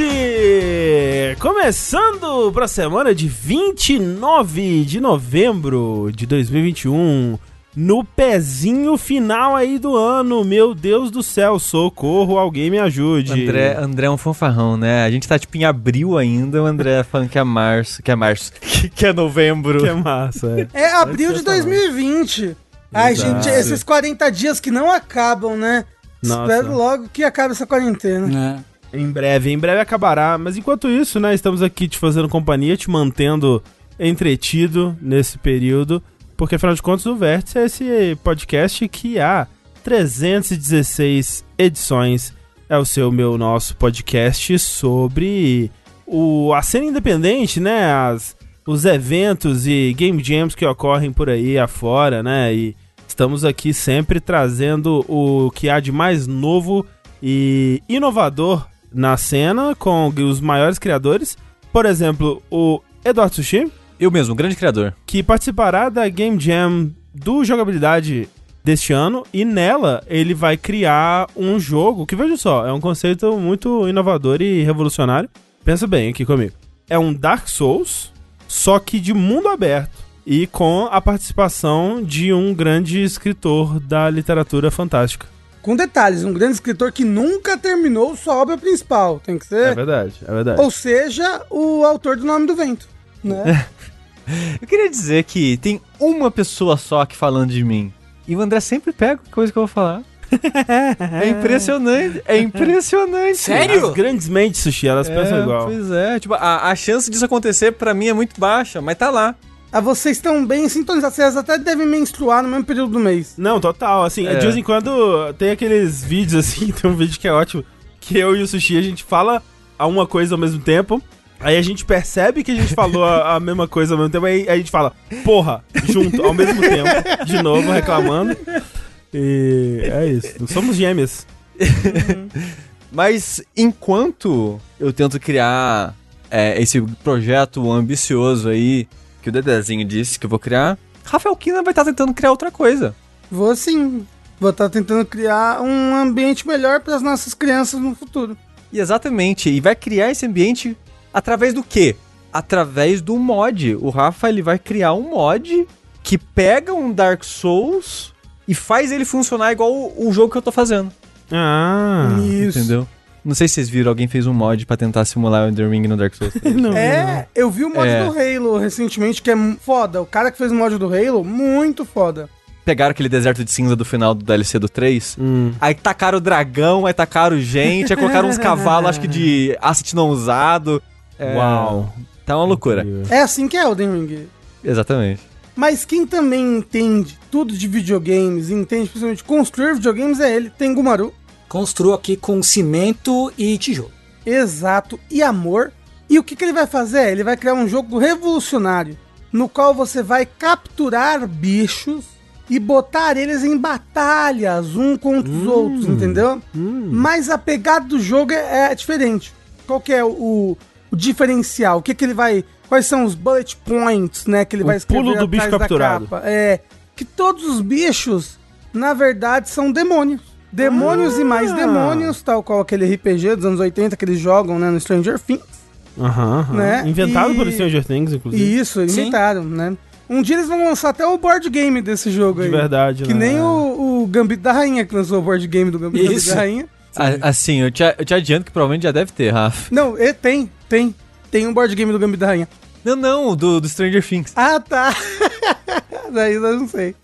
Vértice! Começando para a semana de 29 de novembro de 2021. No pezinho final aí do ano, meu Deus do céu, socorro, alguém me ajude. André, André é um fanfarrão, né? A gente tá tipo em abril ainda, o André falando que é março, que é março, que, que é novembro. Que é massa, é. É abril de 2020. Ai, gente, esses 40 dias que não acabam, né? Nossa. Espero logo que acabe essa quarentena. É. Em breve, em breve acabará. Mas enquanto isso, né, estamos aqui te fazendo companhia, te mantendo entretido nesse período. Porque afinal de contas, o Vértice é esse podcast que há 316 edições. É o seu, meu, nosso podcast sobre o, a cena independente, né? As, os eventos e game jams que ocorrem por aí afora, né? E estamos aqui sempre trazendo o que há de mais novo e inovador na cena com os maiores criadores. Por exemplo, o Eduardo Sushi. Eu mesmo, grande criador. Que participará da Game Jam do Jogabilidade deste ano e nela ele vai criar um jogo que, veja só, é um conceito muito inovador e revolucionário. Pensa bem aqui comigo. É um Dark Souls, só que de mundo aberto e com a participação de um grande escritor da literatura fantástica. Com detalhes, um grande escritor que nunca terminou sua obra principal. Tem que ser. É verdade, é verdade. Ou seja, o autor do Nome do Vento. Né? eu queria dizer que tem uma pessoa só aqui falando de mim. E o André sempre pega a coisa que eu vou falar. é impressionante, é impressionante. Sério? As grandes mentes, Sushi, elas é, pensam igual. Pois é, tipo, a, a chance disso acontecer para mim é muito baixa, mas tá lá. Ah, vocês estão bem sintonizados. Vocês até devem menstruar no mesmo período do mês. Não, total. Assim, é. de vez em quando tem aqueles vídeos assim, tem um vídeo que é ótimo, que eu e o Sushi a gente fala a uma coisa ao mesmo tempo. Aí a gente percebe que a gente falou a, a mesma coisa ao mesmo tempo, aí a gente fala, porra, junto, ao mesmo tempo, de novo, reclamando. E é isso. Somos gêmeas. Mas enquanto eu tento criar é, esse projeto ambicioso aí que o Dedezinho disse que eu vou criar, Rafael Kina vai estar tá tentando criar outra coisa. Vou sim. Vou estar tá tentando criar um ambiente melhor para as nossas crianças no futuro. E exatamente. E vai criar esse ambiente através do quê? Através do mod. O Rafa ele vai criar um mod que pega um Dark Souls e faz ele funcionar igual o, o jogo que eu tô fazendo. Ah, isso. Entendeu? Não sei se vocês viram, alguém fez um mod para tentar simular o Elden Ring no Dark Souls. não, é, eu vi o mod é. do Halo recentemente, que é foda. O cara que fez o mod do Halo, muito foda. Pegaram aquele deserto de cinza do final do DLC do 3, hum. aí tacaram o dragão, aí tacaram gente, aí colocaram uns cavalos, acho que de asset não usado. É... Uau. Tá uma loucura. É assim que é Elden Ring. Exatamente. Mas quem também entende tudo de videogames, entende principalmente construir videogames é ele, tem Gumaru. Construo aqui com cimento e tijolo. Exato, e amor. E o que, que ele vai fazer? Ele vai criar um jogo revolucionário, no qual você vai capturar bichos e botar eles em batalhas, um contra os hum, outros, entendeu? Hum. Mas a pegada do jogo é, é diferente. Qual que é o, o, diferencial? O que, que ele vai. Quais são os bullet points, né? Que ele o vai escrever pulo do bicho capturado. É. Que todos os bichos, na verdade, são demônios. Demônios ah. e mais demônios, tal qual aquele RPG dos anos 80 que eles jogam né, no Stranger Things. Aham, né? Inventado e... por Stranger Things, inclusive. Isso, inventaram, Sim. né? Um dia eles vão lançar até o board game desse jogo De aí. De verdade, Que né? nem o, o Gambito da Rainha, que lançou o board game do Gambito Isso. da Rainha. assim, eu te, eu te adianto que provavelmente já deve ter, Rafa. Não, é, tem, tem. Tem um board game do Gambito da Rainha. Não, não, do, do Stranger Things. Ah, tá. Daí eu não sei.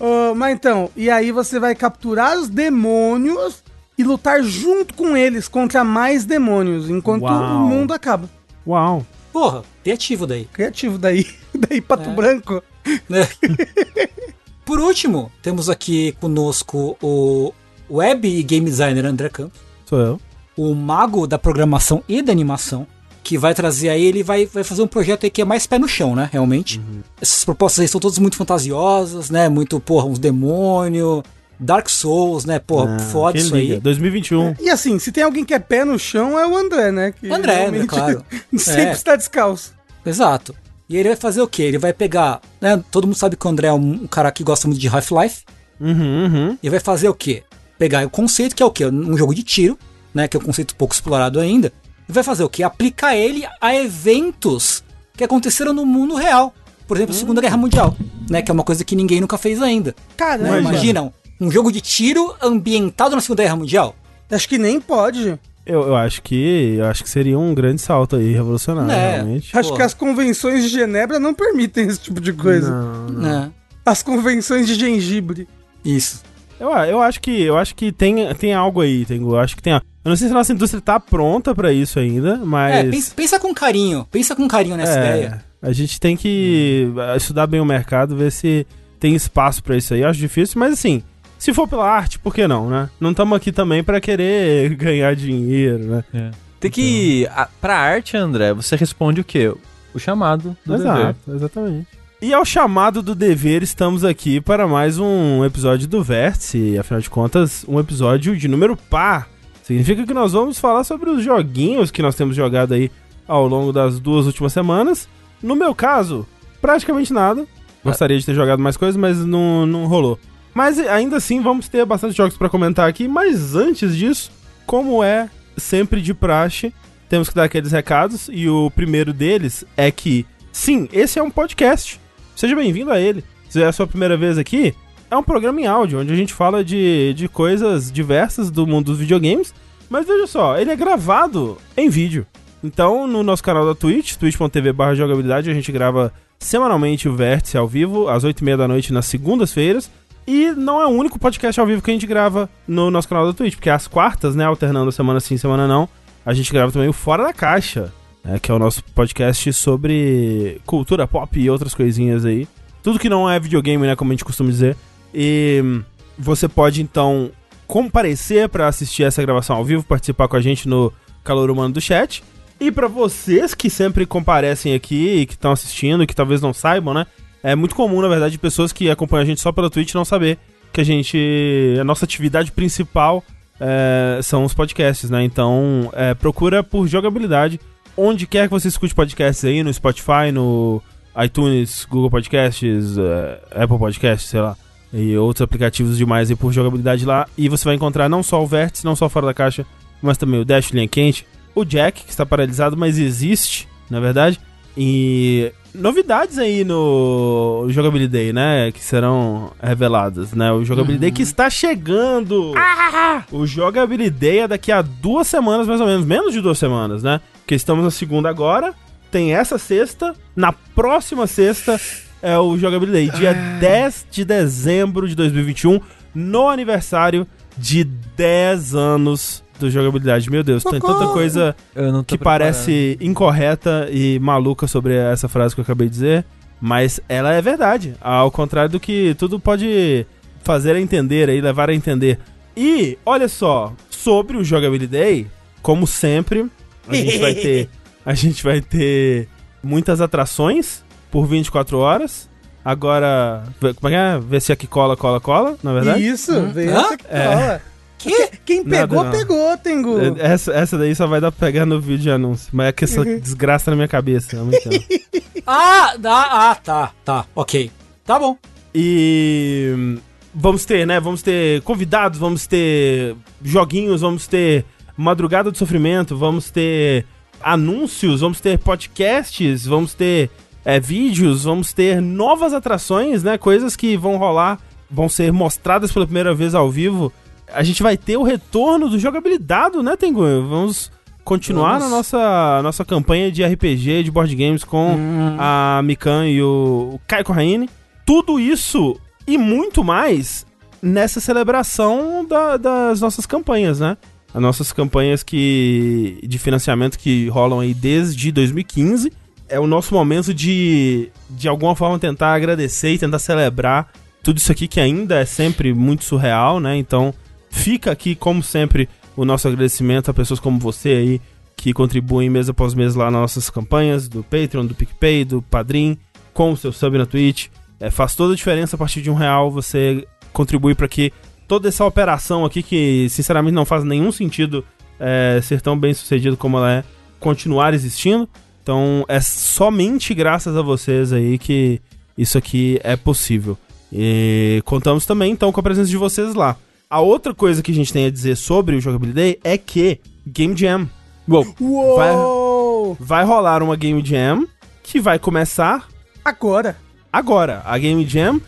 Uh, mas então, e aí você vai capturar os demônios e lutar junto com eles contra mais demônios, enquanto Uau. o mundo acaba. Uau. Porra, criativo daí. Criativo daí. daí Pato é. Branco. É. Por último, temos aqui conosco o web e game designer André Campos. Sou eu. O mago da programação e da animação, que vai trazer aí, ele vai, vai fazer um projeto aí que é mais pé no chão, né? Realmente. Uhum. Essas propostas aí são todas muito fantasiosas, né? Muito, porra, uns demônios, Dark Souls, né? Pô, ah, foda isso liga? aí. 2021. É, e assim, se tem alguém que é pé no chão, é o André, né? Que André, né, claro. sempre é. está descalço. Exato. E ele vai fazer o quê? Ele vai pegar, né? Todo mundo sabe que o André é um, cara que gosta muito de Half-Life. Uhum, uhum. E vai fazer o quê? Pegar o conceito, que é o quê? Um jogo de tiro, né? Que é um conceito pouco explorado ainda. E vai fazer o quê? Aplicar ele a eventos que aconteceram no mundo real. Por exemplo, a Segunda Guerra Mundial, né? Que é uma coisa que ninguém nunca fez ainda. Caramba. Né? Imaginam, um jogo de tiro ambientado na Segunda Guerra Mundial? Acho que nem pode. Eu, eu acho que eu acho que seria um grande salto aí, revolucionário, É. realmente. Acho Pô. que as convenções de Genebra não permitem esse tipo de coisa. Não, não. Né? As convenções de gengibre. Isso. Eu, eu acho que eu acho que tem, tem algo aí, tem, eu acho que tem. Eu não sei se a nossa indústria tá pronta pra isso ainda, mas É, pensa, pensa com carinho. Pensa com carinho nessa É, ideia. A gente tem que eh, estudar bem o mercado, ver se tem espaço pra isso aí. Eu acho difícil, mas assim, se for pela arte, por que não, né? Não estamos aqui também pra querer ganhar dinheiro, né? Tem que. a- Pra arte, André, você responde o quê? O chamado do dever. Exato, exatamente. E ao chamado do dever, estamos aqui para mais um episódio do Vértice. Afinal de contas, um episódio de número par. Significa que nós vamos falar sobre os joguinhos que nós temos jogado aí ao longo das duas últimas semanas. No meu caso, praticamente nada. Gostaria de ter jogado mais coisas, mas não, não rolou. Mas ainda assim, vamos ter bastante jogos para comentar aqui. Mas antes disso, como é sempre de praxe, temos que dar aqueles recados. E o primeiro deles é que, sim, esse é um podcast. Seja bem-vindo a ele. Se é a sua primeira vez aqui, é um programa em áudio, onde a gente fala de, de coisas diversas do mundo dos videogames. Mas veja só, ele é gravado em vídeo. Então, no nosso canal da Twitch, twitch.tv jogabilidade, a gente grava semanalmente o Vértice ao vivo, às 8h30 da noite, nas segundas-feiras. E não é o único podcast ao vivo que a gente grava no nosso canal da Twitch, porque às quartas, né, alternando semana sim, semana não, a gente grava também o Fora da Caixa, né, que é o nosso podcast sobre cultura pop e outras coisinhas aí. Tudo que não é videogame, né, como a gente costuma dizer. E você pode, então, comparecer para assistir essa gravação ao vivo, participar com a gente no Calor Humano do Chat. E para vocês que sempre comparecem aqui que estão assistindo, que talvez não saibam, né? É muito comum, na verdade, pessoas que acompanham a gente só pela Twitch não saber que a gente. A nossa atividade principal é, são os podcasts, né? Então, é, procura por jogabilidade onde quer que você escute podcasts aí, no Spotify, no iTunes, Google Podcasts, é, Apple Podcasts, sei lá. E outros aplicativos demais aí por jogabilidade lá. E você vai encontrar não só o Vértice, não só Fora da Caixa, mas também o Dash Linha Quente, o Jack, que está paralisado, mas existe, na verdade. E novidades aí no Jogability Day, né? Que serão reveladas, né? O Jogability Day que está chegando! O Jogability Day é daqui a duas semanas, mais ou menos. Menos de duas semanas, né? Porque estamos na segunda agora. Tem essa sexta. Na próxima sexta é o Jogability Day. Dia 10 de dezembro de 2021. No aniversário de 10 anos do jogabilidade. Meu Deus, tem tanta Socorro! coisa Eu não tô que preparado. parece incorreta e maluca sobre essa frase que eu acabei de dizer, mas ela é verdade. Ao contrário do que tudo pode fazer a entender aí, levar a entender. E, olha só, sobre o Jogability Day, como sempre, a gente vai ter, a gente vai ter muitas atrações por 24 horas. Agora, vê- como é que é? Vê se aqui cola, cola, cola, na verdade. Isso, veio Hã? essa que cola. Que? Quem Nada, pegou, não. pegou, Tengu. É, Essa, essa daí só vai dar pra pegar no vídeo de anúncio. Mas é que essa desgraça na minha cabeça. tempo. Ah, dá, ah, tá, tá, ok. Tá bom. E hum, vamos ter, né? Vamos ter convidados, vamos ter joguinhos, vamos ter madrugada do sofrimento, vamos ter anúncios, vamos ter podcasts, vamos ter é, vídeos, vamos ter novas atrações, né? Coisas que vão rolar, vão ser mostradas pela primeira vez ao vivo. A gente vai ter o retorno do jogabilidade, né, Tengu? Vamos continuar Vamos. na nossa, nossa campanha de RPG, de board games com a Mikan e o, o Caio Corraine. Tudo isso e muito mais nessa celebração da- das nossas campanhas, né? As nossas campanhas que de financiamento que rolam aí desde 2015. É o nosso momento de, de alguma forma, tentar agradecer e tentar celebrar tudo isso aqui que ainda é sempre muito surreal, né? Então, fica aqui, como sempre, o nosso agradecimento a pessoas como você aí, que contribuem mês após mês lá nas nossas campanhas, do Patreon, do PicPay, do Padrim, com o seu sub na Twitch. É, faz toda a diferença a partir de um real você contribui para que toda essa operação aqui, que sinceramente não faz nenhum sentido é, ser tão bem sucedido como ela é, continuar existindo. Então é somente graças a vocês aí que isso aqui é possível. E contamos também então com a presença de vocês lá. A outra coisa que a gente tem a dizer sobre o Jogability Day é que Game Jam Uou. Uou! Vai rolar uma Game Jam que vai começar Agora. agora. A Game Jam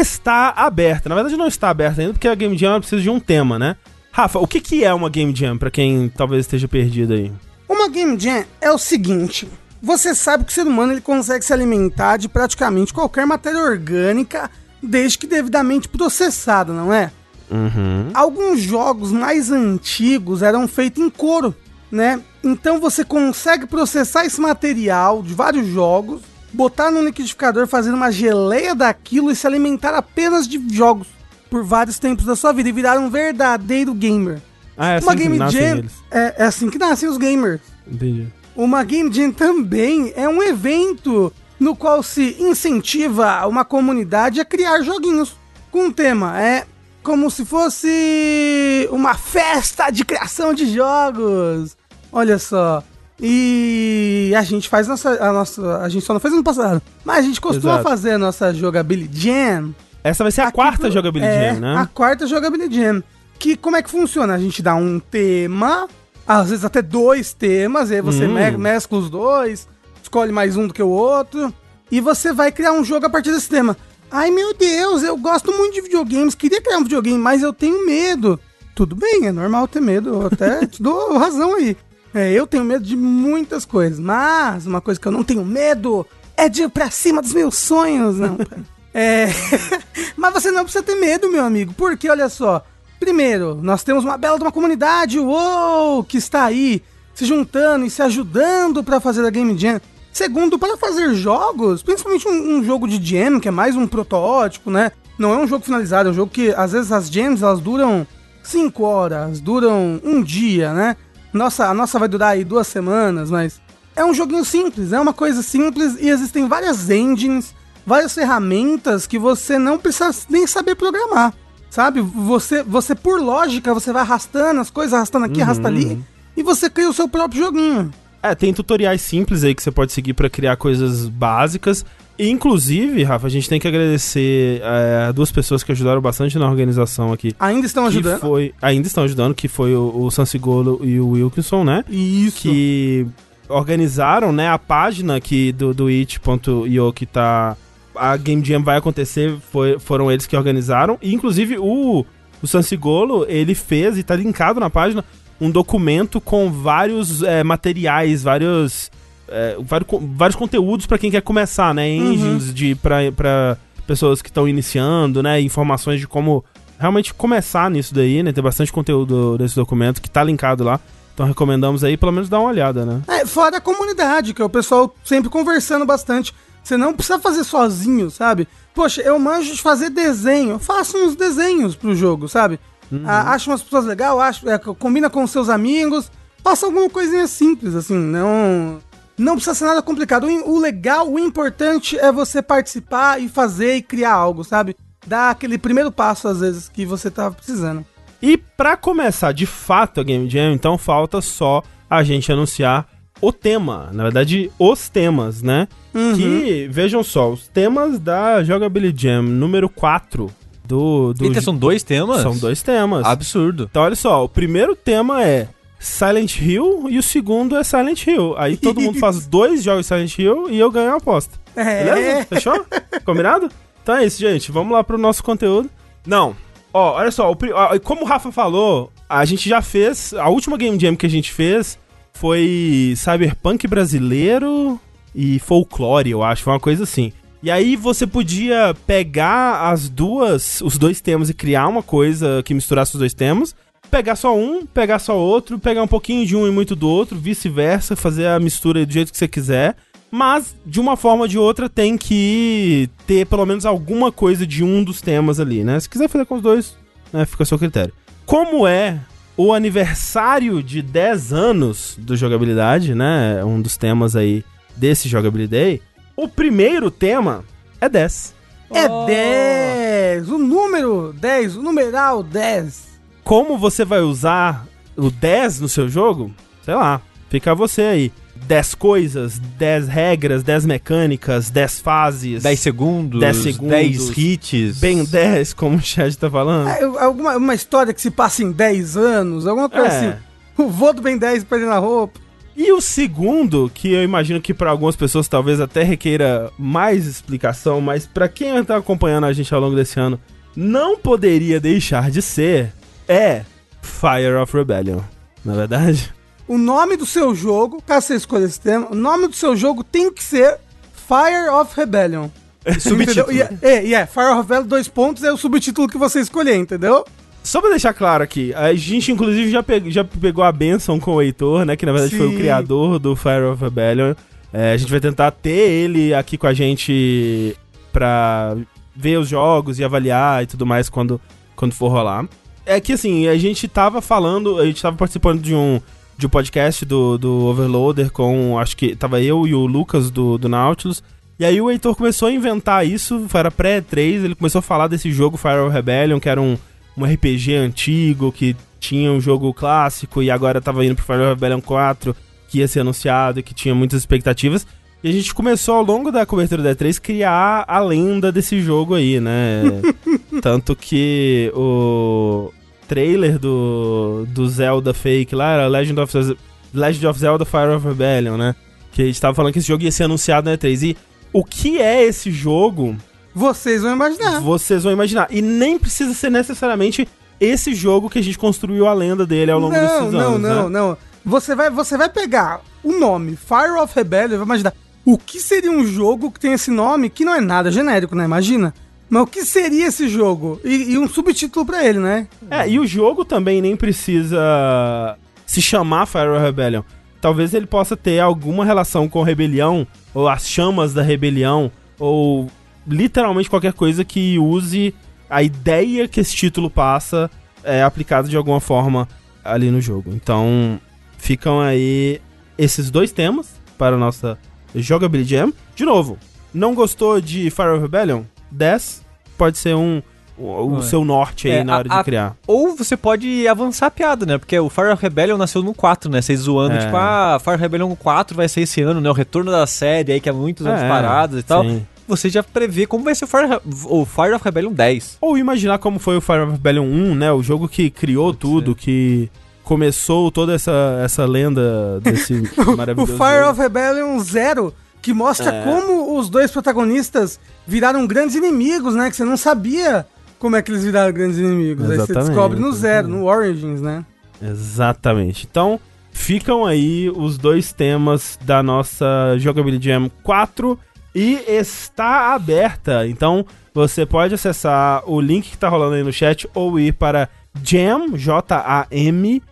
está aberta. Na verdade, não está aberta ainda, porque a Game Jam precisa de um tema, né? Rafa, o que, que é uma Game Jam, pra quem talvez esteja perdido aí? Uma Game Jam é o seguinte: você sabe que o ser humano ele consegue se alimentar de praticamente qualquer matéria orgânica, desde que devidamente processada, não é? Uhum. Alguns jogos mais antigos eram feitos em couro, né? Então você consegue processar esse material de vários jogos, botar no liquidificador, fazer uma geleia daquilo e se alimentar apenas de jogos por vários tempos da sua vida e virar um verdadeiro gamer. Ah, é assim uma que Game nascem Jam eles. é, é assim que nascem os gamers. Entendi. Uma Game Jam também é um evento no qual se incentiva uma comunidade a criar joguinhos com um tema. É como se fosse uma festa de criação de jogos. Olha só. E a gente faz nossa, a nossa. A gente só não fez no passado. Mas a gente costuma Exato. fazer a nossa jogability jam Essa vai ser a quarta pro- jogabilidade, é, né? A quarta jogabilidade jam. Que como é que funciona? A gente dá um tema, às vezes até dois temas, e aí você Hum. me- mescla os dois, escolhe mais um do que o outro, e você vai criar um jogo a partir desse tema. Ai meu Deus, eu gosto muito de videogames, queria criar um videogame, mas eu tenho medo. Tudo bem, é normal ter medo, eu até te dou razão aí. É, eu tenho medo de muitas coisas, mas uma coisa que eu não tenho medo é de ir pra cima dos meus sonhos, não. É. Mas você não precisa ter medo, meu amigo, porque olha só. Primeiro, nós temos uma bela de uma comunidade, uou, que está aí se juntando e se ajudando para fazer a Game Jam. Segundo, para fazer jogos, principalmente um, um jogo de jam, que é mais um protótipo, né? Não é um jogo finalizado, é um jogo que às vezes as jams elas duram 5 horas, duram um dia, né? Nossa, a nossa vai durar aí duas semanas, mas é um joguinho simples, é uma coisa simples e existem várias engines, várias ferramentas que você não precisa nem saber programar, sabe? Você, você por lógica, você vai arrastando as coisas, arrastando aqui, arrasta ali, e você cria o seu próprio joguinho. É, tem tutoriais simples aí que você pode seguir pra criar coisas básicas. Inclusive, Rafa, a gente tem que agradecer é, a duas pessoas que ajudaram bastante na organização aqui. Ainda estão Que ajudando. foi, ainda estão ajudando, que foi o, o Sansigolo e o Wilkinson, né? Isso. que organizaram, né, a página aqui do, do it.io que tá... A Game Jam vai acontecer, foi, foram eles que organizaram. E, inclusive, o, o Sansigolo, ele fez, e tá linkado na página, um documento com vários é, materiais, vários... é, vários, vários conteúdos pra quem quer começar, né? Engines de, pra, pra pessoas que estão iniciando, né? Informações de como realmente começar nisso daí, né? Tem bastante conteúdo desse documento que tá linkado lá. Então recomendamos aí, pelo menos dar uma olhada, né? É, fora a comunidade, que é o pessoal sempre conversando bastante. Você não precisa fazer sozinho, sabe? Poxa, eu manjo de fazer desenho. Faça uns desenhos pro jogo, sabe? Ah, acha umas pessoas legais, acha, é, combina com seus amigos. Faça alguma coisinha simples, assim. Não, não precisa ser nada complicado. O, o legal, o importante é você participar e fazer e criar algo, sabe? Dar aquele primeiro passo, às vezes, que você tá precisando. E pra começar de fato a Game Jam, então falta só a gente anunciar o tema, na verdade, os temas, né? Uhum. Que, vejam só, os temas da Jogability Jam número 4 do... do Eita, são dois temas? são dois temas. Absurdo. Então, olha só, o primeiro tema é Silent Hill e o segundo é Silent Hill. Aí todo mundo faz dois jogos Silent Hill e eu ganho a aposta. É. Beleza? Fechou? Combinado? Então é isso, gente. Vamos lá pro nosso conteúdo. Não. Ó, olha só, o ó, como o Rafa falou, a gente já fez. A última Game Jam que a gente fez foi Cyberpunk brasileiro e folclore, eu acho. Foi uma coisa assim. E aí você podia pegar as duas, os dois temas e criar uma coisa que misturasse os dois temas. Pegar só um, pegar só outro, pegar um pouquinho de um e muito do outro, vice-versa, fazer a mistura do jeito que você quiser. Mas, de uma forma ou de outra, tem que ter pelo menos alguma coisa de um dos temas ali, né? Se quiser fazer com os dois, né, fica a seu critério. Como é o aniversário de 10 anos do Jogabilidade, né? Um dos temas aí desse Jogabilidade. O primeiro tema é 10. É Oh. 10! O número 10, o numeral 10. Como você vai usar o 10 no seu jogo? Sei lá, fica a você aí. 10 coisas, 10 regras, 10 mecânicas, 10 fases. 10 segundos, 10 segundos. 10 hits. Bem 10, como o chat tá falando. É, alguma uma história que se passa em 10 anos, alguma coisa É. assim. O vô do Ben 10 perdendo a roupa. E o segundo, que eu imagino que para algumas pessoas talvez até requeira mais explicação, mas para quem tá acompanhando a gente ao longo desse ano, não poderia deixar de ser, é Fire of Rebellion. Na é verdade? O nome do seu jogo, caso você escolha esse tema, o nome do seu jogo tem que ser Fire of Rebellion. Subtítulo. E, é, e é, Fire of Rebellion, dois pontos, é o subtítulo que você escolher, entendeu? Só pra deixar claro aqui, a gente inclusive já, pe já pegou a benção com o Heitor, né? Que na verdade foi o Sim. criador do Fire of Rebellion. É, a gente vai tentar ter ele aqui com a gente pra ver os jogos e avaliar e tudo mais quando, quando for rolar. É que assim, a gente tava falando, a gente tava participando de um, de um podcast do, do Overloader com, acho que tava eu e o Lucas do, do Nautilus. E aí o Heitor começou a inventar isso, era pré-3, ele começou a falar desse jogo Fire of Rebellion, que era um, um RPG antigo, que tinha um jogo clássico e agora tava indo pro Fire of Rebellion 4, que ia ser anunciado e que tinha muitas expectativas. E a gente começou ao longo da cobertura da E3 criar a lenda desse jogo aí, né? Tanto que o trailer do, do Zelda fake lá era Legend of, Legend of Zelda Fire of Rebellion, né? Que a gente tava falando que esse jogo ia ser anunciado na E3. E o que é esse jogo, Vocês vão imaginar. vocês vão imaginar. E nem precisa ser necessariamente esse jogo que a gente construiu a lenda dele ao longo não, desses não, anos, não, né? não. Você vai, você vai pegar o nome Fire of Rebellion e vai imaginar o que seria um jogo que tem esse nome que não é nada genérico, né? Imagina. Mas o que seria esse jogo? E, e um subtítulo pra ele, né? É, e o jogo também nem precisa se chamar Fire of Rebellion. Talvez ele possa ter alguma relação com rebelião, ou as chamas da rebelião, ou literalmente qualquer coisa que use a ideia que esse título passa é aplicado de alguma forma ali no jogo. Então, ficam aí esses dois temas para a nossa jogabilidade jam. De novo, não gostou de Fire of Rebellion? 10 pode ser um o, o seu norte aí É, na hora a- de criar. Ou você pode avançar a piada, né? Porque o Fire of Rebellion nasceu no 4, né? Vocês zoando, É. tipo, ah, Fire Rebellion 4 vai ser esse ano, né? O retorno da série aí, que há muitos anos É, parados e tal. sim. Você já prevê como vai ser o Fire, o Fire of Rebellion 10. Ou imaginar como foi o Fire of Rebellion 1, né? O jogo que criou tudo, que começou toda essa, essa lenda desse O maravilhoso Fire jogo. of Rebellion Zero, que mostra É. como os dois protagonistas viraram grandes inimigos, né? Que você não sabia como é que eles viraram grandes inimigos. Aí você Exatamente, descobre no Zero, exatamente. no Origins, né? Exatamente. Então, ficam aí os dois temas da nossa Jogabilidade Jam 4 e está aberta. Então, você pode acessar o link que está rolando aí no chat ou ir para jam, J-A-M,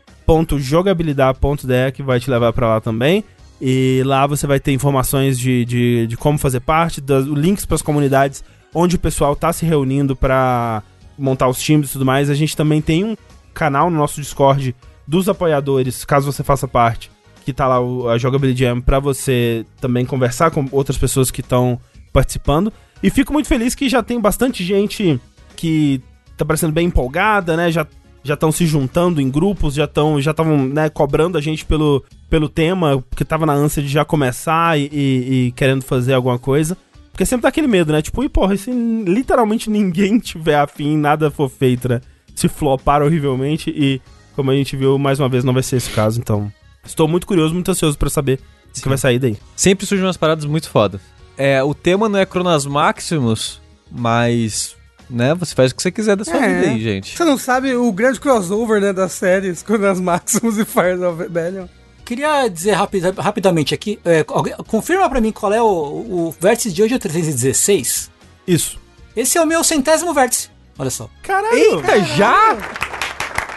jogabilidade.de que vai te levar para lá também. E lá você vai ter informações de, de, de como fazer parte, das, links para as comunidades onde o pessoal tá se reunindo para montar os times e tudo mais. A gente também tem um canal no nosso Discord dos apoiadores, caso você faça parte, que tá lá o, a Jogabilidade Jam pra você também conversar com outras pessoas que estão participando. E fico muito feliz que já tem bastante gente que tá parecendo bem empolgada, né? Já já estão se juntando em grupos, já estão já estavam né, cobrando a gente pelo, pelo tema, porque tava na ânsia de já começar e, e- e querendo fazer alguma coisa. Porque sempre dá aquele medo, né? Tipo, e porra, se literalmente ninguém tiver afim, nada for feito, né? Se flopar horrivelmente e, como a gente viu, mais uma vez não vai ser esse caso. Então, estou muito curioso, muito ansioso pra saber o que vai sair daí. Sempre surgem umas paradas muito foda. É, o tema não é Cronas Maximus, mas, né, você faz o que você quiser da sua É. vida aí, gente. Você não sabe o grande crossover, né, das séries com as Maximus e Fire of Rebellion. Queria dizer rapida- rapidamente aqui, é, alguém- confirma pra mim qual é o, o vértice de hoje, é o 316. Isso. Esse é o meu centésimo vértice. Olha só. Caralho! Eita, já?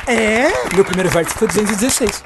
É? Meu primeiro vértice foi 216.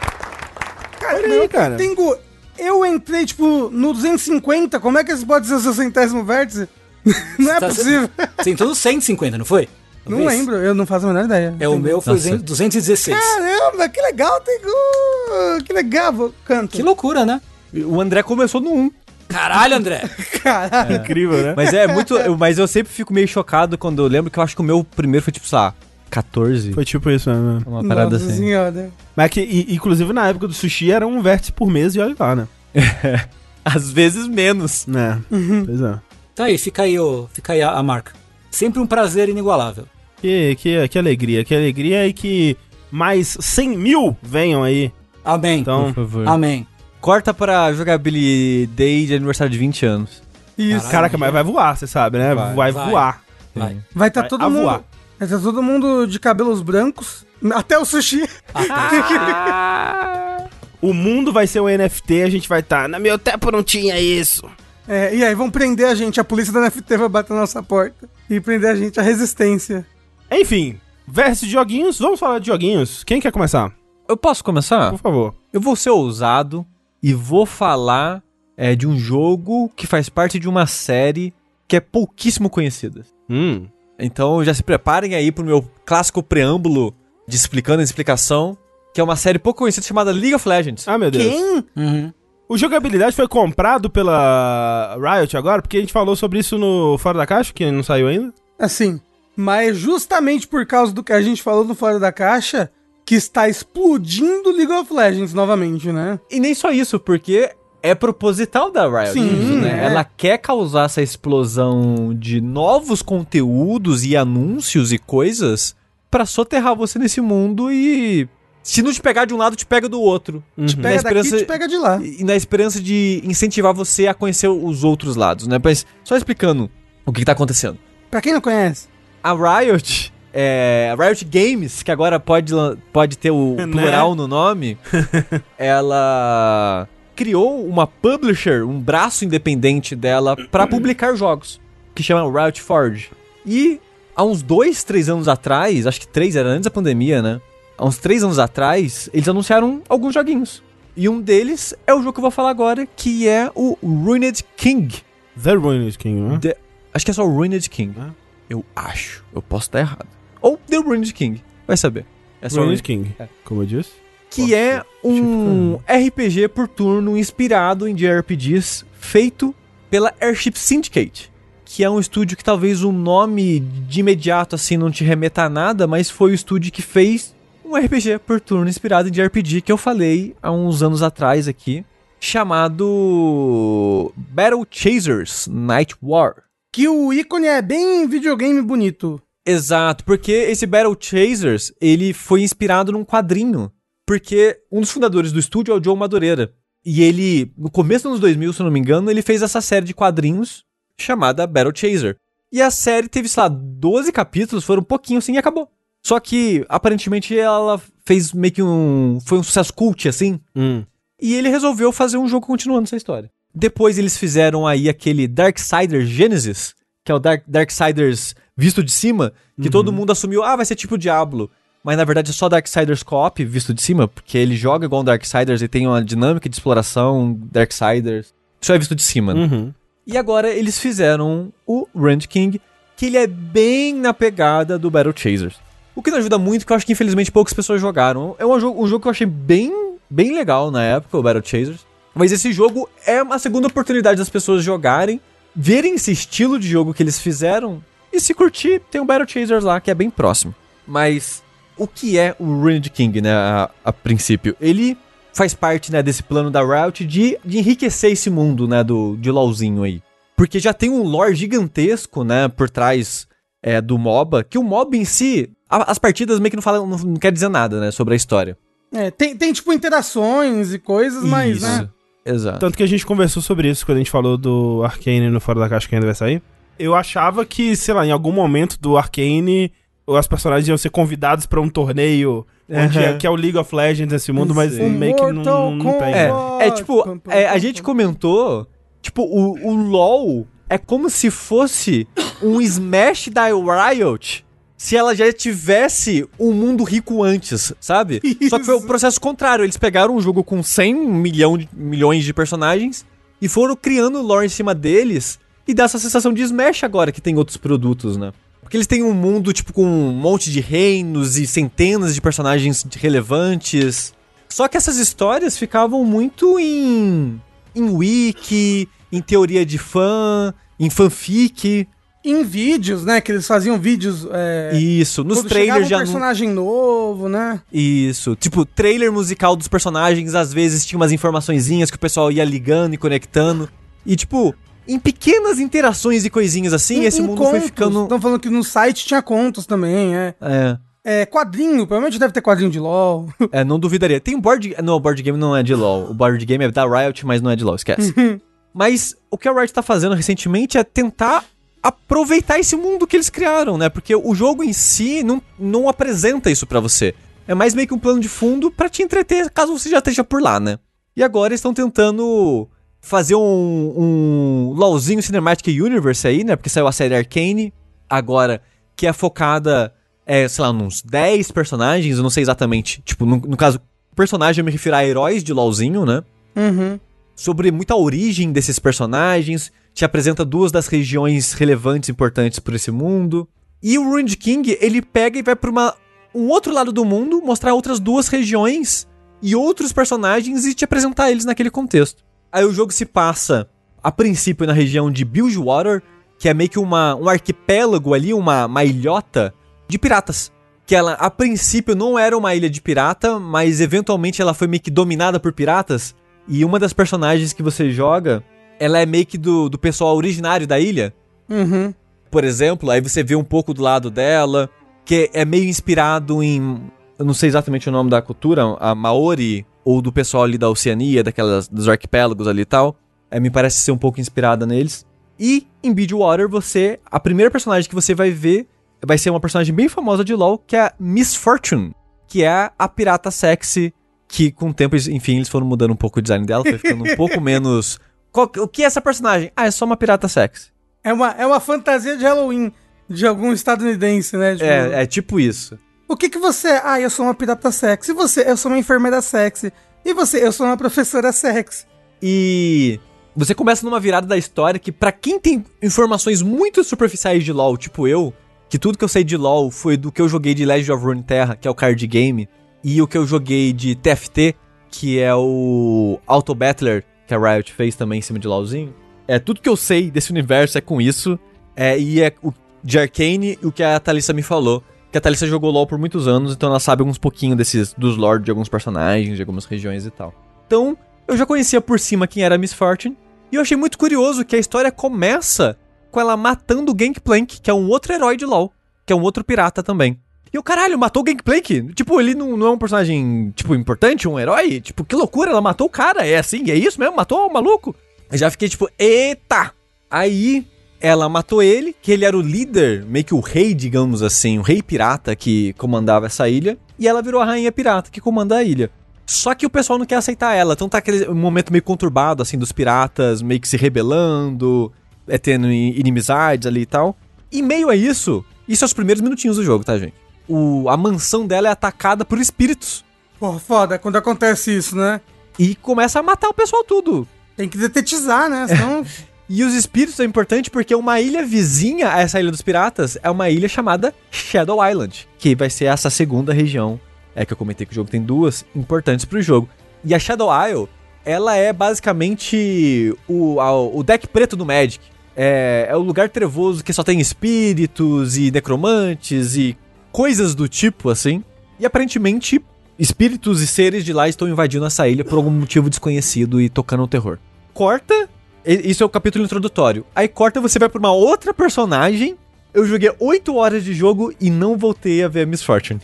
Olha aí, cara. Tengo, eu entrei, tipo, no 250, como é que esse pode ser o seu centésimo vértice? Não é Tá- possível. Você entrou no 150, não foi? Não Talvez. lembro, eu não faço a menor ideia. É, o meu foi Nossa. 216. Caramba, que legal, Tengu! Que legal, vou- canto. Que loucura, né? O André começou no 1. Caralho, André. Caralho. Incrível, né? Mas é muito. mas eu sempre fico meio chocado quando eu lembro que eu acho que o meu primeiro foi tipo, sei lá, 14. Foi tipo isso mesmo. Uma parada Nossa assim. senhora. Mas que, e- inclusive, na época do sushi era um vértice por mês e olha lá, né? Às vezes menos. Né? Pois é. Tá aí, fica aí, o, fica aí a, a marca. Sempre um prazer inigualável. Que, que, que alegria, que alegria e que mais 100 mil venham aí Amém. Então, favor. Amém. Corta pra jogabilidade de aniversário de 20 anos. Isso. caraca, mas vai voar, você sabe, né? Vai. Vai, Vai. voar. Vai. Vai estar Vai todo a mundo. voar. Vai estar todo mundo de cabelos brancos. Até o sushi. O mundo vai ser um NFT, a gente vai estar. Na meu tempo não tinha isso. É, e aí vão prender a gente. A polícia da NFT vai bater na nossa porta. E prender a gente. A resistência. Enfim, versus joguinhos. Vamos falar de joguinhos. Quem quer começar? Eu posso começar? Por favor. Eu vou ser ousado e vou falar é, de um jogo que faz parte de uma série que é pouquíssimo conhecida. Hum. Então já se preparem aí pro meu clássico preâmbulo de explicando a explicação, que é uma série pouco conhecida chamada League of Legends. Ah, meu Deus. Quem? Uhum. O jogabilidade foi comprado pela Riot agora, porque a gente falou sobre isso no Fora da Caixa, que não saiu ainda. Assim. Mas justamente por causa do que a gente falou no Fora da Caixa, que está explodindo League of Legends novamente, né? E nem só isso, porque é proposital da Riot. Sim, isso, né? é. Ela quer causar essa explosão de novos conteúdos e anúncios e coisas pra soterrar você nesse mundo e se não te pegar de um lado, te pega do outro. Uhum. Te Na pega daqui esperança- e te pega de lá. E na esperança de incentivar você a conhecer os outros lados, né? Mas só explicando o que, que tá acontecendo. Pra quem não conhece. A Riot, é, a Riot Games, que agora pode, pode ter o Né? plural no nome, ela criou uma publisher, um braço independente dela pra publicar jogos, que chama Riot Forge. E há uns dois, três anos atrás, acho que três era antes da pandemia, né? Há uns três anos atrás, eles anunciaram alguns joguinhos. E um deles é o jogo que eu vou falar agora, que é o Ruined King. The Ruined King, né? The- acho que é só o Ruined King. Ah. Eu acho. Eu posso estar errado. Ou The Ruined King. Vai saber. É só Ruined o King, É. como eu disse. Que é um RPG por turno inspirado em JRPGs feito pela Airship Syndicate. Que é um estúdio que talvez o nome de imediato assim não te remeta a nada, mas foi o estúdio que fez um RPG por turno inspirado em JRPG que eu falei há uns anos atrás aqui, chamado Battle Chasers Night War. Que o ícone é bem videogame bonito. Exato, porque esse Battle Chasers, ele foi inspirado num quadrinho. Porque um dos fundadores do estúdio é o Joe Madureira. E ele, no começo dos anos 2000, se eu não me engano, ele fez essa série de quadrinhos chamada Battle Chaser. E a série teve, sei lá, 12 capítulos, foram um pouquinho assim e acabou. Só que, aparentemente, ela fez meio que um... Foi um sucesso cult, assim. Hum. E ele resolveu fazer um jogo continuando essa história. Depois eles fizeram aí aquele Darksiders Genesis, que é o Dark, Darksiders visto de cima, que todo mundo assumiu, ah, vai ser tipo Diablo. Mas na verdade é só Darksiders Co-op visto de cima, porque ele joga igual um Darksiders e tem uma dinâmica de exploração Darksiders. Isso é visto de cima. né? Uhum. E agora eles fizeram o Rand King, que ele é bem na pegada do Battle Chasers. O que não ajuda muito, que eu acho que infelizmente poucas pessoas jogaram. É um jogo, um jogo que eu achei bem, bem legal na época, o Battle Chasers. Mas esse jogo é uma segunda oportunidade das pessoas jogarem, verem esse estilo de jogo que eles fizeram e se curtir, tem o Battle Chasers lá, que é bem próximo. Mas o que é o Ruined King, né, a, a princípio? Ele faz parte, né, desse plano da Riot de, de enriquecer esse mundo, né, do, de LoLzinho aí. Porque já tem um lore gigantesco, né, por trás é, do MOBA, que o MOBA em si, a- as partidas meio que não falam, não, não quer dizer nada, né, sobre a história. É, tem, tem tipo interações e coisas, mas, né? Exato. Tanto que a gente conversou sobre isso quando a gente falou do Arcane no Fora da Caixa que ainda vai sair. Eu achava que, sei lá, em algum momento do Arcane, os personagens iam ser convidados pra um torneio onde Aham. é, que é o League of Legends nesse mundo, mas Sim. meio que não, não tem. É, é tipo, é, a gente comentou, tipo, o, o LoL é como se fosse um Smash da Riot se ela já tivesse um mundo rico antes, sabe? Só que foi o Isso. processo contrário, eles pegaram um jogo com 100 milhão de, milhões de personagens e foram criando lore em cima deles e dá essa sensação de Smash agora que tem outros produtos, né? Porque eles têm um mundo, tipo, com um monte de reinos e centenas de personagens relevantes. Só que essas histórias ficavam muito em. em wiki, em teoria de fã, em fanfic. Em vídeos, né? Que eles faziam vídeos. É, Isso, nos quando trailers um já. não- personagem novo, né? Isso, tipo, trailer musical dos personagens, às vezes tinha umas informaçõezinhas que o pessoal ia ligando e conectando. E, tipo, em pequenas interações e coisinhas assim, Em- esse em mundo foi contos. ficando. Estão falando que no site tinha contos também, é. É. É, quadrinho, provavelmente deve ter quadrinho de LOL. É, não duvidaria. Tem um board... Não, o board game não é de LoL. O board game é da Riot, mas não é de LoL, esquece. mas o que a Riot tá fazendo recentemente é tentar aproveitar esse mundo que eles criaram, né? Porque o jogo em si não, não apresenta isso para você. É mais meio que um plano de fundo para te entreter, caso você já esteja por lá, né? E agora estão tentando fazer um, um LOLzinho Cinematic Universe aí, né? Porque saiu a série Arcane, agora, que é focada, é, sei lá, uns 10 personagens, eu não sei exatamente. Tipo, no, no caso, personagem eu me refiro a heróis de LOLzinho, né? Uhum. Sobre muita origem desses personagens, te apresenta duas das regiões relevantes, importantes por esse mundo. E o Ruined King, ele pega e vai pra uma, um outro lado do mundo, mostrar outras duas regiões e outros personagens e te apresentar eles naquele contexto. Aí o jogo se passa, a princípio, na região de Bilgewater, que é meio que uma, um arquipélago ali, uma, uma ilhota de piratas. Que ela, a princípio, não era uma ilha de pirata, mas eventualmente ela foi meio que dominada por piratas. E uma das personagens que você joga, ela é meio que do, do pessoal originário da ilha. Uhum. Por exemplo, aí você vê um pouco do lado dela, que é meio inspirado em. Eu não sei exatamente o nome da cultura, a Maori, ou do pessoal ali da Oceania, daquelas, dos arquipélagos ali e tal. É, me parece ser um pouco inspirada neles. E em Bidwater, você. A primeira personagem que você vai ver vai ser uma personagem bem famosa de LoL, que é a Miss Fortune, que é a pirata sexy, que com o tempo, enfim, eles foram mudando um pouco o design dela, foi ficando um pouco menos. Qual- o que é essa personagem? Ah, é só uma pirata sexy. É uma, é uma fantasia de Halloween de algum estadunidense, né? Tipo, É, é tipo isso. O que que você é? Ah, eu sou uma pirata sexy. E você? Eu sou uma enfermeira sexy. E você? Eu sou uma professora sexy. E você começa numa virada da história que, pra quem tem informações muito superficiais de LoL, tipo eu, que tudo que eu sei de LoL foi do que eu joguei de Legend of Runeterra, que é o card game, e o que eu joguei de TFT, que é o Auto Battler, que a Riot fez também em cima de LoLzinho. É, tudo que eu sei desse universo é com isso. É, e é o de Arcane o que a Thalissa me falou. Que a Thalissa jogou LoL por muitos anos, então ela sabe alguns pouquinho desses, dos lore de alguns personagens, de algumas regiões e tal. Então, eu já conhecia por cima quem era Miss Fortune. E eu achei muito curioso que a história começa com ela matando o Gangplank, que é um outro herói de LoL, que é um outro pirata também. E o caralho, matou o Gangplank? Tipo, ele não, não é um personagem, tipo, importante, um herói? Tipo, que loucura, ela matou o cara, é assim, é isso mesmo? Matou o maluco? Eu já fiquei tipo, eita! Aí, ela matou ele, que ele era o líder, meio que o rei, digamos assim, o rei pirata que comandava essa ilha. E ela virou a rainha pirata que comanda a ilha. Só que o pessoal não quer aceitar ela, então tá aquele momento meio conturbado, assim, dos piratas meio que se rebelando, é tendo inimizades ali e tal. E meio a isso, isso é os primeiros minutinhos do jogo, tá, gente? O, a mansão dela é atacada por espíritos. Porra, foda quando acontece isso, né? E começa a matar o pessoal tudo. Tem que detetizar, né? Senão. E os espíritos é importante porque uma ilha vizinha a essa ilha dos piratas é uma ilha chamada Shadow Island, que vai ser essa segunda região. É que eu comentei que o jogo tem duas importantes pro jogo. E a Shadow Isle, ela é basicamente o, a- o deck preto do Magic. É, é o lugar trevoso que só tem espíritos e necromantes e coisas do tipo assim. E aparentemente espíritos e seres de lá estão invadindo essa ilha por algum motivo desconhecido e tocando o terror. Corta Isso é o capítulo introdutório. Aí corta, você vai pra uma outra personagem. Eu joguei 8 horas de jogo e não voltei a ver a Miss Fortune.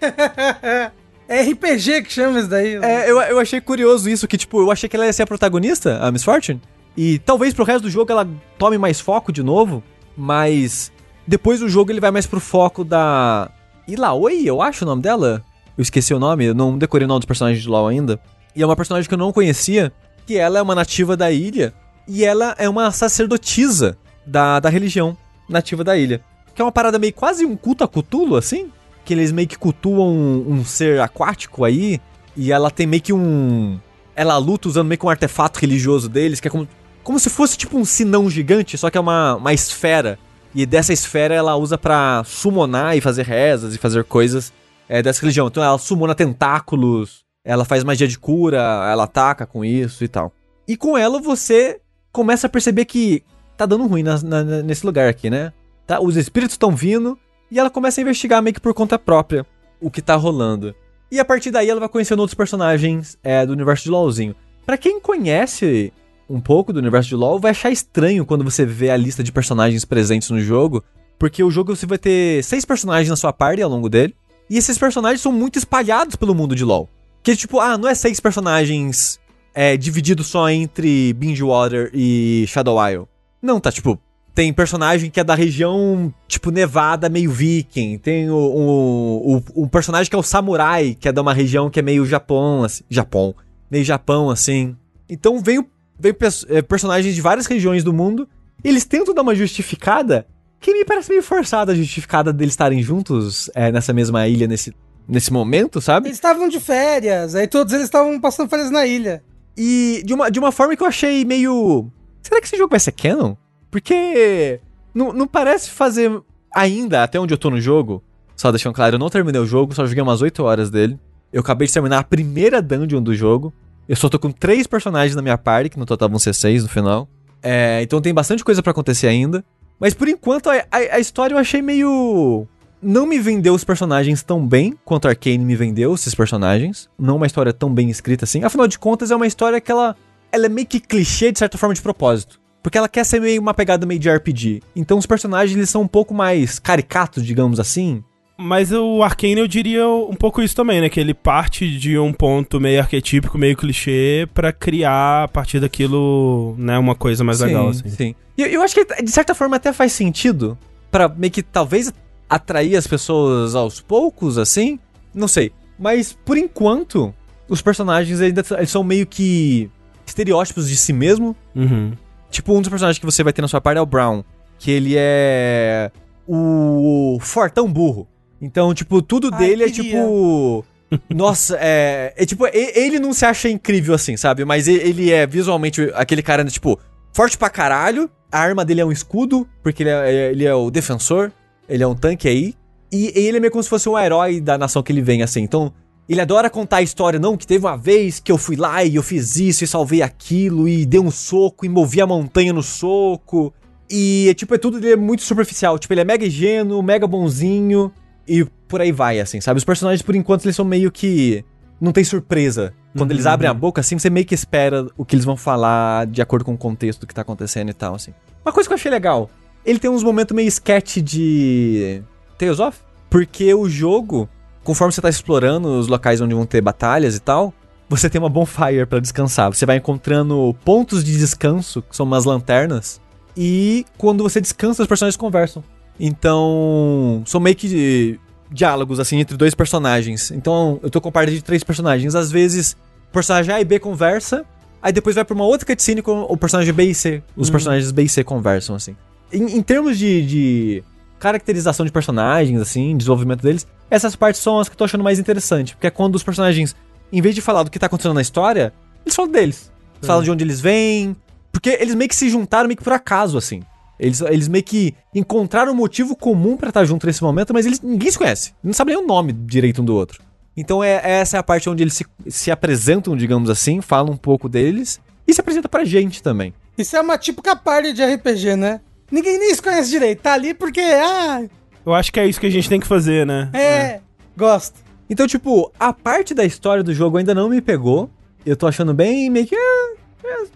é RPG que chama isso daí. né? É, eu, eu achei curioso isso, que tipo, eu achei que ela ia ser a protagonista, a Miss Fortune. E talvez pro resto do jogo ela tome mais foco de novo, mas depois do jogo ele vai mais pro foco da Ilaoi, eu acho o nome dela. Eu esqueci o nome, eu não decorei o nome dos personagens de LoL ainda. E é uma personagem que eu não conhecia, que ela é uma nativa da ilha e ela é uma sacerdotisa da, da religião nativa da ilha. Que é uma parada meio quase um culto a Cthulhu, assim. Que eles meio que cultuam um, um ser aquático aí. E ela tem meio que um. Ela luta usando meio que um artefato religioso deles, que é como, como se fosse tipo um sinão gigante, só que é uma, uma esfera. E dessa esfera ela usa pra summonar e fazer rezas e fazer coisas é, dessa religião. Então ela summona tentáculos, ela faz magia de cura, ela ataca com isso e tal. E com ela você começa a perceber que tá dando ruim na- na- nesse lugar aqui, né? Tá, os espíritos estão vindo e ela começa a investigar meio que por conta própria o que tá rolando. E a partir daí ela vai conhecendo outros personagens é, do universo de LoLzinho. Pra quem conhece um pouco do universo de LoL, vai achar estranho quando você vê a lista de personagens presentes no jogo, porque o jogo você vai ter seis personagens na sua party ao longo dele, E esses personagens são muito espalhados pelo mundo de LoL. Que tipo, ah, não é seis personagens é, divididos só entre Bingewater e Shadow Isle. Não, tá tipo, tem personagem que é da região, tipo, Nevada, meio viking. Tem o, o, o, o personagem que é o samurai, que é de uma região que é meio Japão, assim. Japão. Meio Japão, assim. Então vem, vem é, personagens de várias regiões do mundo. Eles tentam dar uma justificada que me parece meio forçada a justificada deles estarem juntos é, nessa mesma ilha nesse, nesse momento, sabe? Eles estavam de férias, aí todos eles estavam passando férias na ilha. E de uma, de uma forma que eu achei meio. Será que esse jogo vai ser canon? Porque não, não parece fazer ainda, até onde eu tô no jogo. Só deixando claro, eu não terminei o jogo, só joguei umas 8 horas dele. Eu acabei de terminar a primeira dungeon do jogo. Eu só tô com três personagens na minha party, que no total vão ser seis no final. É, então tem bastante coisa para acontecer ainda. Mas por enquanto a, a, a, história eu achei meio. Não me vendeu os personagens tão bem quanto a Arkane me vendeu esses personagens. Não uma história tão bem escrita assim. Afinal de contas, é uma história que ela, ela é meio que clichê de certa forma de propósito. Porque ela quer ser meio uma pegada meio de RPG. Então os personagens eles são um pouco mais caricatos, digamos assim. Mas o Arcane eu diria um pouco isso também, né? Que ele parte de um ponto meio arquetípico, meio clichê, para criar a partir daquilo, né, uma coisa mais sim, legal, assim. Sim. E eu, eu acho que de certa forma até faz sentido para meio que talvez atrair as pessoas aos poucos, assim. Não sei. Mas por enquanto, os personagens ainda eles são meio que estereótipos de si mesmo. Uhum. Tipo, um dos personagens que você vai ter na sua parte é o Brown. Que ele é. O fortão burro. Então, tipo, tudo Ai, dele é tipo. Nossa, é, é. tipo, ele não se acha incrível assim, sabe? Mas ele é visualmente aquele cara, tipo, forte pra caralho. A arma dele é um escudo, porque ele é, ele é o defensor. Ele é um tanque aí. E ele é meio como se fosse um herói da nação que ele vem, assim. Então, ele adora contar a história, não, que teve uma vez que eu fui lá e eu fiz isso e salvei aquilo e dei um soco e movi a montanha no soco. E, tipo, é tudo dele é muito superficial. Tipo, ele é mega ingênuo, mega bonzinho e por aí vai, assim, sabe? Os personagens, por enquanto, eles são meio que. Não tem surpresa. Quando uhum. eles abrem a boca, assim, você meio que espera o que eles vão falar de acordo com o contexto do que tá acontecendo e tal, assim. Uma coisa que eu achei legal: ele tem uns momentos meio sketch de. Tales of? Porque o jogo conforme você tá explorando os locais onde vão ter batalhas e tal, você tem uma bonfire para descansar. Você vai encontrando pontos de descanso, que são umas lanternas, e quando você descansa, os personagens conversam. Então, são meio que diálogos, assim, entre dois personagens. Então, eu tô com parte de três personagens. Às vezes, o personagem A e B conversa, aí depois vai pra uma outra cutscene com o personagem B e C. Os uhum. personagens B e C conversam, assim. Em, em termos de, de caracterização de personagens, assim, desenvolvimento deles, essas partes são as que eu tô achando mais interessante. Porque é quando os personagens, em vez de falar do que tá acontecendo na história, eles falam deles. Eles falam de onde eles vêm. Porque eles meio que se juntaram meio que por acaso, assim. Eles, eles meio que encontraram um motivo comum para estar junto nesse momento, mas eles ninguém se conhece. Não sabe nem o nome direito um do outro. Então é, essa é a parte onde eles se, se apresentam, digamos assim, falam um pouco deles e se apresenta pra gente também. Isso é uma típica parte de RPG, né? Ninguém nem se conhece direito. Tá ali porque, ah... Eu acho que é isso que a gente tem que fazer, né? É, é. gosto. Então, tipo, a parte da história do jogo ainda não me pegou. Eu tô achando bem meio que... É, é,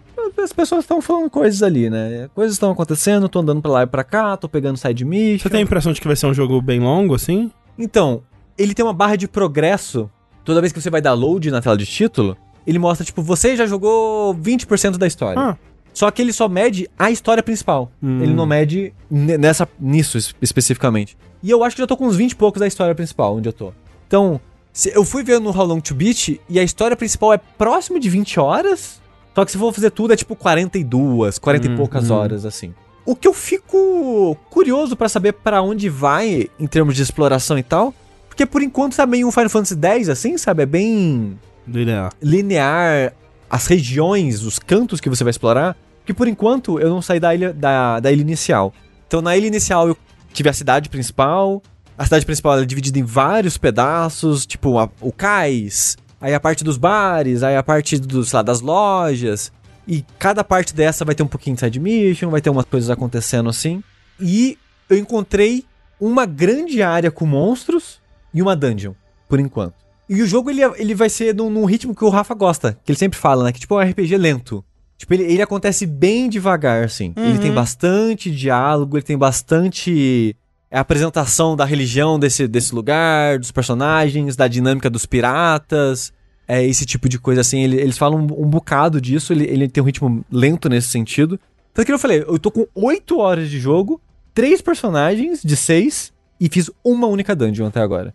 as pessoas estão falando coisas ali, né? Coisas estão acontecendo, tô andando pra lá e pra cá, tô pegando side mission. Você tem a impressão de que vai ser um jogo bem longo, assim? Então, ele tem uma barra de progresso. Toda vez que você vai dar load na tela de título, ele mostra, tipo, você já jogou 20% da história. Ah. Só que ele só mede a história principal. Hum. Ele não mede nessa, nisso especificamente. E eu acho que já tô com uns 20 e poucos da história principal, onde eu tô. Então, eu fui ver no How Long to Beat e a história principal é próximo de 20 horas. Só que se for fazer tudo é tipo 42, 40 hum, e poucas hum. horas, assim. O que eu fico curioso para saber para onde vai em termos de exploração e tal. Porque por enquanto tá meio um Final Fantasy X, assim, sabe? É bem. Linear. Linear. As regiões, os cantos que você vai explorar que por enquanto eu não saí da ilha, da, da ilha inicial. Então na ilha inicial eu tive a cidade principal. A cidade principal é dividida em vários pedaços, tipo a, o cais, aí a parte dos bares, aí a parte dos, lá, das lojas. E cada parte dessa vai ter um pouquinho de side mission, vai ter umas coisas acontecendo assim. E eu encontrei uma grande área com monstros e uma dungeon, por enquanto. E o jogo ele, ele vai ser num, num ritmo que o Rafa gosta, que ele sempre fala, né? Que tipo é um RPG lento. Tipo, ele, ele acontece bem devagar, assim. Uhum. Ele tem uhum. bastante diálogo, ele tem bastante é a apresentação da religião desse, desse lugar, dos personagens, da dinâmica dos piratas, é esse tipo de coisa assim. Ele- eles falam um, um bocado disso, ele, ele tem um ritmo lento nesse sentido. Tanto que eu falei, eu tô com 8 horas de jogo, três personagens de seis e fiz uma única dungeon até agora.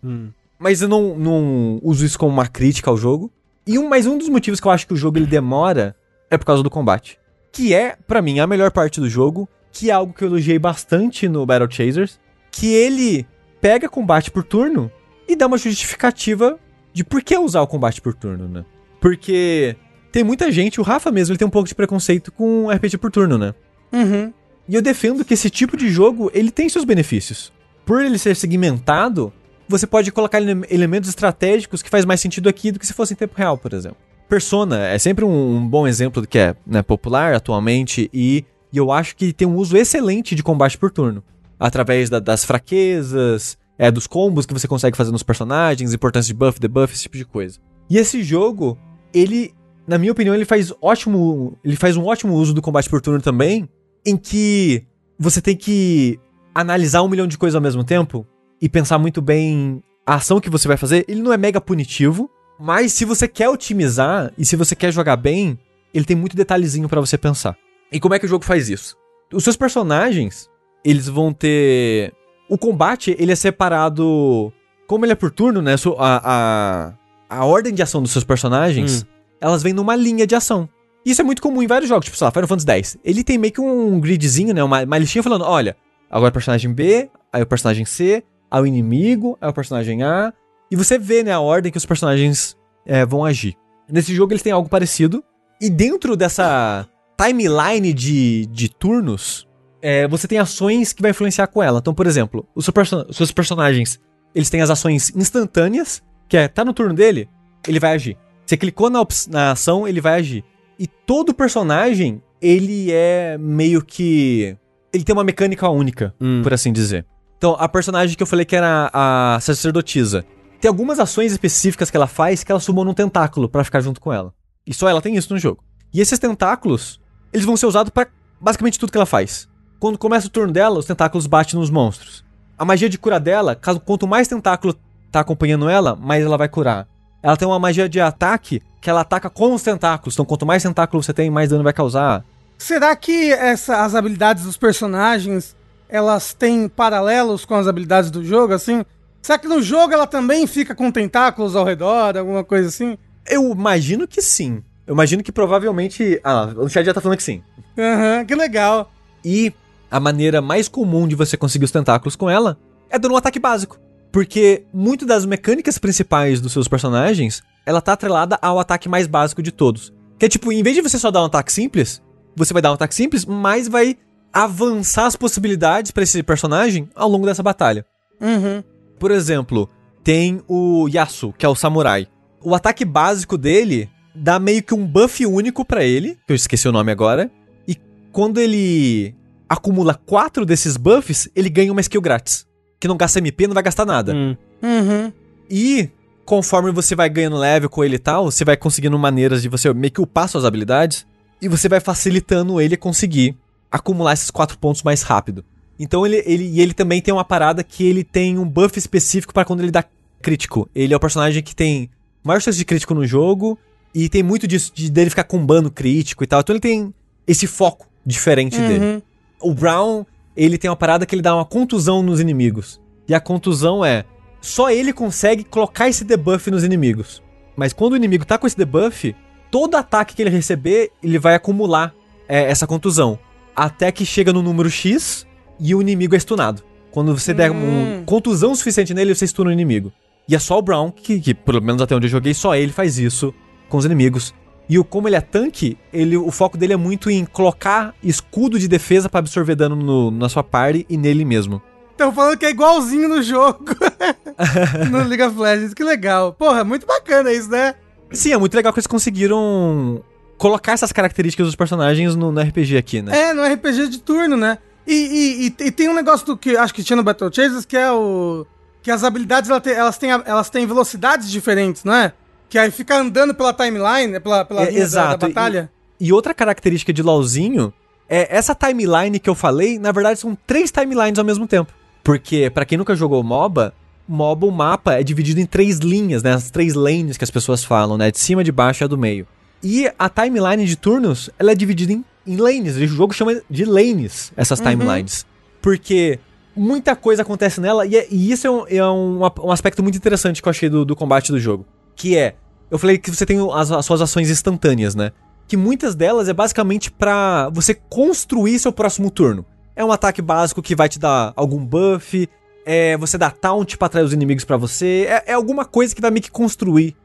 Mas eu não, não uso isso como uma crítica ao jogo. E um, mas um dos motivos que eu acho que o jogo ele demora é por causa do combate. Que é, pra mim, a melhor parte do jogo, que é algo que eu elogiei bastante no Battle Chasers, que ele pega combate por turno e dá uma justificativa de por que usar o combate por turno, né? Porque tem muita gente, o Rafa mesmo, ele tem um pouco de preconceito com RPG por turno, né? Uhum. E eu defendo que esse tipo de jogo, ele tem seus benefícios. Por ele ser segmentado, você pode colocar ele- elementos estratégicos que faz mais sentido aqui do que se fosse em tempo real, por exemplo. Persona é sempre um, um bom exemplo do que é né, popular atualmente e, e eu acho que tem um uso excelente de combate por turno. Através da- das fraquezas, é, dos combos que você consegue fazer nos personagens, importância de buff, debuff, esse tipo de coisa. E esse jogo, ele, na minha opinião, ele faz ótimo, ele faz um ótimo uso do combate por turno também, em que você tem que analisar um milhão de coisas ao mesmo tempo e pensar muito bem a ação que você vai fazer. Ele não é mega punitivo, mas se você quer otimizar e se você quer jogar bem, ele tem muito detalhezinho pra você pensar. E como é que o jogo faz isso? Os seus personagens, eles vão ter o combate, ele é separado como ele é por turno, né? A, a, a ordem de ação dos seus personagens, elas vêm numa linha de ação. Isso é muito comum em vários jogos, tipo, sei lá, Final Fantasy X. Ele tem meio que um gridzinho, né? Uma, uma listinha falando, olha, agora o personagem B, aí o personagem C, aí o inimigo, aí o personagem A. E você vê, né, a ordem que os personagens é, vão agir. Nesse jogo eles têm algo parecido. E dentro dessa timeline de, de turnos, é, você tem ações que vai influenciar com ela. Então, por exemplo, os, seu os seus personagens, eles têm as ações instantâneas, que é, tá no turno dele, ele vai agir. Você clicou na, na ação, ele vai agir. E todo personagem, ele é meio que... Ele tem uma mecânica única, Hum. por assim dizer. Então, a personagem que eu falei que era a sacerdotisa, tem algumas ações específicas que ela faz que ela sumou num tentáculo pra ficar junto com ela. E só ela tem isso no jogo. E esses tentáculos, eles vão ser usados pra basicamente tudo que ela faz. Quando começa o turno dela, os tentáculos batem nos monstros. A magia de cura dela, caso quanto mais tentáculo tá acompanhando ela, mais ela vai curar. Ela tem uma magia de ataque que ela ataca com os tentáculos. Então, quanto mais tentáculo você tem, mais dano vai causar. Será que essa, as habilidades dos personagens elas têm paralelos com as habilidades do jogo, assim? Será que no jogo ela também fica com tentáculos ao redor, alguma coisa assim? Eu imagino que sim. Eu imagino que provavelmente. Ah, o chat já tá falando que sim. Aham, que legal. E a maneira mais comum de você conseguir os tentáculos com ela é dando um ataque básico. Porque muito das mecânicas principais dos seus personagens, ela tá atrelada ao ataque mais básico de todos. Que é tipo, em vez de você só dar um ataque simples, você vai dar um ataque simples, mas vai avançar as possibilidades pra esse personagem ao longo dessa batalha. Uhum. Por exemplo, tem o Yasu, que é o samurai. O ataque básico dele dá meio que um buff único pra ele, que eu esqueci o nome agora. E quando ele acumula quatro desses buffs, ele ganha uma skill grátis. Que não gasta MP, não vai gastar nada. Hum. Uhum. E conforme você vai ganhando level com ele e tal, você vai conseguindo maneiras de você meio que upar suas habilidades. E você vai facilitando ele a conseguir acumular esses quatro pontos mais rápido. Então ele, ele, e ele também tem uma parada que ele tem um buff específico para quando ele dá crítico. Ele é o personagem que tem maior chance de crítico no jogo e tem muito disso de dele ficar combando crítico e tal. Então ele tem esse foco diferente dele. Uhum. O Brown, ele tem uma parada que ele dá uma contusão nos inimigos. E a contusão é. Só ele consegue colocar esse debuff nos inimigos. Mas quando o inimigo tá com esse debuff, todo ataque que ele receber, ele vai acumular é, essa contusão. Até que chega no número X e o inimigo é stunado. Quando você der Hum. um contusão suficiente nele, você stuna o inimigo. E é só o Brown, que, que pelo menos até onde eu joguei, só ele faz isso com os inimigos. E o, como ele é tanque, ele, o foco dele é muito em colocar escudo de defesa pra absorver dano no- na sua party e nele mesmo. Estão falando que é igualzinho no jogo. no League of Legends, que legal. Porra, muito bacana isso, né? Sim, é muito legal que eles conseguiram colocar essas características dos personagens no, no RPG aqui, né? É, no RPG de turno, né? E, e- e- e tem um negócio do que acho que tinha no Battle Chasers que é o. Que as habilidades ela tem- elas, têm, elas têm velocidades diferentes, não é? Que aí fica andando pela timeline, pela, pela É, linha da- exato, da, batalha. E outra característica de LoLzinho é essa timeline que eu falei, na verdade são três timelines ao mesmo tempo. Porque, pra quem nunca jogou MOBA, MOBA, o mapa é dividido em três linhas, né? As três lanes que as pessoas falam, né? De cima, de baixo e a do meio. E a timeline de turnos, ela é dividida em, em lanes. O jogo chama de lanes, essas timelines. Porque muita coisa acontece nela, e, é- e isso é, um, é um, um aspecto muito interessante que eu achei do, do combate do jogo. Que é, eu falei que você tem as, as suas ações instantâneas, né? Que muitas delas é basicamente pra você construir seu próximo turno. É um ataque básico que vai te dar algum buff, é você dá taunt pra atrair os inimigos pra você, é, é alguma coisa que vai meio que construir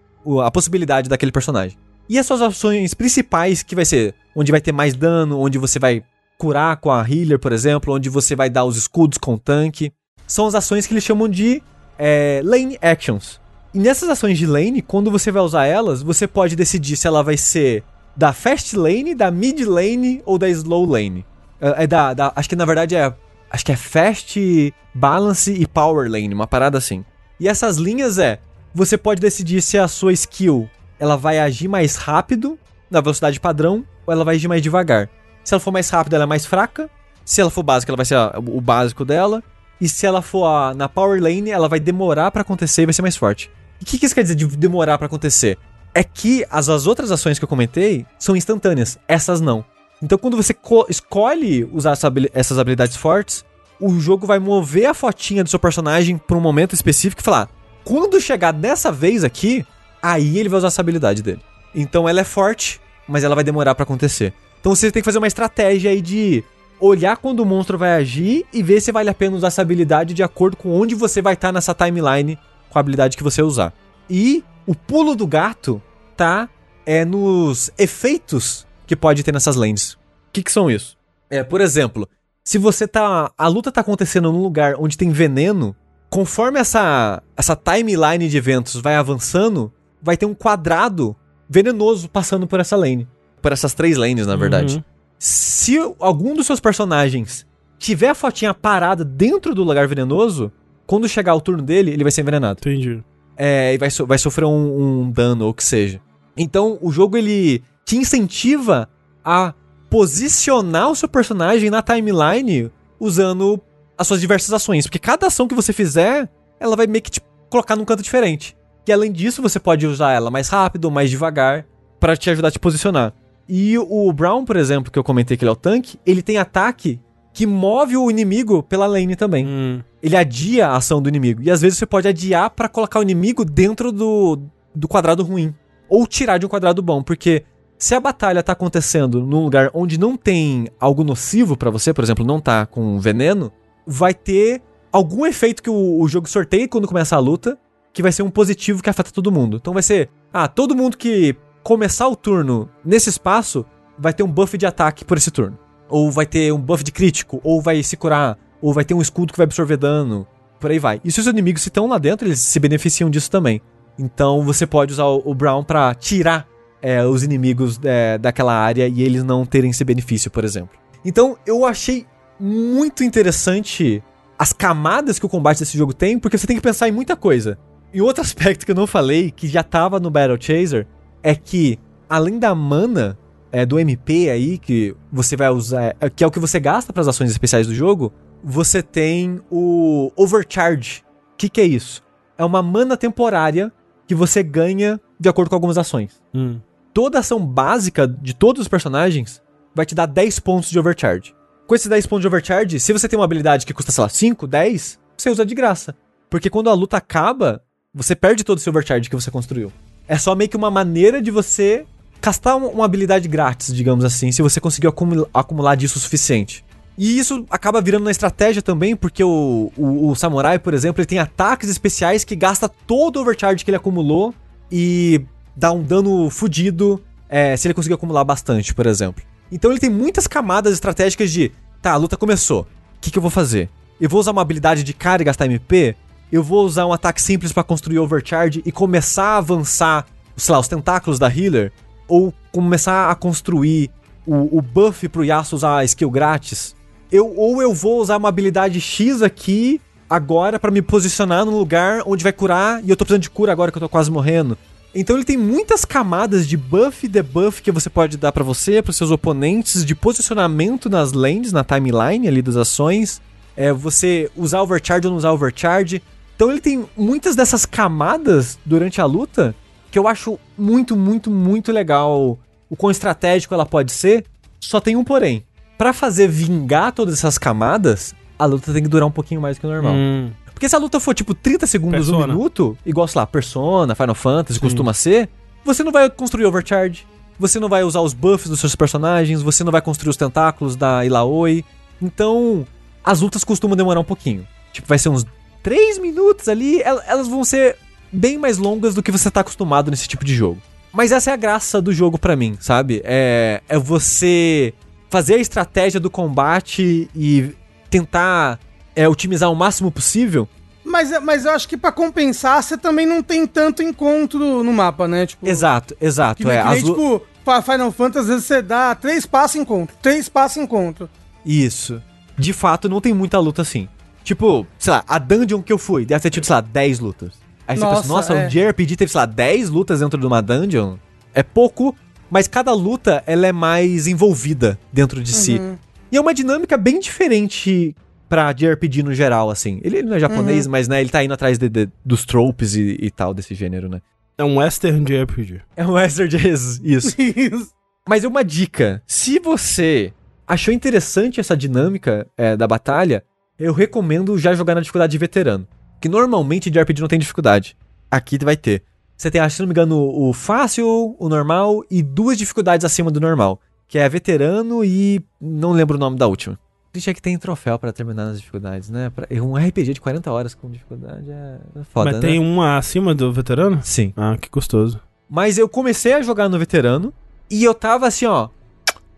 a possibilidade daquele personagem. E as suas ações principais, que vai ser onde vai ter mais dano, onde você vai curar com a healer, por exemplo, onde você vai dar os escudos com o tanque, são as ações que eles chamam de é, lane actions. E nessas ações de lane, quando você vai usar elas, você pode decidir se ela vai ser da fast lane, da mid lane ou da slow lane. É, é da, da- acho que na verdade é, acho que é fast, balance e power lane, uma parada assim. E essas linhas é, você pode decidir se a sua skill ela vai agir mais rápido na velocidade padrão ou ela vai agir mais devagar. Se ela for mais rápida, ela é mais fraca. Se ela for básica, ela vai ser a- o básico dela. E se ela for a- na power lane, ela vai demorar pra acontecer e vai ser mais forte. E o que, que isso quer dizer de demorar pra acontecer? É que as, as outras ações que eu comentei são instantâneas, essas não. Então quando você co- escolhe usar essa essas habilidades fortes, o jogo vai mover a fotinha do seu personagem pra um momento específico e falar: quando chegar dessa vez aqui, aí ele vai usar essa habilidade dele. Então ela é forte, mas ela vai demorar pra acontecer. Então você tem que fazer uma estratégia aí de olhar quando o monstro vai agir e ver se vale a pena usar essa habilidade de acordo com onde você vai estar nessa timeline com a habilidade que você usar. E o pulo do gato tá é nos efeitos que pode ter nessas lanes. O que, que são isso? É, por exemplo, se você tá. A luta tá acontecendo num lugar onde tem veneno, conforme essa, essa timeline de eventos vai avançando, vai ter um quadrado venenoso passando por essa lane. Por essas três lanes, na verdade. Uhum. Se algum dos seus personagens tiver a fotinha parada dentro do lugar venenoso, quando chegar o turno dele, ele vai ser envenenado Entendi. é, e vai, so- vai sofrer um, um dano ou o que seja. Então, o jogo ele te incentiva a posicionar o seu personagem na timeline usando as suas diversas ações, porque cada ação que você fizer, ela vai meio que te colocar num canto diferente. E além disso, você pode usar ela mais rápido ou mais devagar pra te ajudar a te posicionar. E o Brown, por exemplo, que eu comentei que ele é o tanque, ele tem ataque que move o inimigo pela lane também Hum, ele adia a ação do inimigo. E às vezes você pode adiar pra colocar o inimigo dentro do, do quadrado ruim. Ou tirar de um quadrado bom. Porque se a batalha tá acontecendo num lugar onde não tem algo nocivo pra você, por exemplo, não tá com veneno, vai ter algum efeito que o, o jogo sorteia quando começa a luta, que vai ser um positivo que afeta todo mundo. Então vai ser, ah, todo mundo que começar o turno nesse espaço vai ter um buff de ataque por esse turno. Ou vai ter um buff de crítico, ou vai se curar, ou vai ter um escudo que vai absorver dano, por aí vai. E se os inimigos estão lá dentro, eles se beneficiam disso também. Então você pode usar o, o Brown pra tirar é, os inimigos é, daquela área e eles não terem esse benefício, por exemplo. Então eu achei muito interessante as camadas que o combate desse jogo tem, porque você tem que pensar em muita coisa. E outro aspecto que eu não falei, que já tava no Battle Chaser, é que além da mana é, do MP aí, que você vai usar, é, que é o que você gasta para as ações especiais do jogo, você tem o Overcharge. O que, que é isso? É uma mana temporária que você ganha de acordo com algumas ações. hum. Toda ação básica de todos os personagens vai te dar 10 pontos de Overcharge. Com esses 10 pontos de Overcharge, se você tem uma habilidade que custa, sei lá, 5, 10, você usa de graça. Porque quando a luta acaba, você perde todo o seu Overcharge que você construiu. É só meio que uma maneira de você castar um- uma habilidade grátis, digamos assim, se você conseguir acumula- acumular disso o suficiente. E isso acaba virando uma estratégia também, porque o, o, o samurai, por exemplo, ele tem ataques especiais que gasta todo o overcharge que ele acumulou e dá um dano fudido é, se ele conseguir acumular bastante, por exemplo. Então ele tem muitas camadas estratégicas de, tá, a luta começou, o que, que eu vou fazer? Eu vou usar uma habilidade de cara e gastar MP? Eu vou usar um ataque simples pra construir overcharge e começar a avançar, sei lá, os tentáculos da healer? Ou começar a construir o, o buff pro Yasuo usar skill grátis? Eu, ou eu vou usar uma habilidade X aqui agora pra me posicionar num lugar onde vai curar e eu tô precisando de cura agora que eu tô quase morrendo. Então ele tem muitas camadas de buff e debuff que você pode dar pra você, pros seus oponentes, de posicionamento nas lanes, na timeline ali das ações. é você usar overcharge ou não usar overcharge. Então ele tem muitas dessas camadas durante a luta que eu acho muito, muito, muito legal o quão estratégico ela pode ser. Só tem um porém. Pra fazer vingar todas essas camadas, a luta tem que durar um pouquinho mais que o normal. Hum, Porque se a luta for tipo 30 segundos, um Persona. minuto, igual, sei lá, Persona, Final Fantasy costuma ser, você não vai construir overcharge, você não vai usar os buffs dos seus personagens, você não vai construir os tentáculos da Ilaoi. Então, as lutas costumam demorar um pouquinho. Tipo, vai ser uns 3 minutos ali, el- elas vão ser bem mais longas do que você tá acostumado nesse tipo de jogo. Mas essa é a graça do jogo pra mim, sabe? É, é você fazer a estratégia do combate e tentar é, otimizar o máximo possível. Mas, mas eu acho que pra compensar, você também não tem tanto encontro no mapa, né? Tipo, Exato, exato. Que, é, que nem, tipo, Final Fantasy, às vezes você dá três passos encontro, três passos encontro. Isso. De fato, não tem muita luta assim. Tipo, sei lá, a dungeon que eu fui deve ter tido, sei lá, 10 lutas. Aí você Nossa, pensa, nossa, é. um JRPG teve, sei lá, 10 lutas dentro de uma dungeon? É pouco, mas cada luta ela é mais envolvida dentro de si. Uhum. E é uma dinâmica bem diferente pra JRPG no geral, assim. Ele, ele não é japonês, Uhum. mas né, ele tá indo atrás de- de- dos tropes e, e tal desse gênero, né? é um western de RPG. É um Western Jazz, isso. Isso. Mas é uma dica. Se você achou interessante essa dinâmica é, da batalha, eu recomendo já jogar na dificuldade de veterano. Que normalmente de RPG não tem dificuldade. Aqui vai ter. Você tem, se não me engano, o fácil, o normal e duas dificuldades acima do normal. Que é veterano e. não lembro o nome da última. Deixa que tem troféu pra terminar nas dificuldades, né? Pra- um RPG de 40 horas com dificuldade é é foda, Mas né? tem uma acima do veterano? Sim. Ah, que gostoso. Mas eu comecei a jogar no veterano e eu tava assim, ó,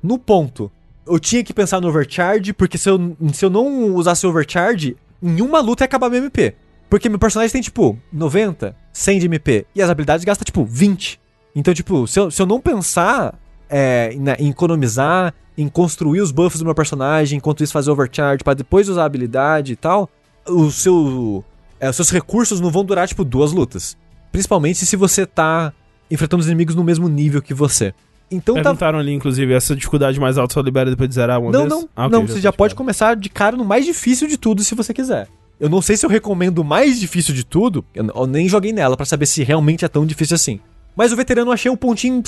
no ponto. Eu tinha que pensar no overcharge, porque se eu, se eu não usasse overcharge, em uma luta ia acabar meu MP. Porque meu personagem tem, tipo, 90, 100 de MP, e as habilidades gastam, tipo, 20. Então, tipo, se eu, se eu não pensar é, em, economizar, em construir os buffs do meu personagem, enquanto isso fazer overcharge, pra depois usar a habilidade e tal, o seu, é, os seus recursos não vão durar, tipo, duas lutas. Principalmente se você tá enfrentando os inimigos no mesmo nível que você. Então tá. Perguntaram ali, inclusive, essa dificuldade mais alta só libera depois de zerar uma Não, vez? não, Ah, ok, não, você já tá pode começar de cara no mais difícil de tudo se você quiser. Eu não sei se eu recomendo o mais difícil de tudo, eu, nem joguei nela pra saber se realmente é tão difícil assim. Mas o veterano achei um pontinho,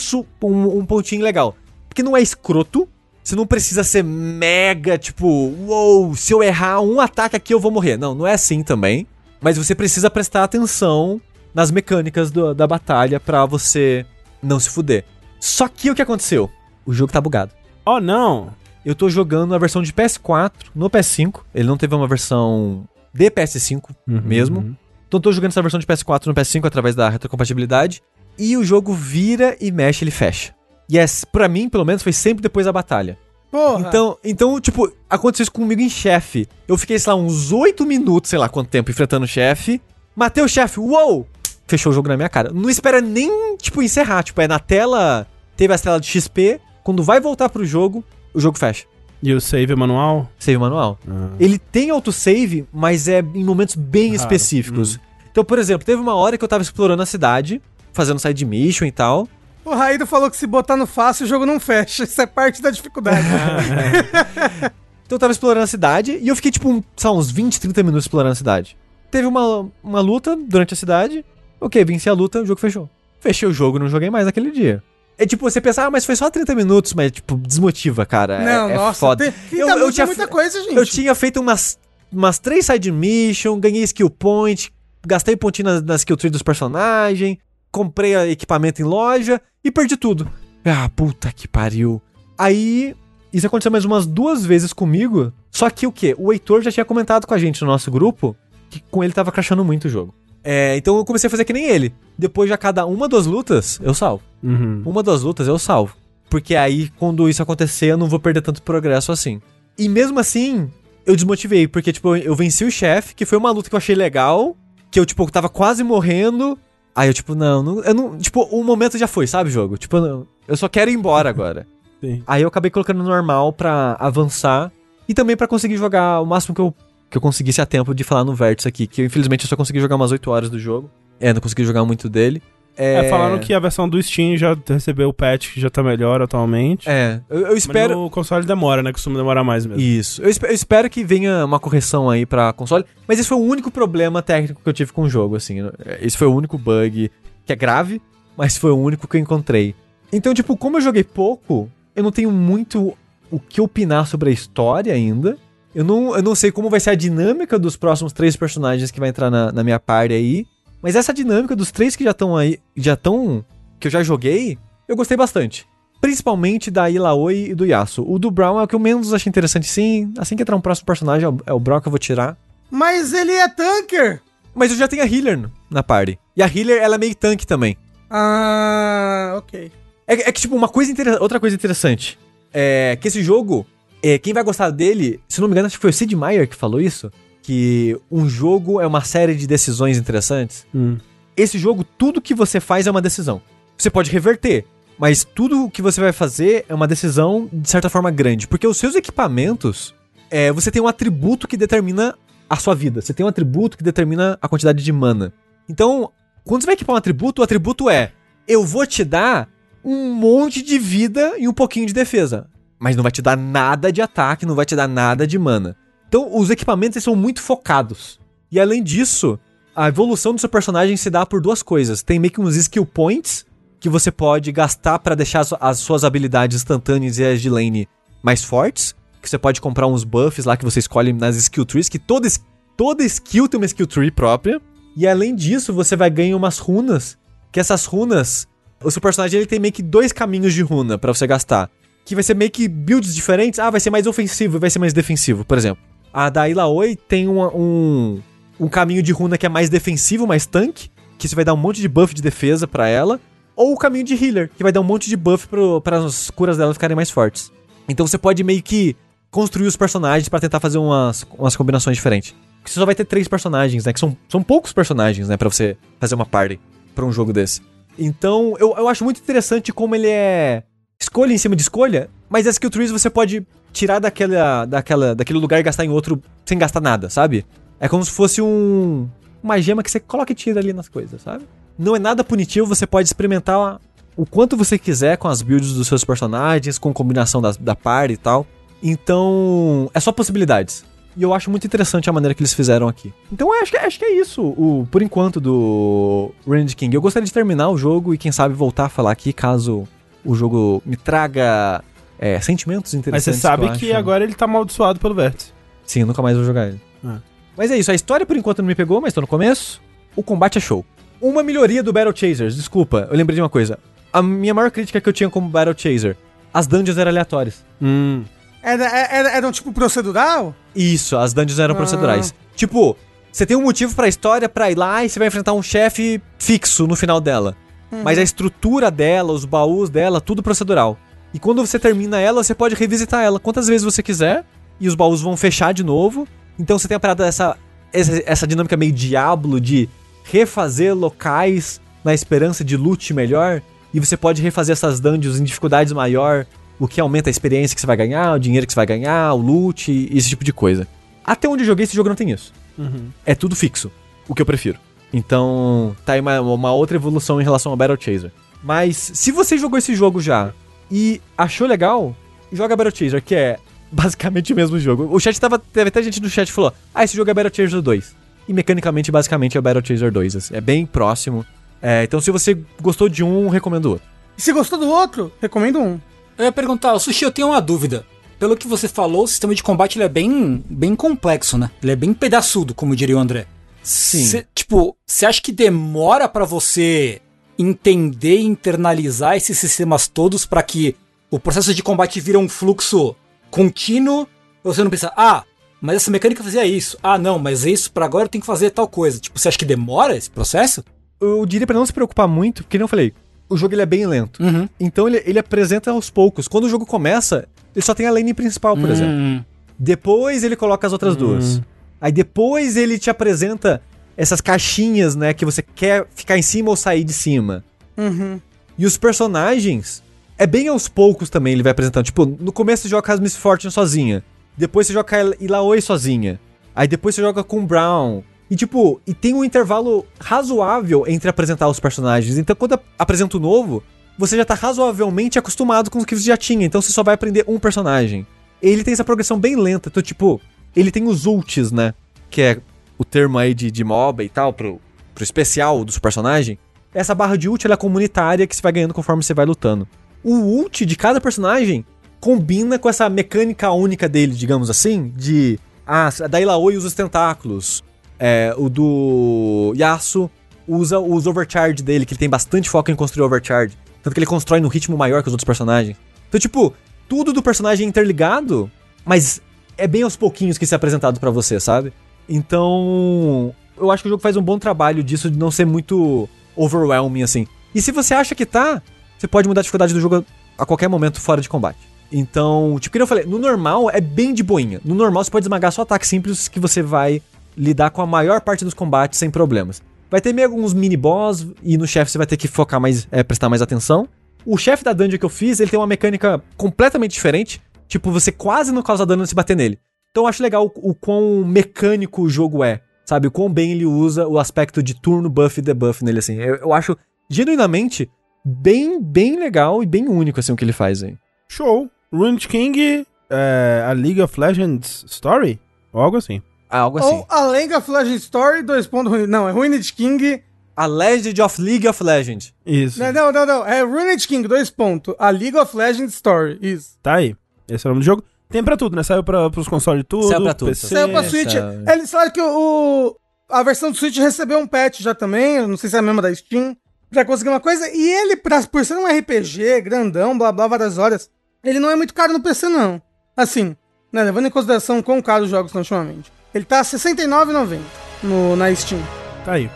um, um pontinho legal. Porque não é escroto, você não precisa ser mega, tipo, uou, se eu errar um ataque aqui eu vou morrer. Não, não é assim também. Mas você precisa prestar atenção nas mecânicas do- da batalha pra você não se fuder. Só que o que aconteceu? O jogo tá bugado. Oh, não! Eu tô jogando a versão de PS4 no PS5. Ele não teve uma versão de PS5 Uhum, mesmo. uhum. Então eu tô jogando essa versão de PS4 no PS5 através da retrocompatibilidade. E o jogo vira e mexe, ele fecha. E é, pra mim, pelo menos, foi sempre depois da batalha. Porra. Então, então, tipo, aconteceu isso comigo em chefe. Eu fiquei, sei lá, uns 8 minutos, sei lá quanto tempo, enfrentando o chefe. Matei o chefe, uou! Fechou o jogo na minha cara. Não espera nem, tipo, encerrar. Tipo, é na tela. Teve as telas de XP. Quando vai voltar pro jogo, o jogo fecha. E o save é manual? Save manual. Ah. Ele tem autosave, mas é em momentos bem Raro. específicos. Então, por exemplo, teve uma hora que eu tava explorando a cidade, fazendo side mission e tal. O Raído falou que se botar no fácil, o jogo não fecha. Isso é parte da dificuldade. Então eu tava explorando a cidade e eu fiquei, tipo, um, lá, uns 20, 30 minutos explorando a cidade. Teve uma, uma luta durante a cidade. Ok, venci a luta, o jogo fechou. Fechei o jogo, não joguei mais naquele dia. É tipo, você pensa, ah, mas foi só 30 minutos, mas, tipo, desmotiva, cara. É- não, é, nossa. foda. Eu- eu, eu tinha muita coisa, gente. Eu tinha feito umas, umas três side mission, ganhei skill point, gastei pontinho na, na skill tree dos personagens, comprei equipamento em loja e perdi tudo. Ah, puta que pariu. Aí, isso aconteceu mais umas duas vezes comigo. Só que o quê? O Heitor já tinha comentado com a gente no nosso grupo que com ele tava crashando muito o jogo. É, então eu comecei a fazer que nem ele. Depois de a cada uma das lutas, eu salvo. Uhum. Uma das lutas eu salvo. Porque aí, quando isso acontecer, eu não vou perder tanto progresso assim. E mesmo assim, eu desmotivei, porque, tipo, eu venci o chefe, que foi uma luta que eu achei legal, que eu, tipo, tava quase morrendo. Aí eu, tipo, não, não eu não. Tipo, o momento já foi, sabe, jogo? Tipo, eu não- eu só quero ir embora agora. Sim. Aí eu acabei colocando no normal pra avançar. E também pra conseguir jogar o máximo que eu, que eu conseguisse a tempo de falar no Vértice aqui. Que eu, infelizmente eu só consegui jogar umas 8 horas do jogo. É, não consegui jogar muito dele. É, falaram que a versão do Steam já recebeu o patch que já tá melhor atualmente. É, eu, eu espero... Mas o console demora, né? Costuma demorar mais mesmo. Isso. Eu, eu espero que venha uma correção aí pra console. Mas esse foi o único problema técnico que eu tive com o jogo, assim. Esse foi o único bug que é grave, mas foi o único que eu encontrei. Então, tipo, como eu joguei pouco, eu não tenho muito o que opinar sobre a história ainda. Eu não, eu não sei como vai ser a dinâmica dos próximos três personagens que vai entrar na, na minha party aí. Mas essa dinâmica dos três que já estão aí, já estão. que eu já joguei, eu gostei bastante. Principalmente da Ilaoi e do Yasuo. O do Brown é o que eu menos achei interessante, sim. Assim que entrar um próximo personagem, é o- é Brown que eu vou tirar. Mas ele é tanker. Mas eu já tenho a Healer na party. E a Healer, ela é meio tanque também. Ah, ok. É, é que, tipo, uma coisa outra coisa interessante é que esse jogo, é, quem vai gostar dele, se não me engano, acho que foi o Sid Meier que falou isso, que um jogo é uma série de decisões interessantes. Hum. Esse jogo, tudo que você faz é uma decisão. Você pode reverter, mas tudo que você vai fazer é uma decisão, de certa forma, grande. Porque os seus equipamentos, é, você tem um atributo que determina a sua vida. Você tem um atributo que determina a quantidade de mana. Então, quando você vai equipar um atributo, o atributo é: eu vou te dar um monte de vida e um pouquinho de defesa. Mas não vai te dar nada de ataque, não vai te dar nada de mana. Então, os equipamentos são muito focados. E além disso, a evolução do seu personagem se dá por duas coisas. Tem meio que uns skill points que você pode gastar pra deixar as- as suas habilidades instantâneas e as de lane mais fortes. Que você pode comprar uns buffs lá que você escolhe nas skill trees, que toda, toda skill tem uma skill tree própria. E além disso, você vai ganhar umas runas, que essas runas, o seu personagem ele tem meio que dois caminhos de runa pra você gastar. Que vai ser meio que builds diferentes. Ah, vai ser mais ofensivo vai ser mais defensivo, por exemplo. A da Ilaoi tem uma- um, um caminho de runa que é mais defensivo, mais tanque, que você vai dar um monte de buff de defesa pra ela. Ou o caminho de healer, que vai dar um monte de buff para as curas dela ficarem mais fortes. Então você pode meio que construir os personagens pra tentar fazer umas, umas combinações diferentes. Porque você só vai ter três personagens, né? Que são, são poucos personagens, né? Pra você fazer uma party pra um jogo desse. Então, eu, eu acho muito interessante como ele é escolha em cima de escolha, mas as skill trees você pode tirar daquela, daquela, daquele lugar e gastar em outro sem gastar nada, sabe? É como se fosse um uma gema que você coloca e tira ali nas coisas, sabe? Não é nada punitivo, você pode experimentar o quanto você quiser com as builds dos seus personagens, com combinação da, da party e tal. Então, é só possibilidades. E eu acho muito interessante a maneira que eles fizeram aqui. Então, acho que, acho que é isso, o, por enquanto, do Range King. Eu gostaria de terminar o jogo e, quem sabe, voltar a falar aqui caso o jogo me traga é, sentimentos Mas interessantes. você sabe que acho. agora ele tá amaldiçoado pelo vértice. Sim, eu nunca mais vou jogar ele. É. Mas é isso, a história por enquanto não me pegou, mas tô no começo. O combate é show. Uma melhoria do Battle Chasers, desculpa, eu lembrei de uma coisa. A minha maior crítica que eu tinha como Battle Chaser, as dungeons eram aleatórias. Hum. Era, era, era um tipo procedural? Isso, as dungeons eram Ah. procedurais. Tipo, você tem um motivo pra história pra ir lá e você vai enfrentar um chefe fixo no final dela. Mas a estrutura dela, os baús dela, tudo procedural. E quando você termina ela, você pode revisitar ela quantas vezes você quiser. E os baús vão fechar de novo. Então você tem a parada dessa. Essa, essa dinâmica meio diablo de refazer locais na esperança de loot melhor. E você pode refazer essas dungeons em dificuldades maior. O que aumenta a experiência que você vai ganhar, o dinheiro que você vai ganhar, o loot esse tipo de coisa. Até onde eu joguei, esse jogo não tem isso. Uhum. É tudo fixo. O que eu prefiro. Então, tá aí uma, uma outra evolução em relação ao Battle Chaser. Mas, se você jogou esse jogo já e achou legal, joga Battle Chaser, que é basicamente o mesmo jogo. O chat tava. Teve até gente no chat que falou: Ah, esse jogo é Battle Chaser 2. E mecanicamente, basicamente, é o Battle Chaser 2. assim, é bem próximo. É, então, se você gostou de um, recomendo o outro. E se gostou do outro, recomendo um. Eu ia perguntar, Sushi, eu tenho uma dúvida. Pelo que você falou, o sistema de combate ele é bem, bem complexo, né? Ele é bem pedaçudo, como diria o André. Sim. Cê, tipo, você acha que demora pra você entender e internalizar esses sistemas todos pra que o processo de combate vira um fluxo contínuo? Você não pensa, ah, mas essa mecânica fazia isso. Ah, não, mas isso pra agora eu tenho que fazer tal coisa. Tipo, você acha que demora esse processo? Eu diria pra não se preocupar muito, porque, eu falei, o jogo ele é bem lento. Uhum. Então, ele, ele apresenta aos poucos. Quando o jogo começa, ele só tem a lane principal, por exemplo. Hum. Depois ele coloca as outras duas. Aí depois ele te apresenta essas caixinhas, né? Que você quer ficar em cima ou sair de cima. Uhum. E os personagens, é bem aos poucos também ele vai apresentando. Tipo, no começo você joga as Miss Fortune sozinha. Depois você joga Ilaoi sozinha. Aí depois você joga com Brown. E tipo, e tem um intervalo razoável entre apresentar os personagens. Então quando apresenta o novo, você já tá razoavelmente acostumado com o que você já tinha. Então você só vai aprender um personagem. Ele tem essa progressão bem lenta. Então, tipo, ele tem os ults, né? Que é o termo aí de, de e tal, pro, pro especial dos personagens. Essa barra de ult ela é comunitária que você vai ganhando conforme você vai lutando. O ult de cada personagem combina com essa mecânica única dele, digamos assim, de. Ah, da Ilaoi usa os tentáculos. É, o do Yasuo usa os overcharge dele, que ele tem bastante foco em construir overcharge. Tanto que ele constrói no ritmo maior que os outros personagens. Então, tipo, tudo do personagem é interligado, mas é bem aos pouquinhos que isso é apresentado para você, sabe? Então, eu acho que o jogo faz um bom trabalho disso de não ser muito overwhelming assim. E se você acha que tá, você pode mudar a dificuldade do jogo a qualquer momento fora de combate. Então, tipo, que eu falei, no normal é bem de boinha. No normal você pode esmagar só ataques simples que você vai lidar com a maior parte dos combates sem problemas. Vai ter meio alguns mini boss e no chefe você vai ter que focar mais, é, prestar mais atenção. O chefe da dungeon que eu fiz, ele tem uma mecânica completamente diferente. Tipo, você quase não causa dano se bater nele. Então eu acho legal o, o quão mecânico o jogo é. Sabe? O quão bem ele usa o aspecto de turno, buff e debuff nele, assim. Eu, eu acho, genuinamente, bem, bem legal e bem único, assim, o que ele faz aí. Show. Rune King, é, a League of Legends Story? Ou algo assim. Ah, algo assim. Ou a League of Legends Story, dois pontos ruins. Não, é Ruined King. A Legend of League of Legends. Isso. Não, não, não, não. É Ruined King, dois pontos. A League of Legends Story. Isso. Tá aí. Esse é o nome do jogo. Tem pra tudo, né? Saiu pra, pros consoles tudo. Saiu pra tudo. PC. Saiu pra Switch. saiu. Eles falaram que o, a versão do Switch recebeu um patch já também. eu Não sei se é a mesma da Steam. Pra conseguir uma coisa. E ele, pra, por ser um RPG grandão, blá blá, várias horas, ele não é muito caro no PC, não. Assim, né, levando em consideração quão caro os jogos estão ultimamente. Ele tá R$ 69,90 no, na Steam. Tá aí.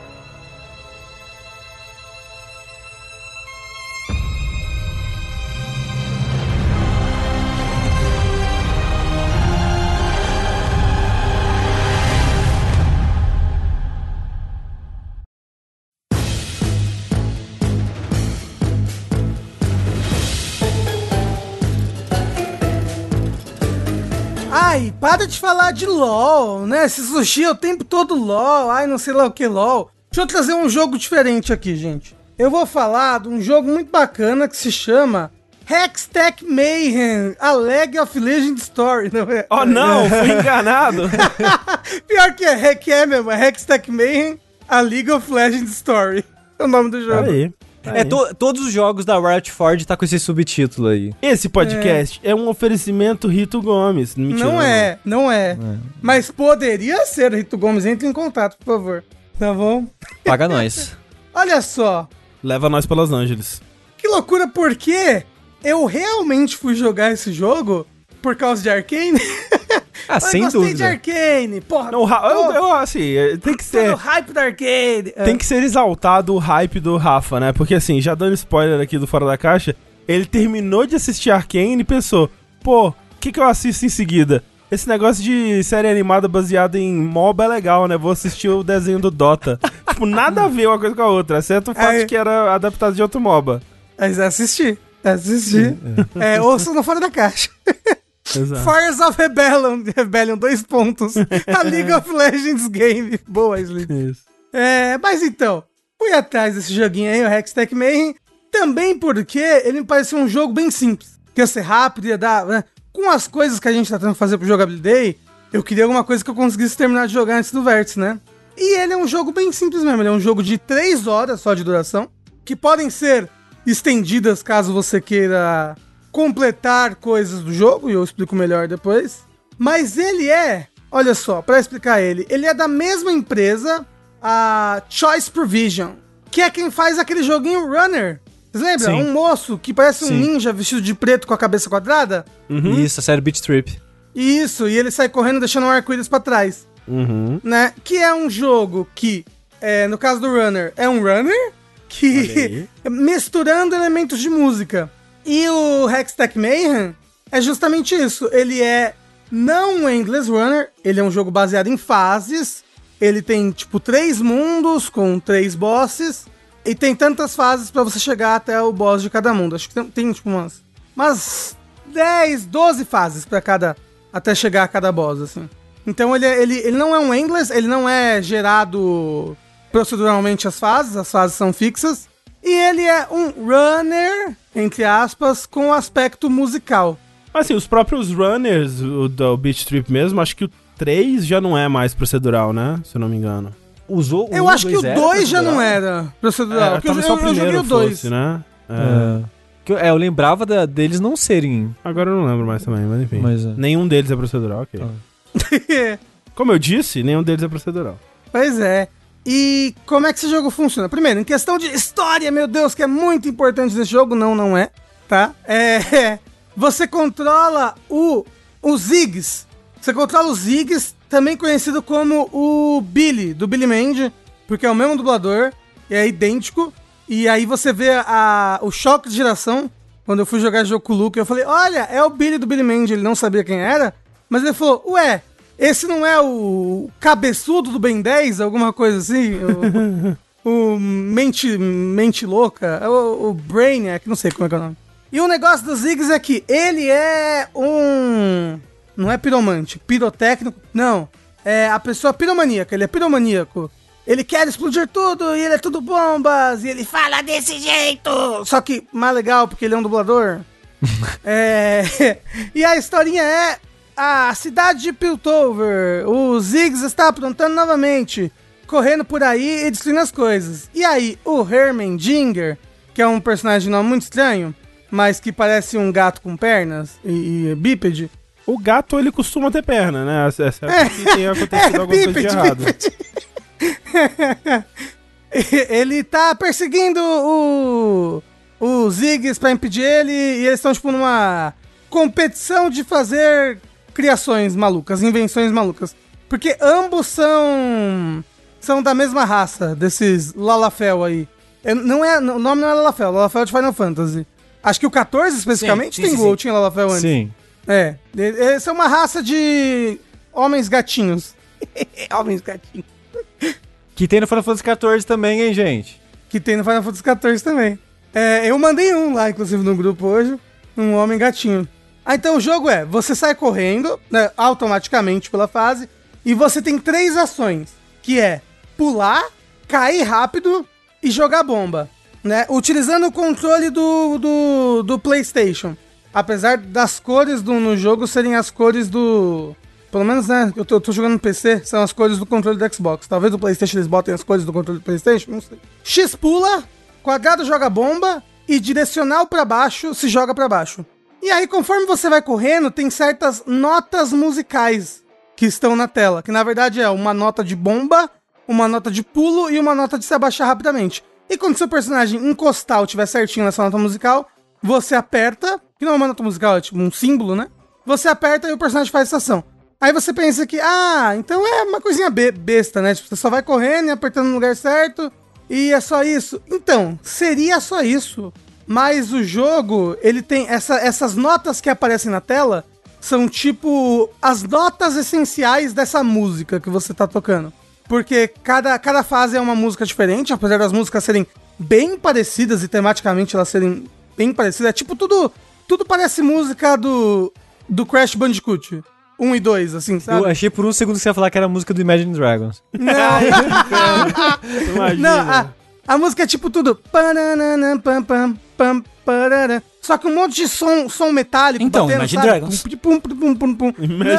Para de falar de LOL, né? Se sushi é o tempo todo LOL, ai, não sei lá o que LOL. Deixa eu trazer um jogo diferente aqui, gente. Eu vou falar de um jogo muito bacana que se chama Hextech Mayhem, a League of Legends Story, não é? Oh, não! Fui enganado! Pior que é, que é mesmo, é Hextech Mayhem, a League of Legends Story. É o nome do jogo. aí. Tá É, to- todos os jogos da Riot Forge tá com esse subtítulo aí. Esse podcast é. um oferecimento Rito Gomes. Mentira, Não é, não é. Mas poderia ser, Rito Gomes. Entre em contato, por favor. Tá bom? Paga nós. Olha só. Leva nós pelas Ângeles. Que loucura, porque eu realmente fui jogar esse jogo por causa de Arcane. Ah, eu sem gostei de dúvida. Arcane. Porra, Não, o eu, eu, assim, é, tem que tô no ser. hype da Arcane. Tem que ser exaltado o hype do Rafa, né? Porque assim, já dando spoiler aqui do Fora da Caixa, ele terminou de assistir Arcane e pensou, pô, o que, que eu assisto em seguida? Esse negócio de série animada baseada em MOBA é legal, né? Vou assistir o desenho do Dota. tipo, nada a ver uma coisa com a outra, exceto o fato Aí- de que era adaptado de outro MOBA. Mas assisti. Assisti. É, ouça no Fora da Caixa. Exato. Fires of Rebellion. Rebellion, dois pontos. A League of Legends Game. Boa, Sleep. Isso. É, mas então, fui atrás desse joguinho aí, o Hextech Mayhem, também porque ele me pareceu um jogo bem simples. Que ia ser rápido, ia dar. Né? Com as coisas que a gente tá tentando fazer pro Jogabilidade, eu queria alguma coisa que eu conseguisse terminar de jogar antes do Vértice, né? E ele é um jogo bem simples mesmo, ele é um jogo de 3 horas só de duração, que podem ser estendidas caso você queira completar coisas do jogo, e eu explico melhor depois. Mas ele é, olha só, pra explicar ele, ele é da mesma empresa, a Choice Provision, que é quem faz aquele joguinho Runner. Vocês lembram? Sim. Um moço que parece um Sim. ninja vestido de preto com a cabeça quadrada? Isso, a série Beat Trip. Isso, e ele sai correndo deixando um arco-íris pra trás, Uhum. né? Que é um jogo que, é, no caso do Runner, é um runner que misturando elementos de música. E o Hextech Mayhem é justamente isso. Ele é não um Endless Runner, ele é um jogo baseado em fases. Ele tem, tipo, três mundos com três bosses. E tem tantas fases pra você chegar até o boss de cada mundo. Acho que tem, tem, tipo, umas, umas 10, 12 fases pra cada. Até chegar a cada boss, assim. Então ele, é- ele, ele não é um endless, ele não é gerado proceduralmente as fases, as fases são fixas. E ele é um runner, entre aspas, com aspecto musical. Assim, os próprios runners o do Beat Trip mesmo, acho que o 3 já não é mais procedural, né? Se eu não me engano. Usou Eu um, acho que o dois 2 já não era procedural. É, porque eu, o eu, eu joguei o 2. fosse, né? É. É. Que eu- é, eu lembrava da- deles não serem. Agora eu não lembro mais também, mas enfim. Mas, é. Nenhum deles é procedural, ok. Ah. Como eu disse, nenhum deles é procedural. Pois é. E como é que esse jogo funciona? Primeiro, em questão de história, meu Deus, que é muito importante nesse jogo, não, não é, tá? É. Você controla o. Os Ziggs. Você controla os Ziggs, também conhecido como o Billy, do Billy Mandy, porque é o mesmo dublador, é idêntico. E aí você vê a, o choque de geração. Quando eu fui jogar jogo com o Luke, eu falei: Olha, é o Billy do Billy Mandy. Ele não sabia quem era, mas ele falou: Ué, esse não é o cabeçudo do Ben 10? Alguma coisa assim? O, o mente, mente louca? O, o Brainiac, não sei como é que é o nome. E o negócio dos Ziggs é que ele é um. Não é piromante, pirotécnico. Não. É a pessoa piromaníaca, ele é piromaníaco. Ele quer explodir tudo e ele é tudo bombas e ele fala desse jeito. Só que mais legal porque ele é um dublador. é. E a historinha é a cidade de Piltover. O Ziggs está aprontando novamente, correndo por aí e destruindo as coisas. E aí, o Herman Dinger, que é um personagem não muito estranho, mas que parece um gato com pernas e, e bípede. O gato, ele costuma ter perna, né? Exceto que tenha acontecido alguma coisa de bípede, errado. bípede. ele tá perseguindo o, o Ziggs pra impedir ele e eles estão, tipo, numa competição de fazer criações malucas, invenções malucas. Porque ambos são são da mesma raça, desses Lalafel aí. É, Não é, o nome não é Lalafel, Lalafel é de Final Fantasy. Acho que o 14 especificamente sim, tem sim, Gol, sim. tinha Lalafel antes. Sim. É, e- eles são uma raça de homens gatinhos. homens gatinhos. Que tem no Final Fantasy XIV também, hein, gente? Que tem no Final Fantasy XIV também. É, eu mandei um lá, inclusive, no grupo hoje. Um homem gatinho. Ah, então o jogo é, você sai correndo, né, automaticamente pela fase, e você tem três ações, que é pular, cair rápido e jogar bomba, né? Utilizando o controle do, do, do Playstation. Apesar das cores do, no jogo serem as cores do... Pelo menos, né, eu tô, tô jogando no PC, são as cores do controle do Xbox. Talvez no Playstation eles botem as cores do controle do Playstation, não sei. X pula, quadrado joga bomba e direcional pra baixo se joga pra baixo. E aí, conforme você vai correndo, tem certas notas musicais que estão na tela, que na verdade é uma nota de bomba, uma nota de pulo e uma nota de se abaixar rapidamente. E quando seu personagem encostar ou tiver certinho nessa nota musical, você aperta, que não é uma nota musical, é tipo um símbolo, né? Você aperta e o personagem faz essa ação. Aí você pensa que, ah, então é uma coisinha be- besta, né? Tipo, você só vai correndo e apertando no lugar certo e é só isso. Então, seria só isso. Mas o jogo, ele tem essa- essas notas que aparecem na tela, são tipo as notas essenciais dessa música que você tá tocando. Porque cada, cada fase é uma música diferente, apesar das músicas serem bem parecidas e tematicamente elas serem bem parecidas. É tipo tudo. Tudo parece música do. do Crash Bandicoot. 1 e 2, assim, Eu sabe? achei por um segundo que você ia falar que era a música do Imagine Dragons. Não, Imagina. não a, a música é tipo tudo. Só que um monte de som, som metálico Então, Imagine sabe? Dragons. Pum, pum, pum, pum, pum. Imagine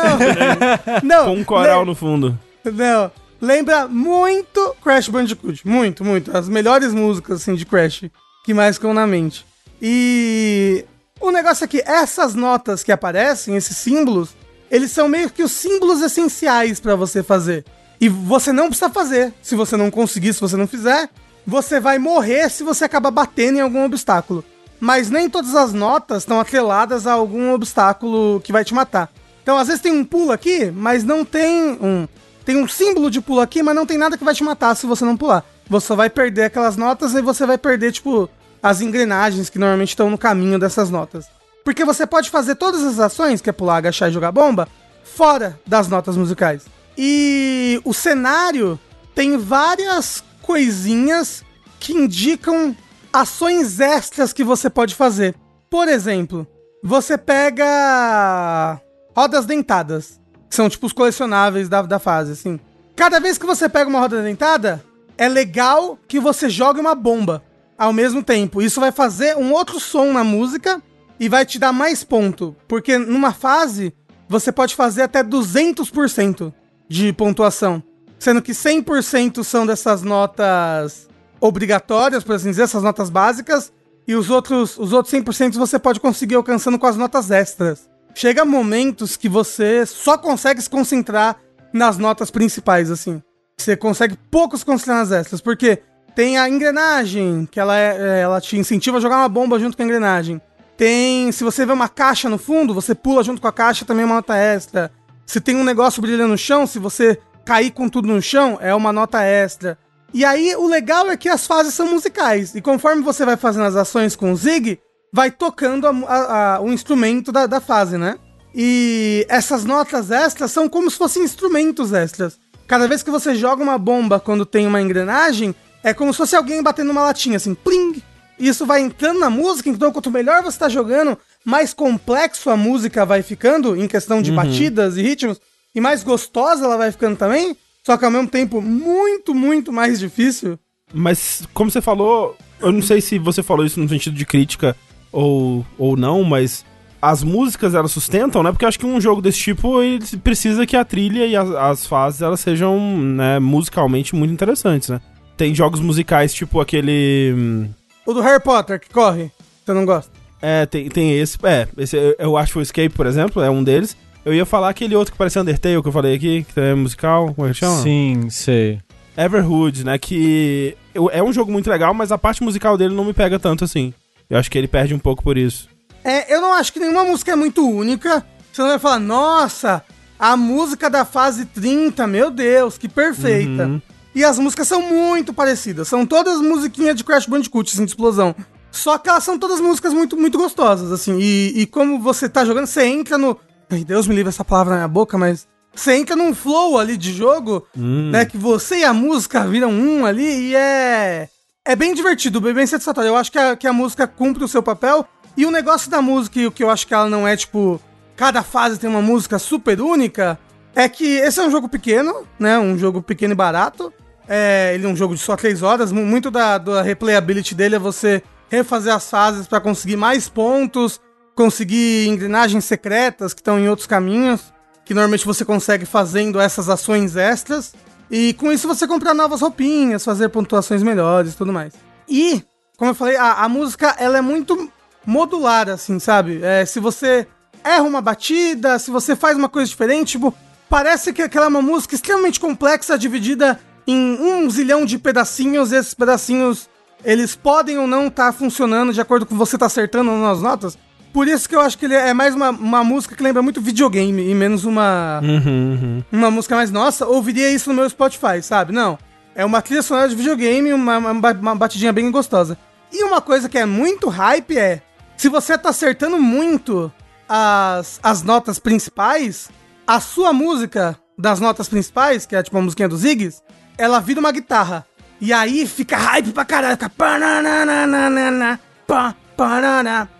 Não, não. Com um coral no fundo. Não. Lembra muito Crash Bandicoot. Muito, muito. As melhores músicas, assim, de Crash que mais ficam na mente. E o negócio é que essas notas que aparecem, esses símbolos, eles são meio que os símbolos essenciais pra você fazer. E você não precisa fazer. Se você não conseguir, se você não fizer, você vai morrer se você acabar batendo em algum obstáculo. Mas nem todas as notas estão atreladas a algum obstáculo que vai te matar. Então, às vezes tem um pulo aqui, mas não tem um. Tem um símbolo de pulo aqui, mas não tem nada que vai te matar se você não pular. Você vai perder aquelas notas e você vai perder, tipo, as engrenagens que normalmente estão no caminho dessas notas. Porque você pode fazer todas as ações, que é pular, agachar e jogar bomba, fora das notas musicais. E o cenário tem várias coisinhas que indicam ações extras que você pode fazer. Por exemplo, você pega rodas dentadas. que são tipo os colecionáveis da, da fase, assim. Cada vez que você pega uma roda dentada, é legal que você jogue uma bomba ao mesmo tempo. Isso vai fazer um outro som na música e vai te dar mais ponto. Porque numa fase, você pode fazer até 200% de pontuação. Sendo que 100% são dessas notas obrigatórias, por assim dizer, essas notas básicas. E os outros, os outros 100% você pode conseguir alcançando com as notas extras. Chega momentos que você só consegue se concentrar nas notas principais, assim. Você consegue pouco se concentrar nas extras, porque tem a engrenagem, que ela, é, ela te incentiva a jogar uma bomba junto com a engrenagem. Tem, se você vê uma caixa no fundo, você pula junto com a caixa, também é uma nota extra. Se tem um negócio brilhando no chão, se você cair com tudo no chão, é uma nota extra. E aí, o legal é que as fases são musicais. E conforme você vai fazendo as ações com o Zig, vai tocando a, a, a, o instrumento da, da fase, né? E essas notas extras são como se fossem instrumentos extras. Cada vez que você joga uma bomba quando tem uma engrenagem, é como se fosse alguém batendo uma latinha, assim, pling, e isso vai entrando na música, então quanto melhor você tá jogando, mais complexo a música vai ficando, em questão de uhum. batidas e ritmos, e mais gostosa ela vai ficando também, só que ao mesmo tempo muito, muito mais difícil. Mas, como você falou, eu não sei se você falou isso no sentido de crítica ou, ou não, mas as músicas elas sustentam, né? Porque eu acho que um jogo desse tipo ele precisa que a trilha e as, as fases elas sejam né, musicalmente muito interessantes, né? Tem jogos musicais tipo aquele. Hum, o do Harry Potter, que corre. Você não gosta? É, tem, tem esse. É, esse eu acho o Escape, por exemplo, é um deles. Eu ia falar aquele outro que parece Undertale que eu falei aqui, que é musical, como é que chama? Sim, sei. Everhood, né? Que é um jogo muito legal, mas a parte musical dele não me pega tanto assim. Eu acho que ele perde um pouco por isso. É, eu não acho que nenhuma música é muito única. Você não vai falar, nossa, a música da fase 30, meu Deus, que perfeita. Uhum. E as músicas são muito parecidas. São todas musiquinhas de Crash Bandicoot, assim, de explosão. Só que elas são todas músicas muito, muito gostosas, assim. E, e como você tá jogando, você entra no. Ai, Deus me livre essa palavra na minha boca, mas. Você entra num flow ali de jogo, hum. né? Que você e a música viram um ali e é. É bem divertido, bem, bem satisfatório. Eu acho que a, que a música cumpre o seu papel. E o negócio da música, e o que eu acho que ela não é, tipo. Cada fase tem uma música super única. É que esse é um jogo pequeno, né? Um jogo pequeno e barato. É, ele é um jogo de só 3 horas. Muito da, da replayability dele é você refazer as fases para conseguir mais pontos, conseguir engrenagens secretas que estão em outros caminhos, que normalmente você consegue fazendo essas ações extras. E com isso você comprar novas roupinhas, fazer pontuações melhores e tudo mais. E, como eu falei, a, a música ela é muito modular, assim, sabe? É, se você erra uma batida, se você faz uma coisa diferente, tipo, parece que aquela é uma música extremamente complexa, dividida em um zilhão de pedacinhos, esses pedacinhos eles podem ou não estar tá funcionando de acordo com você tá acertando nas notas. Por isso que eu acho que ele é mais uma, uma música que lembra muito videogame e menos uma uhum, uhum. uma música mais nossa. Ouviria isso no meu Spotify, sabe? Não. É uma trilha sonora de videogame, uma, uma, uma batidinha bem gostosa. E uma coisa que é muito hype é se você tá acertando muito as, as notas principais, a sua música das notas principais, que é tipo a musiquinha dos Ziggs, ela vira uma guitarra. E aí fica hype pra caralho. Fica...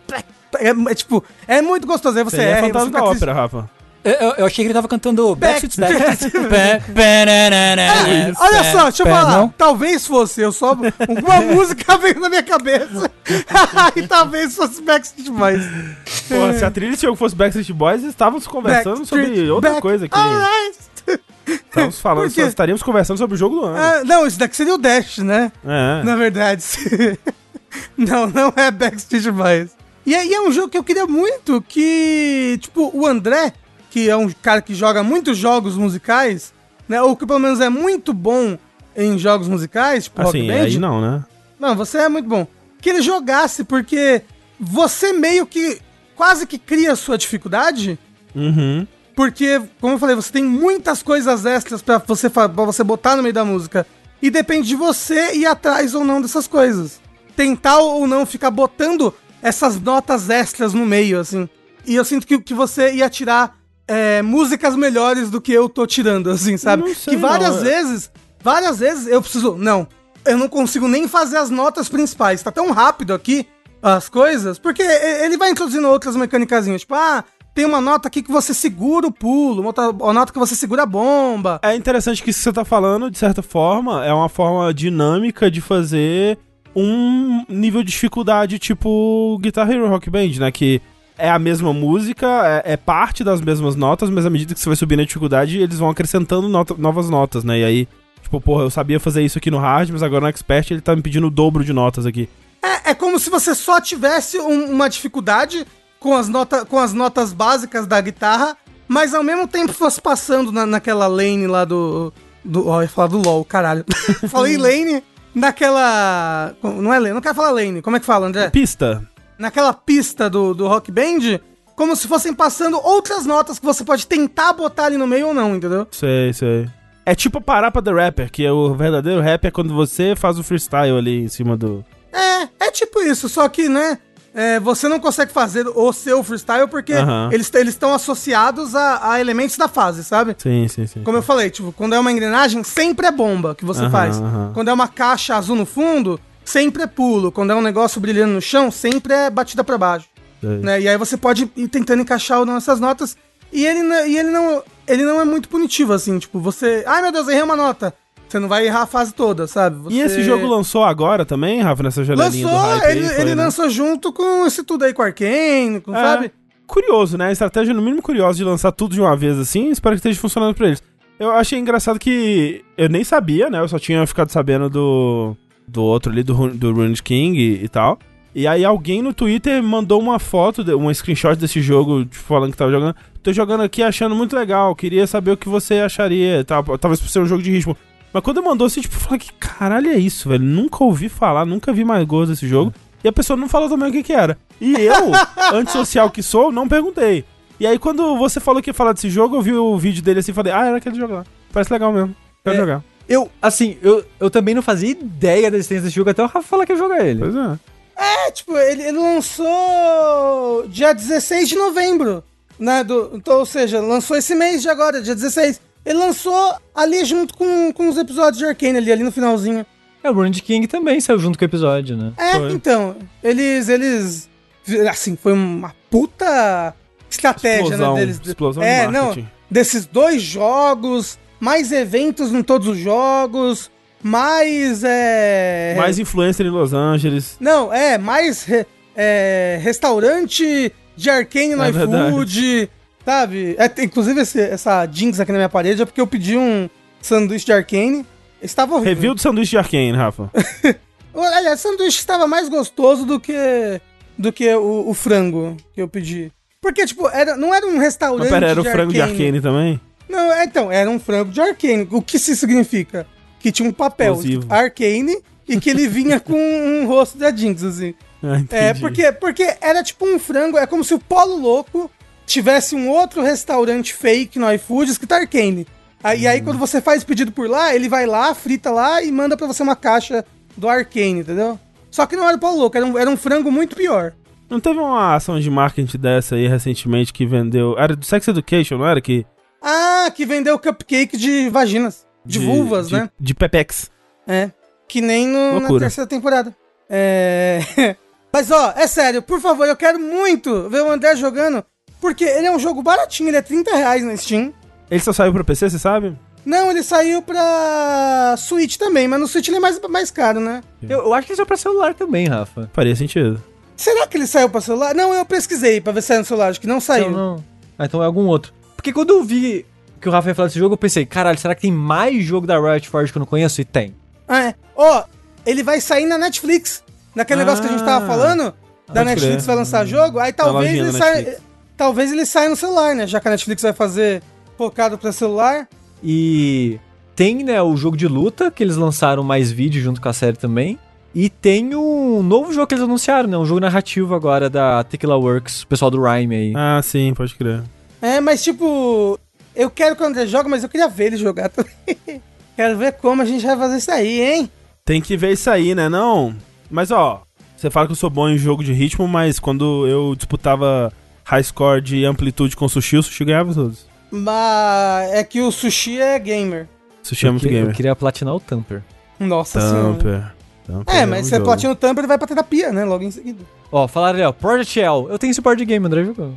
É, é, tipo, é muito gostoso. Aí você é, é fantasma da ópera, Rafa. Eu, eu, achei que ele tava cantando Backstreet Back. é, olha só, deixa eu falar. Não? Talvez fosse, eu só. Uma música veio na minha cabeça. e talvez fosse Backstreet Boys. Porra, se a trilha desse jogo fosse Backstreet Boys, estávamos conversando Backstreet sobre outra back. coisa aqui. Alright. Estamos falando, Porque... estaríamos conversando sobre o jogo do ano. Ah, não, isso daqui seria o Dash, né? É. Na verdade. não, não é Backstreet Boys. E aí é um jogo que eu queria muito que, tipo, o André, que é um cara que joga muitos jogos musicais, né? Ou que pelo menos é muito bom em jogos musicais, tipo assim, Rock Band. aí não, né? Não, você é muito bom. Que ele jogasse, porque você meio que quase que cria a sua dificuldade. Uhum. Porque, como eu falei, você tem muitas coisas extras para você, pra você botar no meio da música. E depende de você ir atrás ou não dessas coisas. Tentar ou não ficar botando essas notas extras no meio, assim. E eu sinto que, que você ia tirar é, músicas melhores do que eu tô tirando, assim, sabe? que várias não. vezes, várias vezes eu preciso. Não, eu não consigo nem fazer as notas principais. Tá tão rápido aqui as coisas, porque ele vai introduzindo outras mecânicas, tipo, ah, tem uma nota aqui que você segura o pulo, uma, outra, uma nota que você segura a bomba. É interessante que isso que você tá falando, de certa forma, é uma forma dinâmica de fazer um nível de dificuldade tipo Guitar Hero Rock Band, né? Que é a mesma música, é, é parte das mesmas notas, mas à medida que você vai subindo a dificuldade, eles vão acrescentando novas notas, né? E aí, tipo, porra, eu sabia fazer isso aqui no hard, mas agora no Expert ele tá me pedindo o dobro de notas aqui. É, é como se você só tivesse um- uma dificuldade com as, nota, com as notas básicas da guitarra, mas ao mesmo tempo fosse passando na, naquela lane lá do. do ó, eu ia falar do LOL, caralho. Falei lane naquela. Não é lane, não quero falar lane. Como é que fala, André? Pista. Naquela pista do, do rock band, como se fossem passando outras notas que você pode tentar botar ali no meio ou não, entendeu? Sei, sei. É tipo parar pra The Rapper, que é o verdadeiro rap é quando você faz o freestyle ali em cima do. É, é tipo isso, só que, né? É, você não consegue fazer o seu freestyle porque Aham. eles eles estão associados a, a elementos da fase, sabe? Sim, sim, sim. Como eu falei, tipo, quando é uma engrenagem, sempre é bomba que você Aham, faz. aham. Quando é uma caixa azul no fundo, sempre é pulo. Quando é um negócio brilhando no chão, sempre é batida pra baixo. Né? E aí você pode ir tentando encaixar essas notas. E ele, e ele não ele não é muito punitivo, assim, tipo, você. Ai meu Deus, errei uma nota. Você não vai errar a fase toda, sabe? E esse Você- jogo lançou agora também, Rafa, nessa janelinha Lançou, do hype ele, aí? foi, ele né? lançou junto com esse tudo aí com Arkane, com, É. sabe? Curioso, né? A estratégia no mínimo curiosa de lançar tudo de uma vez assim, espero que esteja funcionando pra eles. Eu achei engraçado que eu nem sabia, né? Eu só tinha ficado sabendo do, do outro ali, do, do Rune King e, e tal. E aí alguém no Twitter mandou uma foto, uma screenshot desse jogo, falando que tava jogando. Tô jogando aqui achando muito legal, queria saber o que você acharia, tal, talvez por ser um jogo de ritmo. Mas quando mandou assim, tipo, eu falei que caralho é isso, velho? Nunca ouvi falar, nunca vi mais gosto desse jogo. E a pessoa não falou também o que que era. E eu, antissocial que sou, não perguntei. E aí quando você falou que ia falar desse jogo, eu vi o vídeo dele assim e falei, ah, era aquele jogo lá. Parece legal mesmo. Quero É. jogar. Eu, assim, eu, eu também não fazia ideia da existência desse jogo até o Rafa falar que ia jogar ele. Pois é. É, tipo, ele, ele lançou dia 16 de novembro, né? Do, então, ou seja, lançou esse mês de agora, dia 16. Ele lançou ali junto com, com os episódios de Arcane ali, ali no finalzinho. É, o Rund King também saiu junto com o episódio, né? É, Foi. então, eles, eles, assim, foi uma puta estratégia, Explosão, né, deles. explosão de é, marketing. não, desses dois jogos, mais eventos em todos os jogos, mais, é... Mais influencer em Los Angeles. Não, é, mais re- é, restaurante de Arcane no É iFood, sabe? É, inclusive, esse- essa Jinx aqui na minha parede é porque eu pedi um sanduíche de Arcane. Estava horrível. Review do sanduíche de Arkane, Rafa. Aliás, o sanduíche estava mais gostoso do que, do que o, o frango que eu pedi. Porque, tipo, era, não era um restaurante Mas pera, era o frango de Arkane também? Não, é, então, era um frango de Arcane. O que isso significa? Que tinha um papel Arcane e que ele vinha com um rosto da Jinx, assim. Ah. É, porque, porque era tipo um frango, é como se o Polo Louco tivesse um outro restaurante fake no iFood escrito Arcane. Aí, e aí, quando você faz pedido por lá, ele vai lá, frita lá e manda pra você uma caixa do Arcane, entendeu? Só que não era o Louco, era um, era um frango muito pior. Não teve uma ação de marketing dessa aí recentemente que vendeu. Era do Sex Education, não era? Que. Ah, que vendeu cupcake de vaginas. De, vulvas, de- né? De Pepex. É. Que nem no- na terceira temporada. É. Mas ó, é sério, por favor, eu quero muito ver o André jogando. Porque ele é um jogo baratinho, ele é 30 reais na Steam. Ele só saiu pro PC, você sabe? Não, ele saiu pra Switch também, mas no Switch ele é mais, mais caro, né? Eu, eu acho que ele saiu pra celular também, Rafa. Faria sentido. Será que ele saiu pra celular? Não, eu pesquisei pra ver se saiu no celular, acho que não saiu. Não, não. Ah, então é algum outro. Porque quando eu vi que o Rafa ia falar desse jogo, eu pensei, caralho, será que tem mais jogo da Riot Forge que eu não conheço? E tem. Ah, é. Ó, ele vai sair na Netflix. Naquele negócio que a gente tava Ah, falando, da Netflix crer. vai lançar jogo, aí talvez ele saia. Talvez ele saia no celular, né? Já que a Netflix vai fazer focado pra celular. E tem, né, o jogo de luta, que eles lançaram mais vídeo junto com a série também. E tem um novo jogo que eles anunciaram, né? Um jogo narrativo agora da Tequila Works, o pessoal do Rhyme aí. Ah, sim, pode crer. É, mas tipo, eu quero que o André jogue, mas eu queria ver ele jogar também. quero ver como a gente vai fazer isso aí, hein? Tem que ver isso aí, né? Não. Mas ó, você fala que eu sou bom em jogo de ritmo, mas quando eu disputava high score de amplitude com sushi, o sushi ganhava todos. Mas é que o sushi é gamer. Sushi é muito eu, que- eu gamer. queria platinar o Tamper. Nossa senhora. Tamper. Tamper É, um mas se você jogo. platina o tampa, ele vai pra terapia, né? Logo em seguida. Ó, falaram ali, ó, Project L. Eu tenho esse board game, André jogou.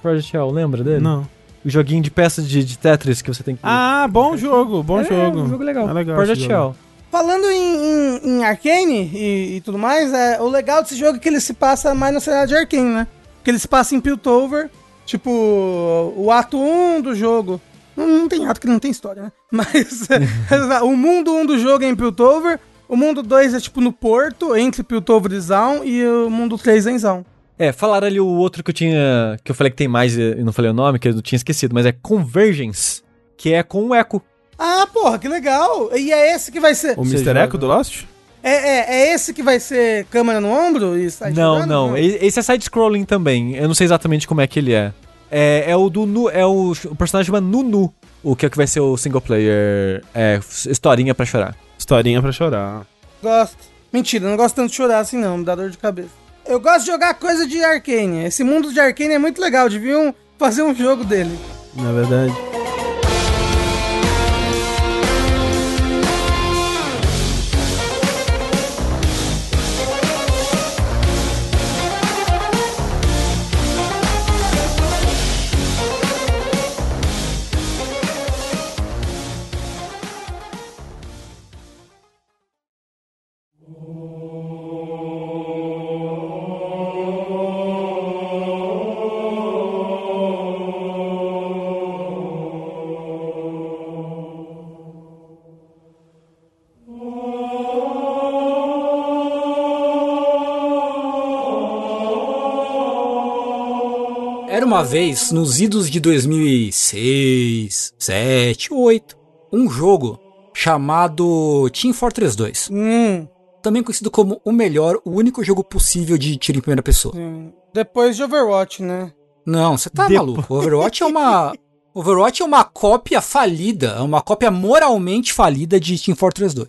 Project L, lembra dele? Não. O joguinho de peças de, de Tetris que você tem que... Ah, bom jogo, bom é, jogo. um jogo legal. É legal Project. L. Falando em, em, em Arcane e, e tudo mais, é, o legal desse jogo é que ele se passa mais no cenário de Arcane, né? Porque ele se passa em Piltover, tipo, o ato 1 do jogo. Não, não tem ato que não tem história, né? Mas é, o mundo 1 do jogo é em Piltover, o mundo 2 é tipo no porto, entre Piltover e Zaun, e o mundo 3 é em Zaun. É, falaram ali o outro que eu tinha. Que eu falei que tem mais e não falei o nome, que eu tinha esquecido, mas é Convergence, que é com o Echo. Ah, porra, que legal! E é esse que vai ser. O Mr. Echo do Lost? É, é, é esse que vai ser câmera no ombro e sai não, não. Esse é side-scrolling também. Eu não sei exatamente como é que ele é. É, é o do Nu, é o, o personagem chama Nunu, o que é o que vai ser o single player. É, historinha pra chorar. Historinha pra chorar. Gosto. Mentira, não gosto tanto de chorar assim não, me dá dor de cabeça. Eu gosto de jogar coisa de Arcane. Esse mundo de Arcane é muito legal, deviam fazer um jogo dele. Na verdade. Uma vez, nos idos de 2006, 7, 8, um jogo chamado Team Fortress 2. Hum, Também conhecido como o melhor, o único jogo possível de tiro em primeira pessoa. sim. Depois de Overwatch, né? Não, você tá Depois. maluco. Overwatch é uma. Overwatch é uma cópia falida, é uma cópia moralmente falida de Team Fortress 2.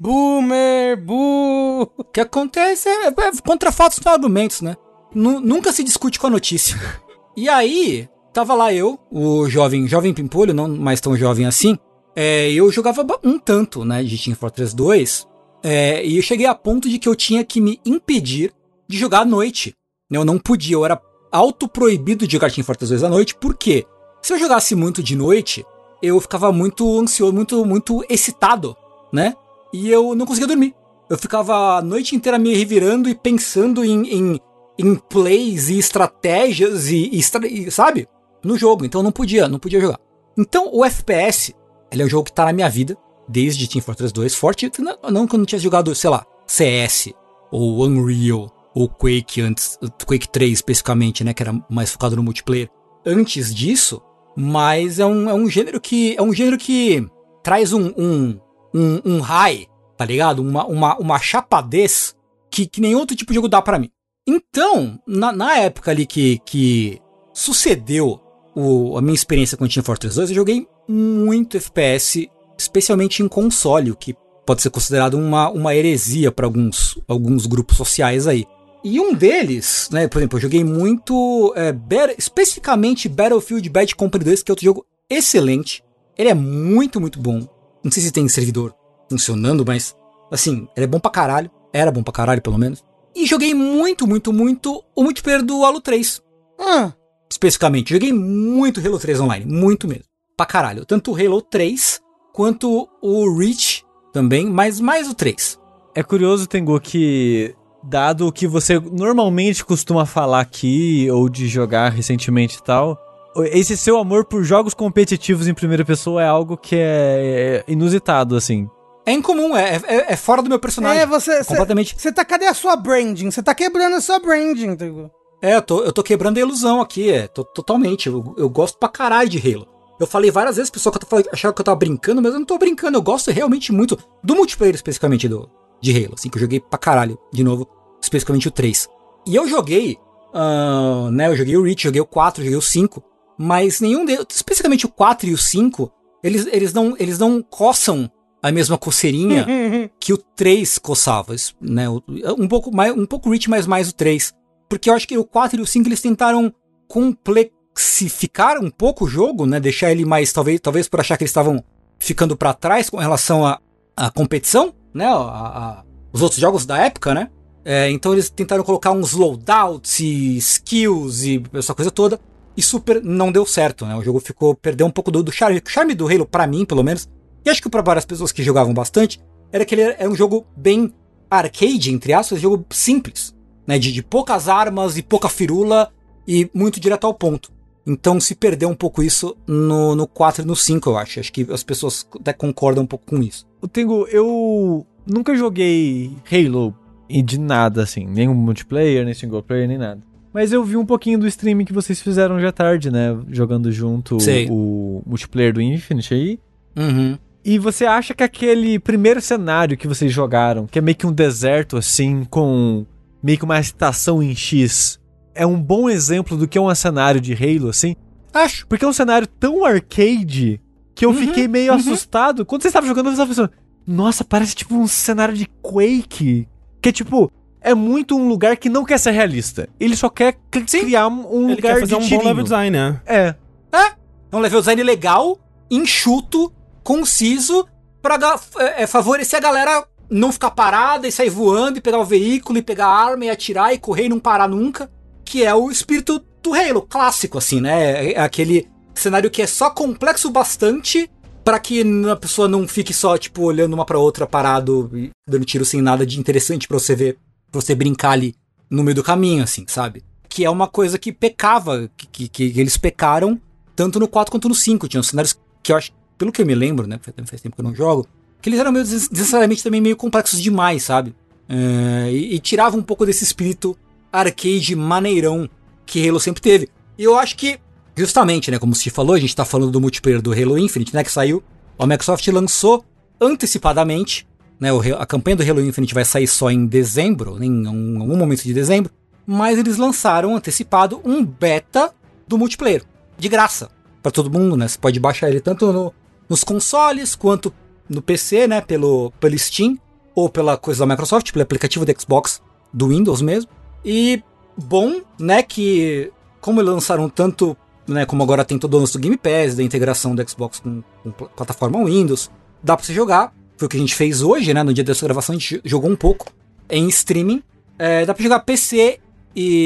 Boomer, bu. O que acontece é, é contra fatos não argumentos, né? Nu- nunca se discute com a notícia. E aí, tava lá eu, o jovem, jovem pimpolho, não mais tão jovem assim, é, eu jogava um tanto, né, de Team Fortress 2, é, e eu cheguei a ponto de que eu tinha que me impedir de jogar à noite. né? Eu não podia, eu era autoproibido de jogar Team Fortress 2 à noite, por quê? Se eu jogasse muito de noite, eu ficava muito ansioso, muito, muito excitado, né? E eu não conseguia dormir. Eu ficava a noite inteira me revirando e pensando em, em, em plays e estratégias e, e sabe? No jogo. Então não podia, não podia jogar. Então o FPS, ele é um jogo que tá na minha vida desde Team Fortress 2, forte, não, que eu não tinha jogado, sei lá, CS ou Unreal ou Quake antes, Quake 3 especificamente, né, que era mais focado no multiplayer. Antes disso, mas é um, é um gênero que é um gênero que traz um, um, um, um high, tá ligado? Uma, uma, uma chapadez que, que nenhum outro tipo de jogo dá pra mim. Então, na, na época ali que, que sucedeu o- a minha experiência com Team Fortress 2, eu joguei muito FPS, especialmente em console, o que pode ser considerado uma, uma heresia para alguns, alguns grupos sociais aí. E um deles, né, por exemplo, eu joguei muito, é, especificamente Battlefield Bad Company 2, que é outro jogo excelente. Ele é muito, muito bom. Não sei se tem servidor funcionando, mas, assim, ele é bom pra caralho. Era bom pra caralho, pelo menos. E joguei muito, muito, muito o multiplayer do Halo 3 Ah, especificamente. Joguei muito Halo 3 online, muito mesmo. Pra caralho. Tanto o Halo 3 quanto o Reach também, mas mais o 3. É curioso, Tengu, que dado o que você normalmente costuma falar aqui, ou de jogar recentemente e tal, esse seu amor por jogos competitivos em primeira pessoa é algo que é é inusitado, assim. É incomum, é, é, é fora do meu personagem. é, você. Completamente. você tá. Cadê a sua branding? Você tá quebrando a sua branding, Trigo. É, eu tô, eu tô quebrando a ilusão aqui, é, to- totalmente. Eu, eu gosto pra caralho de Halo. Eu falei várias vezes, pessoal que eu tô- achava que eu tava brincando, mas eu não tô brincando. Eu gosto realmente muito do multiplayer, especificamente do, de Halo, assim, que eu joguei pra caralho, de novo, especificamente o 3. E eu joguei, ah, né, eu joguei o Reach, joguei o 4, joguei o 5, mas nenhum deles, especificamente o 4 e o 5, eles, eles, não, eles não coçam a mesma coceirinha que o 3 coçava, né? o- Um pouco mais, um pouco o Reach, mas mais o 3. Porque eu acho que o 4 e o 5 eles tentaram complexificar um pouco o jogo, né? Deixar ele mais, talvez, talvez por achar que eles estavam ficando pra trás com relação à à competição, né? A- a- os outros jogos da época, né? É, então eles tentaram colocar uns loadouts e skills e essa coisa toda. E super não deu certo, né? O jogo ficou. Perdeu um pouco do, do charme. O charme do Halo, para mim, pelo menos, e acho que para várias pessoas que jogavam bastante, era que ele era um jogo bem arcade, entre aspas, jogo simples. Né? De, de poucas armas e pouca firula e muito direto ao ponto. Então se perdeu um pouco isso no, no 4 e no 5, eu acho. Acho que as pessoas até concordam um pouco com isso. O Tengu, eu nunca joguei Halo e de nada, assim. Nenhum multiplayer, nem single player, nem nada. Mas eu vi um pouquinho do streaming que vocês fizeram já tarde, né? Jogando junto Sei. o multiplayer do Infinite aí. Uhum. E você acha que aquele primeiro cenário que vocês jogaram, que é meio que um deserto assim, com meio que uma estação em X, é um bom exemplo do que é um cenário de Halo, assim? Acho. Porque é um cenário tão arcade que eu Uhum, fiquei meio uhum. assustado. Quando você estava jogando, eu estava pensando, nossa, parece tipo um cenário de Quake. Que é tipo, é muito um lugar que não quer ser realista. Ele só quer cri- criar um Ele lugar quer fazer de um tirinho. bom level design, né? É. É um level design legal, enxuto, conciso, pra ga- é, é, favorecer a galera não ficar parada e sair voando e pegar o veículo e pegar a arma e atirar e correr e não parar nunca. Que é o espírito do Halo, clássico, assim, né? É- é aquele cenário que é só complexo bastante pra que a pessoa não fique só, tipo, olhando uma pra outra parado e dando tiro sem nada de interessante pra você ver, pra você brincar ali no meio do caminho, assim, sabe? Que é uma coisa que pecava, que, que, que eles pecaram tanto no 4 quanto no 5. Tinham cenários que eu acho, pelo que eu me lembro, né? Faz, tempo que eu não jogo, que eles eram meio desnecessariamente também meio complexos demais, sabe? É, e, e tirava um pouco desse espírito arcade maneirão que Halo sempre teve. E eu acho que, justamente, né, como Steve falou, a gente tá falando do multiplayer do Halo Infinite, né, que saiu. A Microsoft lançou antecipadamente, né, a campanha do Halo Infinite vai sair só em dezembro, em um- algum momento de dezembro, mas eles lançaram antecipado um beta do multiplayer, de graça, pra todo mundo, né, você pode baixar ele tanto no- nos consoles quanto no PC, né, pelo, pelo Steam, ou pela coisa da Microsoft, pelo aplicativo do Xbox, do Windows mesmo. E bom, né, que como eles lançaram tanto, né, como agora tem todo o do Game Pass, da integração do Xbox com, com pl- plataforma Windows, dá pra você jogar. Foi o que a gente fez hoje, né, no dia dessa gravação, a gente jogou um pouco em streaming. É, dá pra jogar PC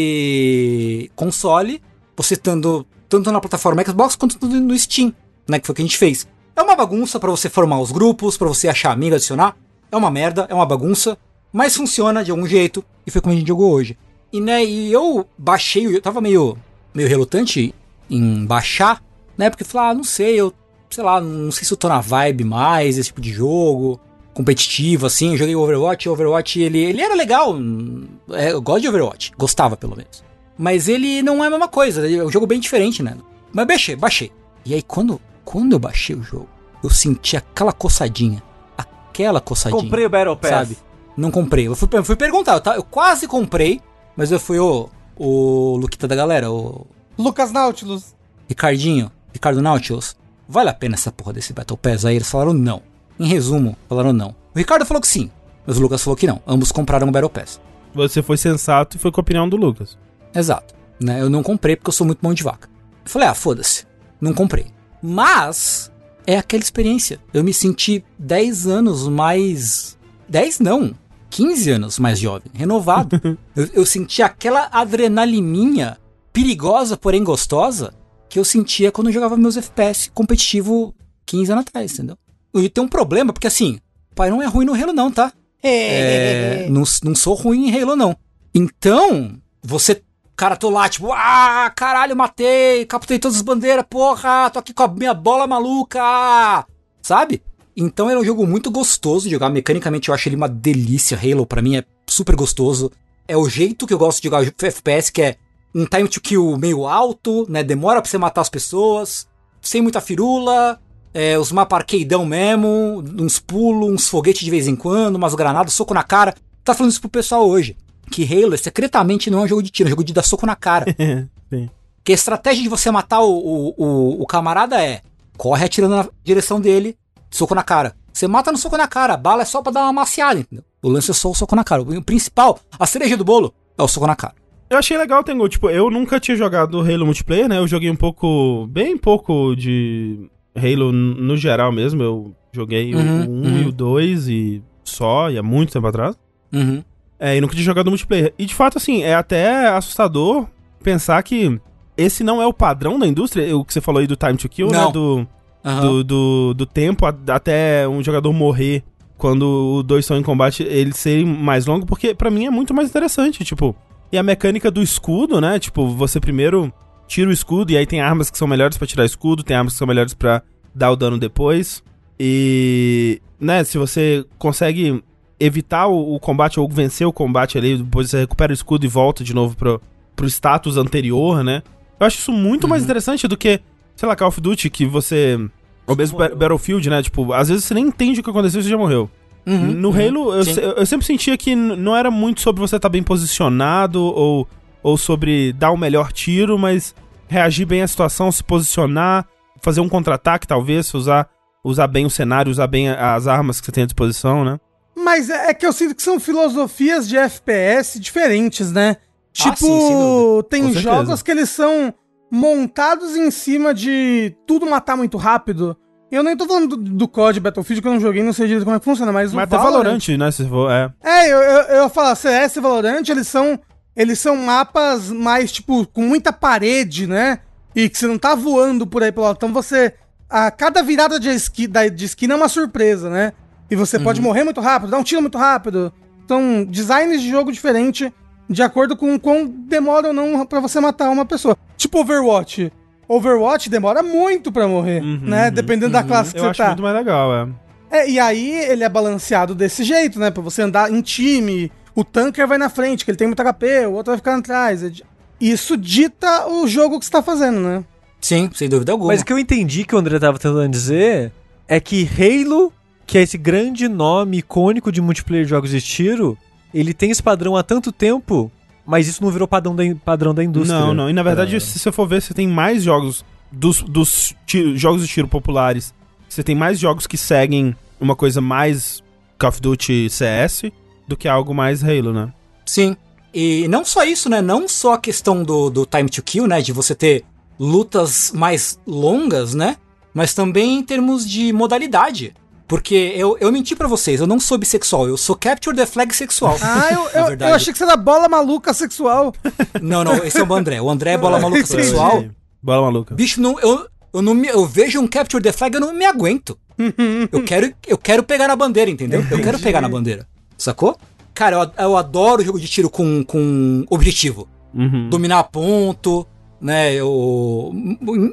e console, você estando tanto na plataforma Xbox quanto no Steam, né, que foi o que a gente fez. É uma bagunça pra você formar os grupos, pra você achar amigo, adicionar. É uma merda, é uma bagunça, mas funciona de algum jeito e foi como a gente jogou hoje. E né, e eu baixei, eu tava meio meio relutante em baixar, né? Porque falei, ah, não sei, eu sei lá, não sei se eu tô na vibe mais desse tipo de jogo competitivo assim. Eu joguei Overwatch, Overwatch ele ele era legal, hum, é, eu gosto de Overwatch, gostava pelo menos. Mas ele não é a mesma coisa, é um jogo bem diferente, né? Mas baixei, baixei. E aí quando quando eu baixei o jogo, eu senti aquela coçadinha, aquela coçadinha. Comprei o Battle Pass. Sabe? Não comprei. Eu fui, eu fui perguntar, eu, ta- eu quase comprei, mas eu fui o, o Luquita da galera, o Lucas Nautilus. Ricardinho, Ricardo Nautilus. Vale a pena essa porra desse Battle Pass? Aí eles falaram não. Em resumo, falaram não. O Ricardo falou que sim, mas o Lucas falou que não. Ambos compraram o Battle Pass. Você foi sensato e foi com a opinião do Lucas. Exato. Né? Eu não comprei porque eu sou muito mão de vaca. Eu falei, ah, foda-se. Não comprei. Mas é aquela experiência. Eu me senti 10 anos mais. 10 não. 15 anos mais jovem, renovado. eu, eu senti aquela adrenalininha perigosa, porém gostosa, que eu sentia quando eu jogava meus FPS competitivo 15 anos atrás, entendeu? E tem um problema, porque assim, pai não é ruim no Halo não, tá? É, não, não sou ruim em Halo, não. Então, você. Cara, tô lá, tipo, ah, caralho, matei, capturei todas as bandeiras, porra, tô aqui com a minha bola maluca, sabe? Então era um jogo muito gostoso de jogar, mecanicamente eu acho ele uma delícia, Halo pra mim é super gostoso. É o jeito que eu gosto de jogar FPS, que é um time to kill meio alto, né, demora pra você matar as pessoas, sem muita firula, é, os mapas arcadeão mesmo, uns pulos, uns foguetes de vez em quando, umas granadas, soco na cara. Tá falando isso pro pessoal hoje. Que Halo, secretamente, não é um jogo de tiro, é um jogo de dar soco na cara. Sim. que a estratégia de você matar o, o, o, o camarada é corre atirando na direção dele, soco na cara. Você mata no soco na cara, a bala é só pra dar uma maciada, entendeu? O lance é só o soco na cara. O principal, a cereja do bolo, é o soco na cara. Eu achei legal, Tengu. Tipo, eu nunca tinha jogado Halo multiplayer, né? Eu joguei um pouco, bem pouco de Halo no geral mesmo. Eu joguei Uhum, o 1 uhum. e o 2 e só, e há muito tempo atrás. Uhum. É, e nunca tinha jogado multiplayer. E de fato, assim, é até assustador pensar que esse não é o padrão da indústria. O que você falou aí do time to kill, Não. né? Do, Aham. do, do, do tempo até um jogador morrer quando os dois estão em combate, eles serem mais longos, porque pra mim é muito mais interessante, tipo. E a mecânica do escudo, né? Tipo, você primeiro tira o escudo e aí tem armas que são melhores pra tirar o escudo, tem armas que são melhores pra dar o dano depois. E, né, se você consegue evitar o, o combate ou vencer o combate ali, depois você recupera o escudo e volta de novo pro, pro status anterior, né? Eu acho isso muito mais interessante do que, sei lá, Call of Duty, que você. Ou mesmo Ba- Battlefield, né? Tipo, às vezes você nem entende o que aconteceu e você já morreu. Uhum, No uhum. Halo, eu, eu sempre sentia que não era muito sobre você estar bem posicionado ou, ou sobre dar o melhor tiro, mas reagir bem à situação, se posicionar, fazer um contra-ataque, talvez, usar, usar bem o cenário, usar bem as armas que você tem à disposição, né? Mas é é que eu sinto que são filosofias de FPS diferentes, né? Ah, Tipo, sim, sem dúvida. tem jogos que eles são montados em cima de tudo matar muito rápido. Eu nem tô falando do, do COD Battlefield, que eu não joguei, não sei direito como é que funciona, mas, Mas o até Valorant, né? Se for, é. É, eu, eu, eu falo, CS e Valorant, eles são, eles são mapas mais, tipo, com muita parede, né? E que você não tá voando por aí pelo lado. Então você. A cada virada de, esqui, da, de esquina é uma surpresa, né? E você pode morrer muito rápido, dar um tiro muito rápido. Então, designs de jogo diferente de acordo com quão demora ou não pra você matar uma pessoa. Tipo Overwatch. Overwatch demora muito pra morrer, Uhum, né? uhum, Dependendo da classe que Eu você acho tá. muito mais legal, é. É, e aí ele é balanceado desse jeito, né? Pra você andar em time. O tanker vai na frente, que ele tem muito HP, o outro vai ficar atrás. É Isso dita o jogo que você tá fazendo, né? Sim, sem dúvida alguma. Mas o que eu entendi que o André tava tentando dizer é que Halo, que é esse grande nome icônico de multiplayer de jogos de tiro, ele tem esse padrão há tanto tempo, mas isso não virou padrão da, in- padrão da indústria. Não, não. E na verdade, É. se você for ver, você tem mais jogos dos, dos ti- jogos de tiro populares. Você tem mais jogos que seguem uma coisa mais Call of Duty CS do que algo mais Halo, né? Sim. E não só isso, né? Não só a questão do, do time to kill, né? De você ter lutas mais longas, né? Mas também em termos de modalidade. Porque eu, eu menti pra vocês, eu não sou bissexual, eu sou Capture the Flag sexual. Ah, eu, eu, eu achei que você era bola maluca sexual. Não, não, esse é o André. O André é bola maluca sexual. Bola maluca. Bicho, não, eu, eu, não me, eu vejo um Capture the Flag, eu não me aguento. eu, quero, eu quero pegar na bandeira, entendeu? Eu quero pegar na bandeira. Sacou? Cara, eu, eu adoro jogo de tiro com, com objetivo. Uhum. Dominar ponto, né? Eu,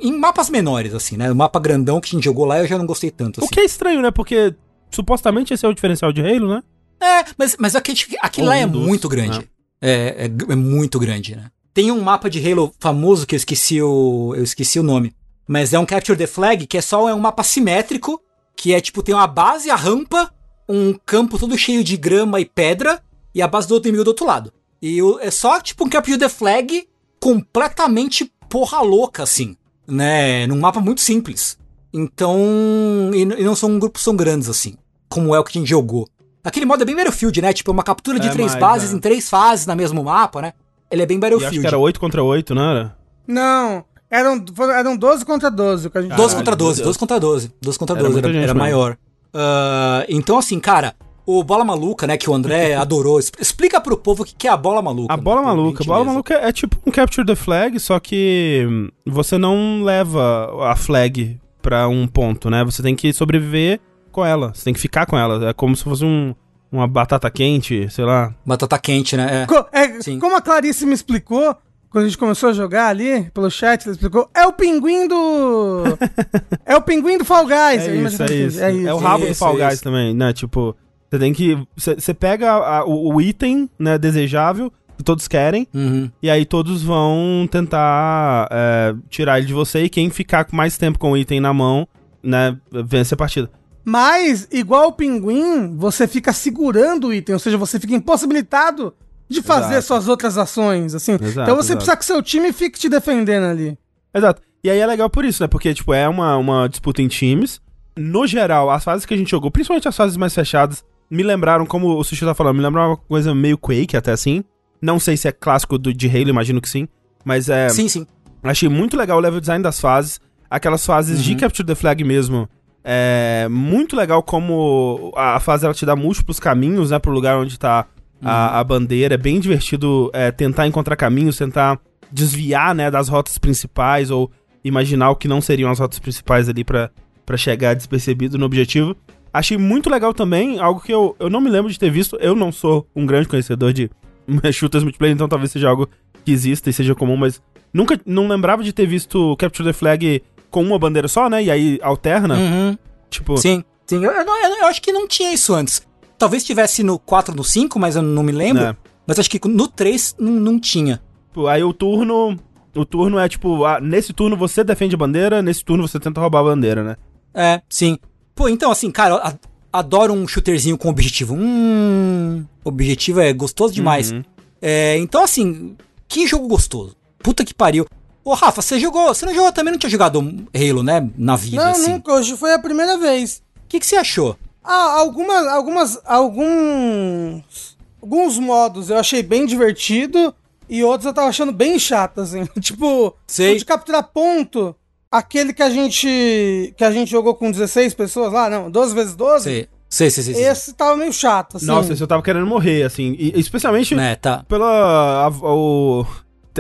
em, mapas menores, assim, né? O mapa grandão que a gente jogou lá eu já não gostei tanto, O assim. que é estranho, né? Porque supostamente esse é o diferencial de Halo, né? É, mas, mas aquele, aquele lá é dos, muito grande. né? É, é, é muito grande, né? Tem um mapa de Halo famoso que eu esqueci o. Eu esqueci o nome. Mas é um Capture the Flag, que é só é um mapa simétrico, que é tipo, tem uma base, a rampa, um campo todo cheio de grama e pedra, e a base do outro inimigo do outro lado. E o- é só tipo um Capture the Flag completamente porra louca, assim. Né? Num mapa muito simples. Então. E, e não são grupos tão grandes assim. Como é o que a gente jogou. Aquele modo é bem Battlefield, né? Tipo, é uma captura de É três mais, bases é. em três fases no mesmo mapa, né? Ele é bem E Battlefield. acho que era 8 contra 8, não era? Não, eram, eram 12 contra 12. O que a gente 12 Caralho, contra meu 12, Deus. 12 contra 12. 12 contra Era 12, muita era, gente era mesmo. maior. Ah, então, assim, cara, o Bola Maluca, né, que o André adorou. Explica pro povo o que é a Bola Maluca. A bola por maluca. A bola maluca é tipo um Capture the Flag, só que hum, você não leva a flag pra um ponto, né? Você tem que sobreviver com ela. Você tem que ficar com ela. É como se fosse um, uma batata quente, sei lá. Batata quente, né? É. Co- é, Sim. como a Clarice me explicou, quando a gente começou a jogar ali, pelo chat, ela explicou, é o pinguim do... é o pinguim do Fall Guys. É isso, é que- isso. É isso. É o rabo do Isso, Fall Guys isso. também, né? Tipo, você tem que. Você pega a- o, o item, né, desejável, que todos querem, Uhum. e aí todos vão tentar é, tirar ele de você, e quem ficar com mais tempo com o item na mão, né, vence a partida. Mas, igual o pinguim, você fica segurando o item, ou seja, você fica impossibilitado de fazer Exato. suas outras ações, assim. Exato, então você exato. precisa que seu time fique te defendendo ali. Exato. E aí é legal por isso, né? Porque, tipo, é uma, uma disputa em times. No geral, as fases que a gente jogou, principalmente as fases mais fechadas, me lembraram, como o Sushi tá falando, me lembraram uma coisa meio Quake, até assim. Não sei se é clássico do, de Halo, imagino que sim. Mas é. Sim, sim. Achei muito legal o level design das fases. Aquelas fases de Uhum. Capture the Flag mesmo. É muito legal como a a fase ela te dá múltiplos caminhos, né, pro lugar onde tá a, a bandeira. É bem divertido é, tentar encontrar caminhos, tentar desviar, né, das rotas principais ou imaginar o que não seriam as rotas principais ali pra chegar despercebido no objetivo. Achei muito legal também, algo que eu, eu não me lembro de ter visto. Eu não sou um grande conhecedor de shooters multiplayer, então talvez seja algo que exista e seja comum, mas nunca não lembrava de ter visto Capture the Flag com uma bandeira só, né? E aí alterna. Uhum. Tipo, Sim, sim. Eu, eu eu- acho que não tinha isso antes. Talvez tivesse no 4 no 5, mas eu não me lembro. né? Mas acho que no 3 não, não tinha. Tipo, aí o turno. O turno é tipo, ah, nesse turno você defende a bandeira, nesse turno você tenta roubar a bandeira, né? É, sim. Pô, então assim, cara, adoro um shooterzinho com objetivo. Hum. Objetivo é gostoso demais. Uhum. É, então assim, que jogo gostoso. Puta que pariu. Ô, Rafa, você jogou. Você não jogou também, não tinha jogado Halo, né? Na vida, Não, assim. O nunca, hoje foi a primeira vez. que, que você achou? Ah, algumas, algumas, alguns, alguns modos eu achei bem divertido e outros eu tava achando bem chato, assim. tipo, Sei. o de capturar ponto, aquele que a gente, que a gente jogou com 16 pessoas lá, não, 12 vezes 12, Sei, sei, sei, sei. sei. esse tava meio chato, assim. Nossa, esse eu tava querendo morrer, assim. E, especialmente Né, tá. pela. A, o,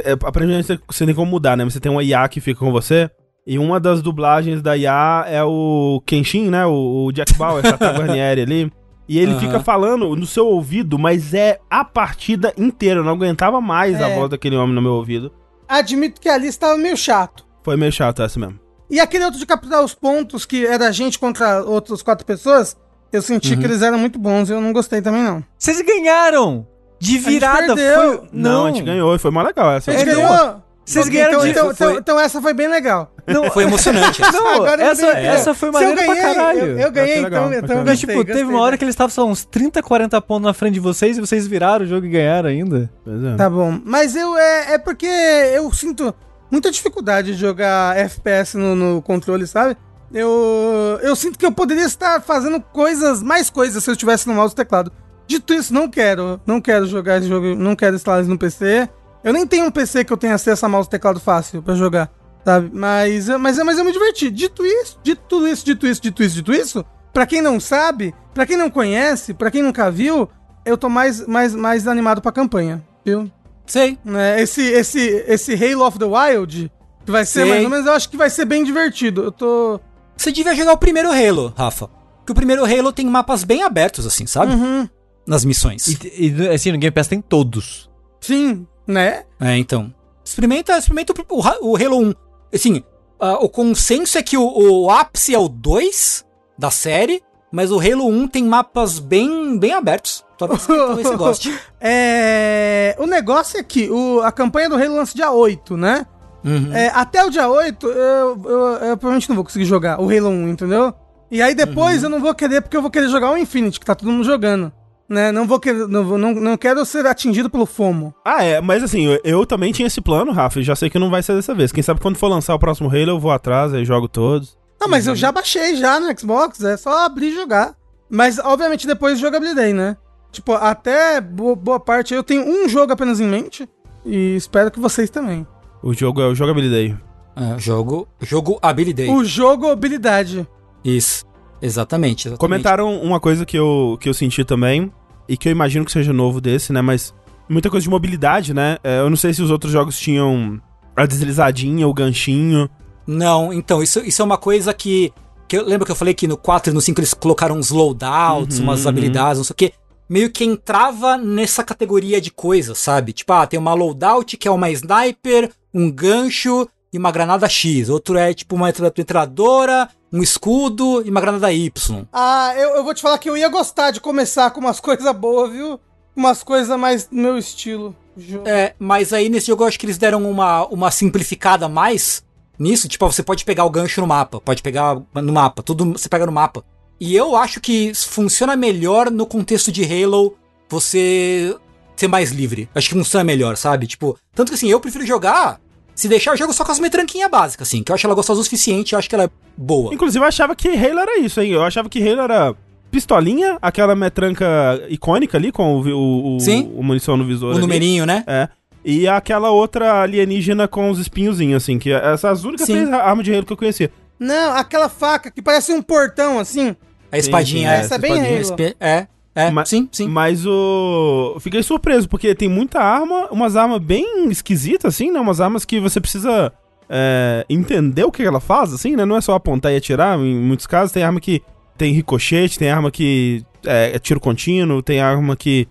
é, aparentemente você- você tem como mudar, né? Você tem uma IA que fica com você. E uma das dublagens da IA é o Kenshin, né? O, o Jack Bauer, Tata Guarnieri ali. E ele Aham. fica falando no seu ouvido, mas é a partida inteira. Eu não aguentava mais a É. voz daquele homem no meu ouvido. Admito que ali estava meio chato. Foi meio chato essa mesmo. E aquele outro de capturar os pontos, que era a gente contra outras quatro pessoas, eu senti Uhum. que eles eram muito bons e eu não gostei também, não. Vocês ganharam! De gente virada, perdeu. foi... Não, a gente ganhou e foi mais legal essa. A gente ganhou. não. Vocês Então- ganharam então, de- então, foi- então- então essa foi bem legal. Não, Foi emocionante. essa. Não, Agora essa, essa foi Se eu maneira pra ganhei, caralho. Eu, eu ganhei, Achei legal, então, então eu Mas, gostei, tipo, teve gostei, uma hora né? que eles estavam, sei lá, uns 30, 40 pontos na frente de vocês e vocês viraram o jogo e ganharam ainda. Pois é. Tá bom. Mas eu é, é porque eu sinto muita dificuldade de jogar FPS no, no controle, sabe? Eu, eu sinto que eu poderia estar fazendo coisas, mais coisas se eu estivesse no mouse e teclado. Dito isso, não quero. Não quero jogar esse jogo, não quero instalar isso no PC. Eu nem tenho um PC que eu tenha acesso a mouse e teclado fácil pra jogar, sabe? Mas, mas, mas eu me diverti. Dito isso, dito tudo isso, dito isso, dito isso, dito isso, pra quem não sabe, pra quem não conhece, pra quem nunca viu, eu tô mais, mais, mais animado pra campanha, viu? Sei. né, esse, esse, esse Halo of the Wild, que vai ser Sei. mais ou menos, eu acho que vai ser bem divertido. Eu tô. Você devia jogar o primeiro Halo, Rafa. Porque o primeiro Halo tem mapas bem abertos, assim, sabe? Uhum. Nas missões. E, e, assim, no Game Pass tem todos. Sim, né? É, então. Experimenta, experimenta o, o, o Halo 1. Assim, ah, o consenso é que o, o ápice é o 2 da série, mas o Halo 1 tem mapas bem, bem abertos. Talvez, talvez você goste. É, o negócio é que o, a campanha do Halo lança dia 8, né? Uhum. É, até o dia 8, eu, eu, eu provavelmente não vou conseguir jogar o Halo 1, entendeu? E aí depois eu não vou querer, porque eu vou querer jogar o Infinity, que tá todo mundo jogando. Né? Não vou querer, não, vou- não, não quero ser atingido pelo FOMO. Ah, é, mas assim, eu, eu também tinha esse plano, Rafa, e já sei que não vai ser dessa vez. Quem sabe quando for lançar o próximo Halo, eu vou atrás, aí jogo todos. Não, mas eu já baixei já no Xbox, é só abrir e jogar. Mas, obviamente, depois jogabilidade, né? Tipo, até boa, boa parte eu tenho um jogo apenas em mente. E espero que vocês também. O jogo é o jogabilidade. É, jogo, jogo Ability. O jogo habilidade. Isso. Exatamente, exatamente. Comentaram uma coisa que eu, que eu senti também, e que eu imagino que seja novo desse, né? Mas muita coisa de mobilidade, né? É, eu não sei se os outros jogos tinham a deslizadinha, o ganchinho. Não, então, isso, isso é uma coisa que, que eu lembro que eu falei que no 4 e no 5 eles colocaram uns loadouts, Uhum, umas uhum. habilidades, não sei o quê. Meio que entrava nessa categoria de coisas, sabe? Tipo, ah, tem uma loadout que é uma sniper, um gancho e uma granada X. Outro é tipo uma metralhadora, um escudo e uma granada Y. Ah, eu, eu vou te falar que eu ia gostar de começar com umas coisas boas, viu? Umas coisas mais do meu estilo. Jogo. É, mas aí nesse jogo eu acho que eles deram uma, uma simplificada a mais nisso. Tipo, você pode pegar o gancho no mapa, pode pegar no mapa, tudo você pega no mapa. E eu acho que funciona melhor no contexto de Halo você ser mais livre. Acho que funciona melhor, sabe? Tipo, tanto que assim, eu prefiro jogar. Se deixar, eu jogo só com as metranquinhas básicas, assim, que eu acho ela gostosa o suficiente, eu acho que ela é boa. Inclusive, eu achava que Halo era isso, hein? Eu achava que Halo era pistolinha, aquela metranca icônica ali, com o, o, o, o munição no visor. O ali. numerinho, né? É. E aquela outra alienígena com os espinhozinhos, assim, que essas as únicas Sim. três armas de Halo que eu conhecia. Não, aquela faca que parece um portão, assim. A espadinha, sim, é. essa é bem espadinha. Halo. É. É, Mas- sim, sim. Mas o. Fiquei surpreso, porque tem muita arma, umas armas bem esquisitas, assim, né? Umas armas que você precisa é, entender o que ela faz, assim, né? Não é só apontar e atirar. Em muitos casos tem arma que tem ricochete, tem arma que é, é tiro contínuo, tem arma que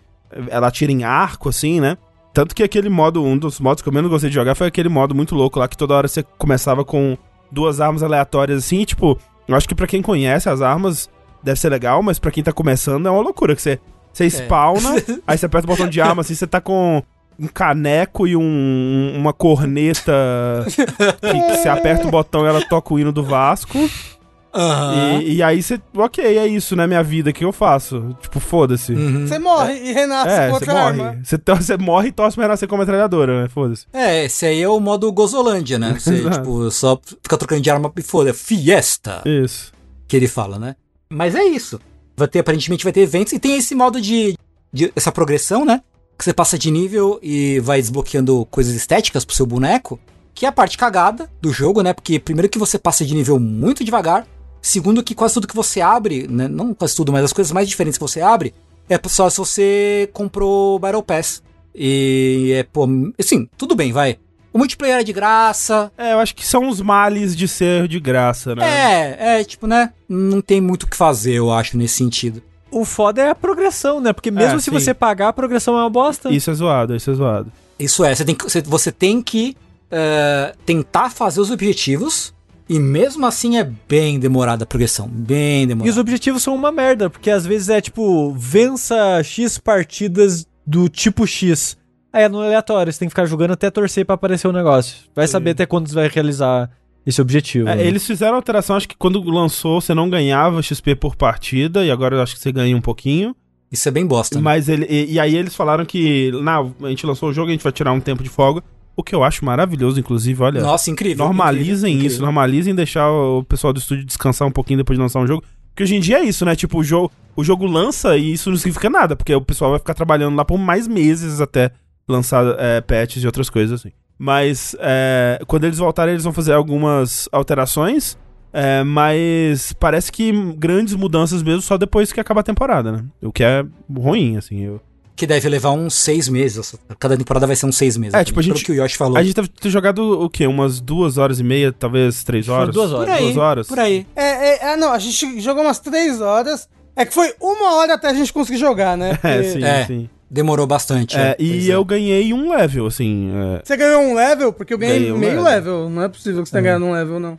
ela atira em arco, assim, né? Tanto que aquele modo, um dos modos que eu menos gostei de jogar foi aquele modo muito louco lá, que toda hora você começava com duas armas aleatórias, assim, e, tipo, eu acho que pra quem conhece as armas deve ser legal, mas pra quem tá começando é uma loucura, que você, você spawna, aí você aperta o botão de arma, assim, você tá com um caneco e um, uma corneta que, que você aperta o botão e ela toca o hino do Vasco. Aham. E, e aí você, ok, é isso, né, minha vida, o que eu faço? Tipo, foda-se. Uhum. Você morre e renasce É, com você outra morre. arma. Você, você morre e torce pra renascer com a metralhadora, né? Foda-se. É, esse aí é o modo Gozolândia, né? Você, tipo, só fica trocando de arma e foda. Fiesta! Isso. que ele fala, né? Mas é isso. Vai ter, aparentemente vai ter eventos e tem esse modo de, de- essa progressão, né? Que você passa de nível e vai desbloqueando coisas estéticas pro seu boneco, que é a parte cagada do jogo, né? Porque primeiro que você passa de nível muito devagar, segundo que quase tudo que você abre, né? Não quase tudo, mas as coisas mais diferentes que você abre é só se você comprou o Battle Pass. E é, pô, assim, tudo bem, vai. O multiplayer é de graça, É, eu acho que são os males de ser de graça, né? é, é, tipo, né? Não tem muito o que fazer, eu acho, nesse sentido. O foda é a progressão, né? Porque mesmo É, se sim. você pagar, a progressão é uma bosta. Isso é zoado, isso é zoado. Isso é, você tem que, você, você tem que eh, tentar fazer os objetivos e mesmo assim é bem demorada a progressão, bem E demorada. os objetivos são uma merda, porque às vezes é tipo, vença X partidas do tipo X. Aí é no aleatório, você tem que ficar jogando até torcer pra aparecer o negócio. Vai saber até quando você vai realizar esse objetivo. É, né? eles fizeram alteração, acho que quando lançou você não ganhava XP por partida, e agora eu acho que você ganha um pouquinho. Isso é bem bosta. né? Mas ele, e, e aí eles falaram que, não, a gente lançou o jogo, a gente vai tirar um tempo de folga. O que eu acho maravilhoso, inclusive, olha. Nossa, incrível. normalizem incrível, isso, incrível. normalizem deixar o pessoal do estúdio descansar um pouquinho depois de lançar um jogo. Porque hoje em dia é isso, né? Tipo, o jogo, o jogo lança e isso não significa nada, porque o pessoal vai ficar trabalhando lá por mais meses até lançar é, patches e outras coisas assim. Mas é, quando eles voltarem, eles vão fazer algumas alterações. é, mas parece que grandes mudanças mesmo só depois que acaba a temporada, né? O que é ruim, assim. Eu... Que deve levar uns seis meses. Cada temporada vai ser uns seis meses. É, tipo, a gente- que o Yoshi falou. A gente deve ter jogado o quê? Umas duas horas e meia, talvez três horas? duas horas. Por aí, Duas horas? por aí. É, é, é, não, a gente jogou umas três horas. É que foi uma hora até a gente conseguir jogar, né? É, Porque sim, É. sim. Demorou bastante. É, é, e é. eu ganhei um level, assim. é. Você ganhou um level? Porque eu ganhei, Ganhei um meio level. level. Não é possível que você tenha ganhado um level, não.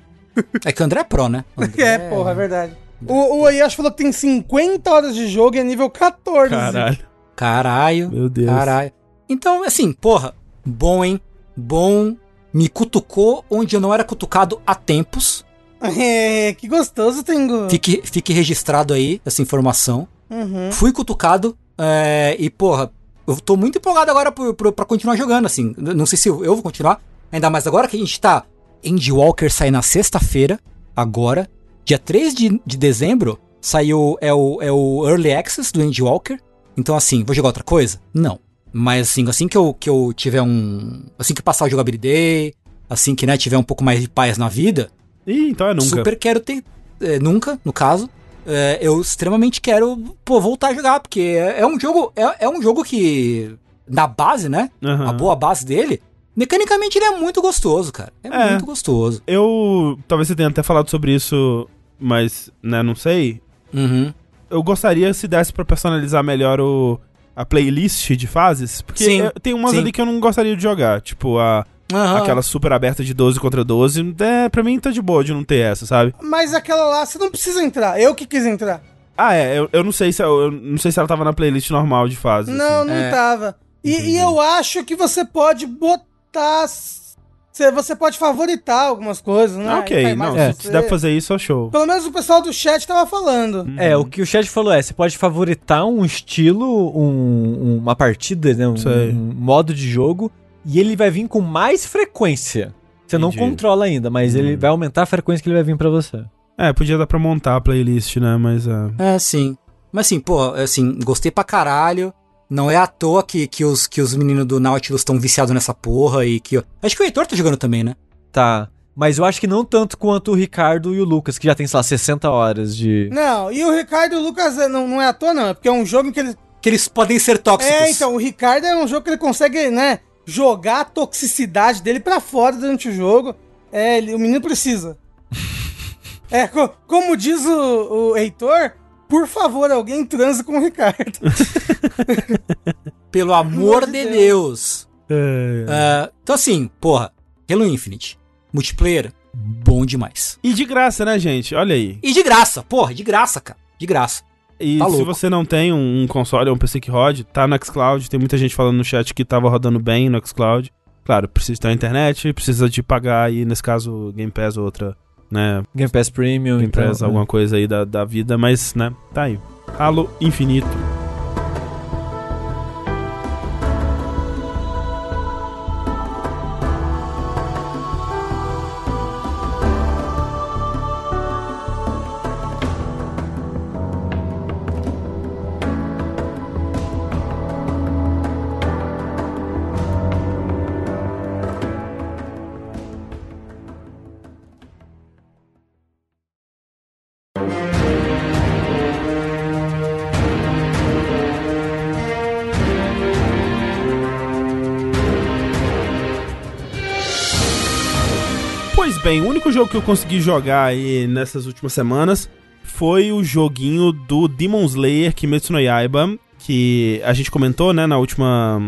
É que o André é pro, né? André É, porra, é verdade. O, o Ayashi falou que tem 50 horas de jogo e é nível 14. Caralho, Caralho. meu Deus. Caralho. Então, assim, porra, bom, hein? Bom. Me cutucou onde eu não era cutucado há tempos. É, que gostoso, Tengu. Fique, fique registrado aí essa informação. Uhum. Fui cutucado é, e, porra, eu tô muito empolgado agora por, por, pra continuar jogando, assim. Não sei se eu, eu vou continuar. Ainda mais agora que a gente tá. Endwalker sai na sexta-feira, agora. Dia 3 de, de dezembro, saiu. É o, é o Early Access do Endwalker. Então, assim, vou jogar outra coisa? Não. Mas, assim, assim que eu, que eu tiver um. Assim que passar o Jogability, assim que né, tiver um pouco mais de paz na vida, Ih, então é nunca. Super quero ter. é, nunca, no caso. É, eu extremamente quero, pô, voltar a jogar, porque é, é um jogo. É, é um jogo que. Na base, né? Aham. A boa base dele. Mecanicamente ele é muito gostoso, cara. É, É. muito gostoso. Eu. Talvez você tenha até falado sobre isso, mas, né, não sei. Uhum. Eu gostaria se desse pra personalizar melhor o. A playlist de fases, porque Sim, é, tem umas sim. ali que eu não gostaria de jogar, tipo a Aham. aquela super aberta de 12 contra 12, é, pra mim tá de boa de não ter essa, sabe? Mas aquela lá, você não precisa entrar. Eu que quis entrar. Ah, é, eu, eu não sei se eu, eu não sei se ela tava na playlist normal de fases. Não, assim. não É. tava. E, e eu acho que você pode botar. Você, você pode favoritar algumas coisas, né? Ah, Aí ok, não, se você. der pra fazer isso, é show. Pelo menos o pessoal do chat tava falando. É, o que o chat falou é, você pode favoritar um estilo, um- uma partida, né, um, um modo de jogo, e ele vai vir com mais frequência. Você não Entendi. controla ainda, mas ele Hum. vai aumentar a frequência que ele vai vir pra você. É, podia dar pra montar a playlist, né, mas... é. É, sim. Mas assim, pô, assim, gostei pra caralho. Não é à toa que, que, os, que os meninos do Nautilus estão viciados nessa porra e que. Acho que o Heitor tá jogando também, né? Tá. Mas eu acho que não tanto quanto o Ricardo e o Lucas, que já tem, sei lá, 60 horas de. Não, e o Ricardo e o Lucas é, não, não é à toa, não. É porque é um jogo em que eles. Que eles podem ser tóxicos. É, então, o Ricardo é um jogo que ele consegue, né, jogar a toxicidade dele pra fora durante o jogo. É, ele- o menino precisa. é, co- como diz o, o Heitor, por favor, alguém transe com o Ricardo. Pelo amor de de Deus. Ah, então assim, porra, Halo Infinite. Multiplayer, bom demais. E de graça, né, gente? Olha aí. E de graça, porra, de graça, cara. De graça. E Tá se louco. você não tem um, um console ou um PC que rode, tá no xCloud. Tem muita gente falando no chat que tava rodando bem no xCloud. Claro, precisa ter internet, precisa de pagar aí, nesse caso, Game Pass ou outra, né? Game Pass Premium, Game então, Pass, alguma coisa aí da, da vida, mas, né, tá aí. Halo Infinito. Jogo que eu consegui jogar aí nessas últimas semanas foi o joguinho do Demon Slayer Kimetsu no Yaiba, que a gente comentou, né, na última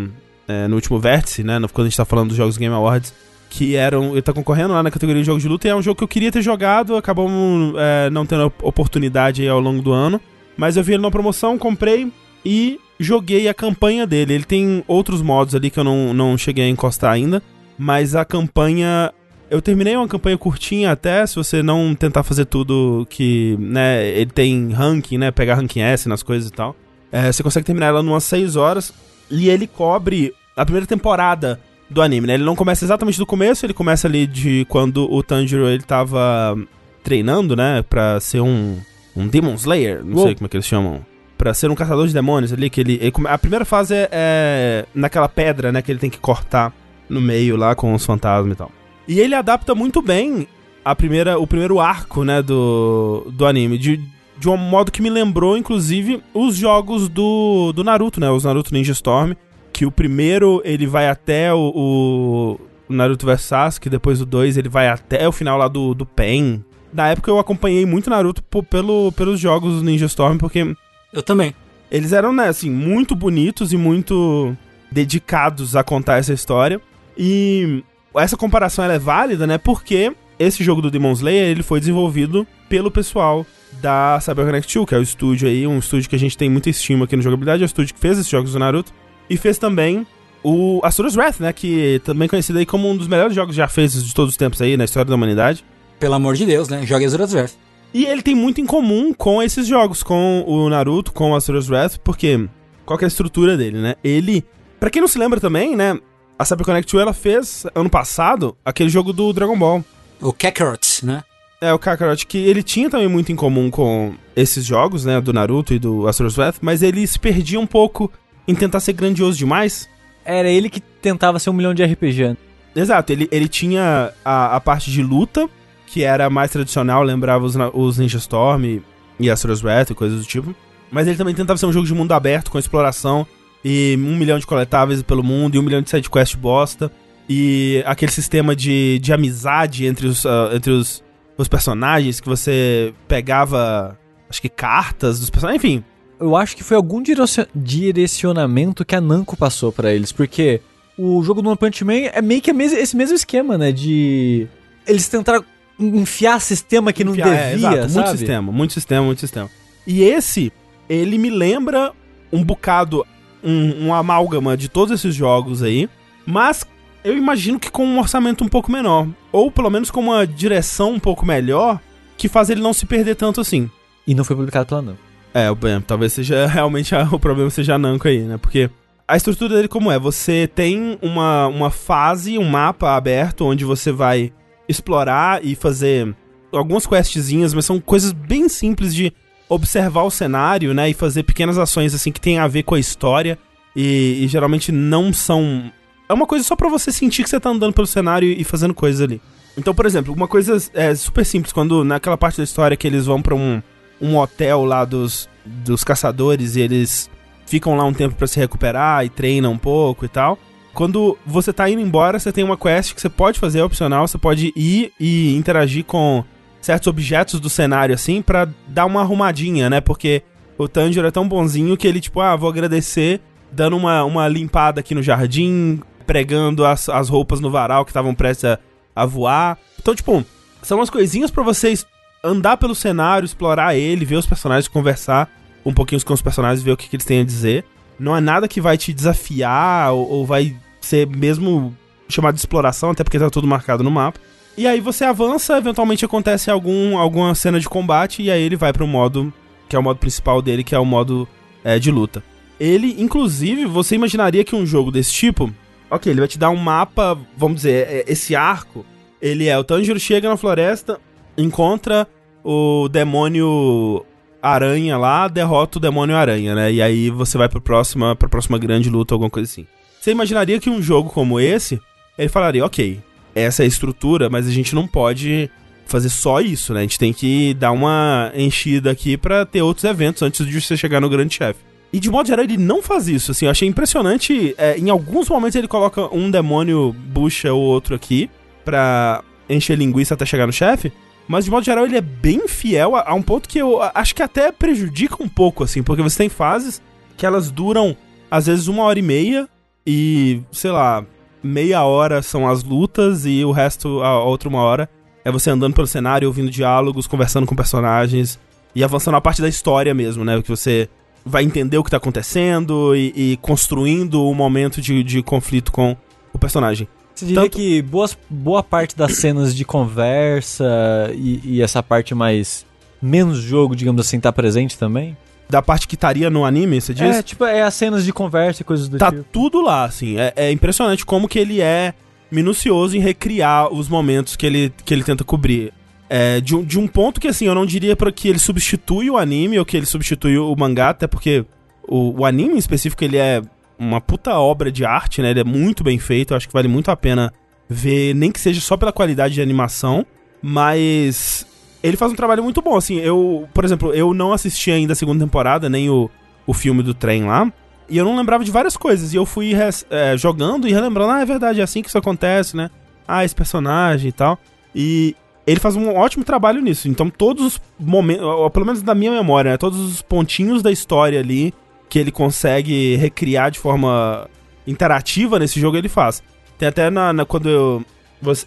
é, no último vértice, né, quando a gente tá falando dos jogos Game Awards, que eram, ele tá concorrendo lá na categoria de jogos de luta e é um jogo que eu queria ter jogado, acabamos é, não tendo op- oportunidade ao longo do ano, mas eu vi ele numa promoção, comprei e joguei a campanha dele. Ele tem outros modos ali que eu não, não cheguei a encostar ainda, mas a campanha eu terminei uma campanha curtinha até, se você não tentar fazer tudo que, né, ele tem ranking, né, pegar ranking S nas coisas e tal. É, você consegue terminar ela em umas 6 horas e ele cobre a primeira temporada do anime, né? Ele não começa exatamente do começo, ele começa ali de quando o Tanjiro ele tava treinando, né, pra ser um um Demon Slayer, não Uou. sei como é que eles chamam. Pra ser um caçador de demônios ali, que ele, ele a primeira fase é, é naquela pedra, né, que ele tem que cortar no meio lá com os fantasmas e tal. E ele adapta muito bem a primeira, o primeiro arco, né, do, do anime, de, de um modo que me lembrou, inclusive, os jogos do, do Naruto, né, os Naruto Ninja Storm, que o primeiro ele vai até o, o Naruto vs Sasuke, depois o 2 ele vai até o final lá do, do Pen. Na época eu acompanhei muito Naruto pelo, pelos jogos do Ninja Storm, porque Eu também. eles eram, né, assim, muito bonitos e muito dedicados a contar essa história. E essa comparação é válida, né? Porque esse jogo do Demon Slayer, ele foi desenvolvido pelo pessoal da CyberConnect 2, que é o estúdio aí, um estúdio que a gente tem muita estima aqui no jogabilidade, é o estúdio que fez esses jogos do Naruto e fez também o Asura's Wrath, né, que é também conhecido aí como um dos melhores jogos já feitos de todos os tempos aí na história da humanidade. Pelo amor de Deus, né? Jogue Azura's Wrath. E ele tem muito em comum com esses jogos, com o Naruto, com o Asura's Wrath, porque qual que é a estrutura dele, né? Ele, pra quem não se lembra também, né, a CyberConnect 2 ela fez ano passado aquele jogo do Dragon Ball. O Kakarot, né? É, o Kakarot, que ele tinha também muito em comum com esses jogos, né, do Naruto e do Asura's Wrath, mas ele se perdia um pouco em tentar ser grandioso demais. Era ele que tentava ser um milhão de RPG. Exato, ele, ele tinha a, a parte de luta, que era mais tradicional, lembrava os, os Ninja Storm e, e Asura's Wrath e coisas do tipo. Mas ele também tentava ser um jogo de mundo aberto, com exploração, e um milhão de coletáveis pelo mundo, e um milhão de sidequest bosta, e aquele sistema de, de amizade entre os, ah, entre os, os personagens, que você pegava, acho que cartas dos personagens, enfim. Eu acho que foi algum direcion- direcionamento que a Namco passou pra eles, porque o jogo do One Punch Man é meio que esse mesmo esquema, né? De. Eles tentaram enfiar sistema que não Enfiar, é, devia, exato, sabe? Muito sistema, muito sistema, muito sistema. E esse, ele me lembra um bocado, um, um amálgama de todos esses jogos aí, mas eu imagino que com um orçamento um pouco menor. Ou pelo menos com uma direção um pouco melhor, que faz ele não se perder tanto assim. E não foi publicado pela Namco. É, bem, talvez seja realmente o problema seja a Namco aí, né? Porque a estrutura dele como é? Você tem uma, uma fase, um mapa aberto onde você vai explorar e fazer algumas questzinhas, mas são coisas bem simples de observar o cenário, né? E fazer pequenas ações assim que tem a ver com a história e, e geralmente não são é uma coisa só pra você sentir que você tá andando pelo cenário e fazendo coisas ali. Então, por exemplo, uma coisa é super simples, quando naquela parte da história que eles vão pra um, um hotel lá dos, dos caçadores e eles ficam lá um tempo pra se recuperar e treinam um pouco e tal. Quando você tá indo embora, você tem uma quest que você pode fazer, é opcional, você pode ir e interagir com certos objetos do cenário assim pra dar uma arrumadinha, né? Porque o Tanjiro é tão bonzinho que ele, tipo, ah, vou agradecer dando uma, uma limpada aqui no jardim, pregando as, as roupas no varal que estavam prestes a, a voar. Então, tipo, são umas coisinhas pra vocês andar pelo cenário, explorar ele, ver os personagens, conversar um pouquinho com os personagens, ver o que, que eles têm a dizer. Não é nada que vai te desafiar ou, ou vai ser mesmo chamado de exploração, até porque tá tudo marcado no mapa. E aí você avança, eventualmente acontece algum, alguma cena de combate, e aí ele vai pro modo que é o modo principal dele, que é o modo é, de luta. Ele, inclusive, você imaginaria que um jogo desse tipo, ok, ele vai te dar um mapa, vamos dizer, é, esse arco, ele é o Tanjiro chega na floresta, encontra o demônio aranha lá, derrota o demônio aranha, né? E aí você vai pra próxima, pra próxima grande luta, alguma coisa assim. Você imaginaria que um jogo como esse, ele falaria, ok, essa é a estrutura, mas a gente não pode fazer só isso, né? A gente tem que dar uma enchida aqui para ter outros eventos antes de você chegar no grande chefe. E de modo geral, ele não faz isso, assim, eu achei impressionante. É, em alguns momentos ele coloca um demônio bucha ou outro aqui pra encher linguiça até chegar no chefe. Mas de modo geral ele é bem fiel a, a, um ponto que eu acho que até prejudica um pouco, assim, porque você tem fases que elas duram às vezes uma hora e meia e, sei lá, meia hora são as lutas e o resto, a outra uma hora, é você andando pelo cenário, ouvindo diálogos, conversando com personagens e avançando a parte da história mesmo, né? Que você vai entender o que tá acontecendo e, e construindo o um momento de, de conflito com o personagem. Você diria Tanto... que boas, boa parte das cenas de conversa e, e, essa parte mais. menos jogo, digamos assim, tá presente também? Da parte que estaria no anime, você diz? É, tipo, é as cenas de conversa e coisas do tá tipo. Tá tudo lá, assim. É, é impressionante como que ele é minucioso em recriar os momentos que ele, que ele tenta cobrir. É, de, um, de um ponto que, assim, eu não diria para que ele substitui o anime ou que ele substitui o mangá, até porque o, o anime em específico ele é uma puta obra de arte, né? Ele é muito bem feito, eu acho que vale muito a pena ver, nem que seja só pela qualidade de animação, mas ele faz um trabalho muito bom, assim, eu, por exemplo, eu não assisti ainda a segunda temporada, nem o, o filme do trem lá, e eu não lembrava de várias coisas. E eu fui é, jogando e relembrando, ah, é verdade, é assim que isso acontece, né? Ah, esse personagem e tal. E ele faz um ótimo trabalho nisso. Então, todos os momentos, pelo menos da minha memória, né? Todos os pontinhos da história ali que ele consegue recriar de forma interativa nesse jogo, ele faz. Tem até na, na quando eu,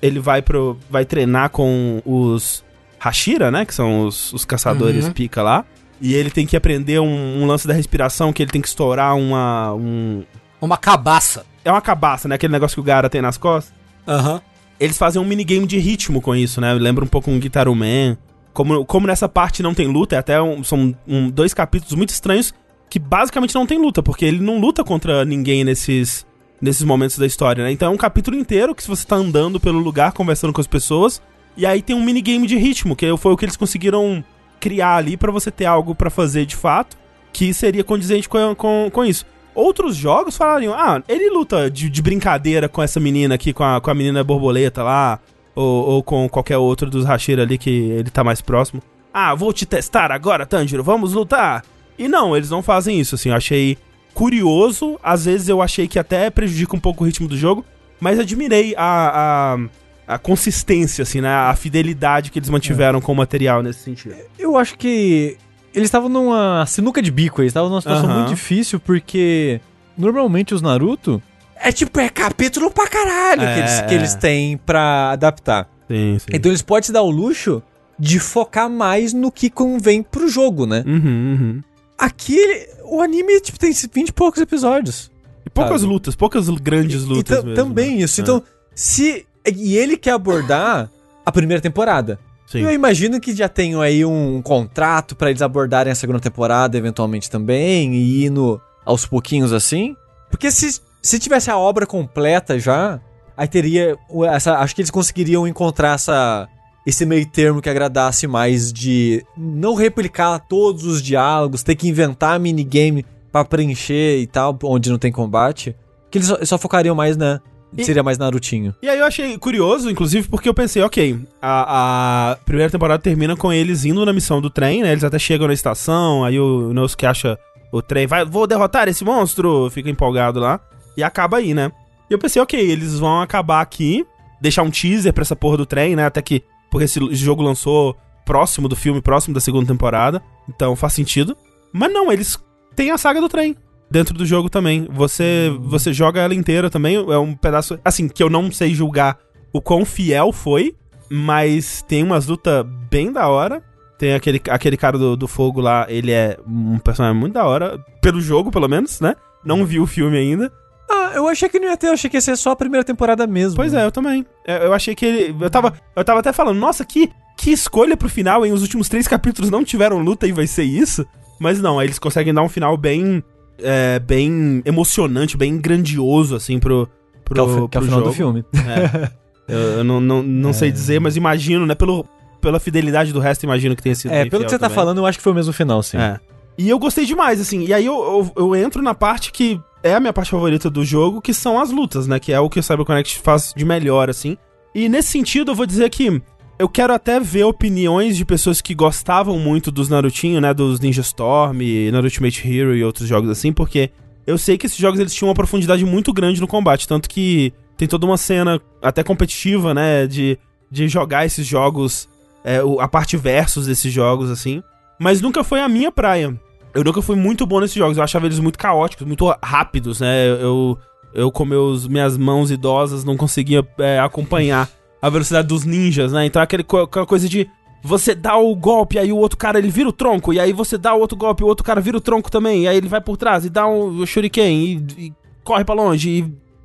ele vai pro vai treinar com os Hashira, né, que são os, os caçadores uhum. pica lá. E ele tem que aprender um, um, lance da respiração, que ele tem que estourar uma. Um... Uma cabaça. É uma cabaça, né? Aquele negócio que o Gara tem nas costas. Aham. Uhum. Eles fazem um minigame de ritmo com isso, né? Lembra um pouco um Guitar Man. Como, como nessa parte não tem luta, é até um, são um, dois capítulos muito estranhos que basicamente não tem luta, porque ele não luta contra ninguém nesses, nesses momentos da história, né? Então é um capítulo inteiro que se você tá andando pelo lugar, conversando com as pessoas, e aí tem um minigame de ritmo, que foi o que eles conseguiram criar ali para você ter algo para fazer de fato que seria condizente com, com, com isso. Outros jogos falariam, ah, ele luta de, de, brincadeira com essa menina aqui, com a, com a menina borboleta lá, ou, ou com qualquer outro dos Hashira ali que ele tá mais próximo. Ah, vou te testar agora, Tanjiro, vamos lutar! E não, eles não fazem isso, assim, eu achei curioso, às vezes eu achei que até prejudica um pouco o ritmo do jogo, mas admirei a, a a consistência, assim, né? A fidelidade que eles mantiveram é. com o material nesse sentido. Eu acho que eles estavam numa sinuca de bico, eles estavam numa situação muito difícil, porque normalmente os Naruto é tipo, é capítulo pra caralho é. que, eles, que eles têm pra adaptar. Sim, sim. Então eles podem se dar o luxo de focar mais no que convém pro jogo, né? Uhum, uhum. Aqui, o anime, tipo, tem 20 e poucos episódios. E poucas sabe? lutas, poucas grandes lutas e, mesmo. Também né? isso. Então, é. se e ele quer abordar a primeira temporada. Sim. Eu imagino que já tenham aí um contrato para eles abordarem a segunda temporada eventualmente também e indo aos pouquinhos assim. Porque se, se tivesse a obra completa já, aí teria essa, acho que eles conseguiriam encontrar essa esse meio termo que agradasse mais de não replicar todos os diálogos, ter que inventar minigame para preencher e tal, onde não tem combate. Que eles só, só focariam mais na seria mais Narutinho. E aí eu achei curioso, inclusive, porque eu pensei, ok, a, a primeira temporada termina com eles indo na missão do trem, né? Eles até chegam na estação, aí o Nosuke acha o trem, vai, vou derrotar esse monstro, fica empolgado lá, e acaba aí, né? E eu pensei, ok, eles vão acabar aqui, deixar um teaser pra essa porra do trem, né? Até que, porque esse jogo lançou próximo do filme, próximo da segunda temporada, então faz sentido. Mas não, eles têm a saga do trem dentro do jogo também. Você você joga ela inteira também, é um pedaço, assim, que eu não sei julgar o quão fiel foi, mas tem umas lutas bem da hora. Tem aquele, aquele cara do, do fogo lá, ele é um personagem muito da hora, pelo jogo, pelo menos, né? Não vi o filme ainda. Ah, eu achei que não ia ter, eu achei que ia ser só a primeira temporada mesmo. Pois é, eu também. É, Eu achei que ele. Eu tava, eu tava até falando, nossa, que, que escolha pro final, hein? Os últimos três capítulos não tiveram luta e vai ser isso. Mas não, eles conseguem dar um final bem. É, bem emocionante, bem grandioso, assim, pro. pro Que é o, que é o final jogo. do filme. É. eu, eu não, não, não sei dizer, mas imagino, né? Pelo, pela fidelidade do resto, imagino que tenha sido. É, pelo que você tá também. falando, eu acho que foi o mesmo final, sim. É. E eu gostei demais, assim. E aí eu, eu, eu entro na parte que é a minha parte favorita do jogo, que são as lutas, né? Que é o que o CyberConnect faz de melhor, assim. E nesse sentido, eu vou dizer que eu quero até ver opiniões de pessoas que gostavam muito dos Narutinho, né? Dos Ninja Storm, Naruto Ultimate Hero e outros jogos assim, porque eu sei que esses jogos eles tinham uma profundidade muito grande no combate, tanto que tem toda uma cena até competitiva, né? De, de jogar esses jogos, é, a parte versus desses jogos, assim. Mas nunca foi a minha praia. Eu nunca fui muito bom nesses jogos. Eu achava eles muito caóticos, muito rápidos, né? Eu, eu com meus, minhas mãos idosas, não conseguia é, acompanhar a velocidade dos ninjas, né? Então aquele, aquela coisa de você dá o golpe, aí o outro cara ele vira o tronco, e aí você dá o outro golpe, o outro cara vira o tronco também, e aí ele vai por trás e dá um shuriken e, e corre pra longe,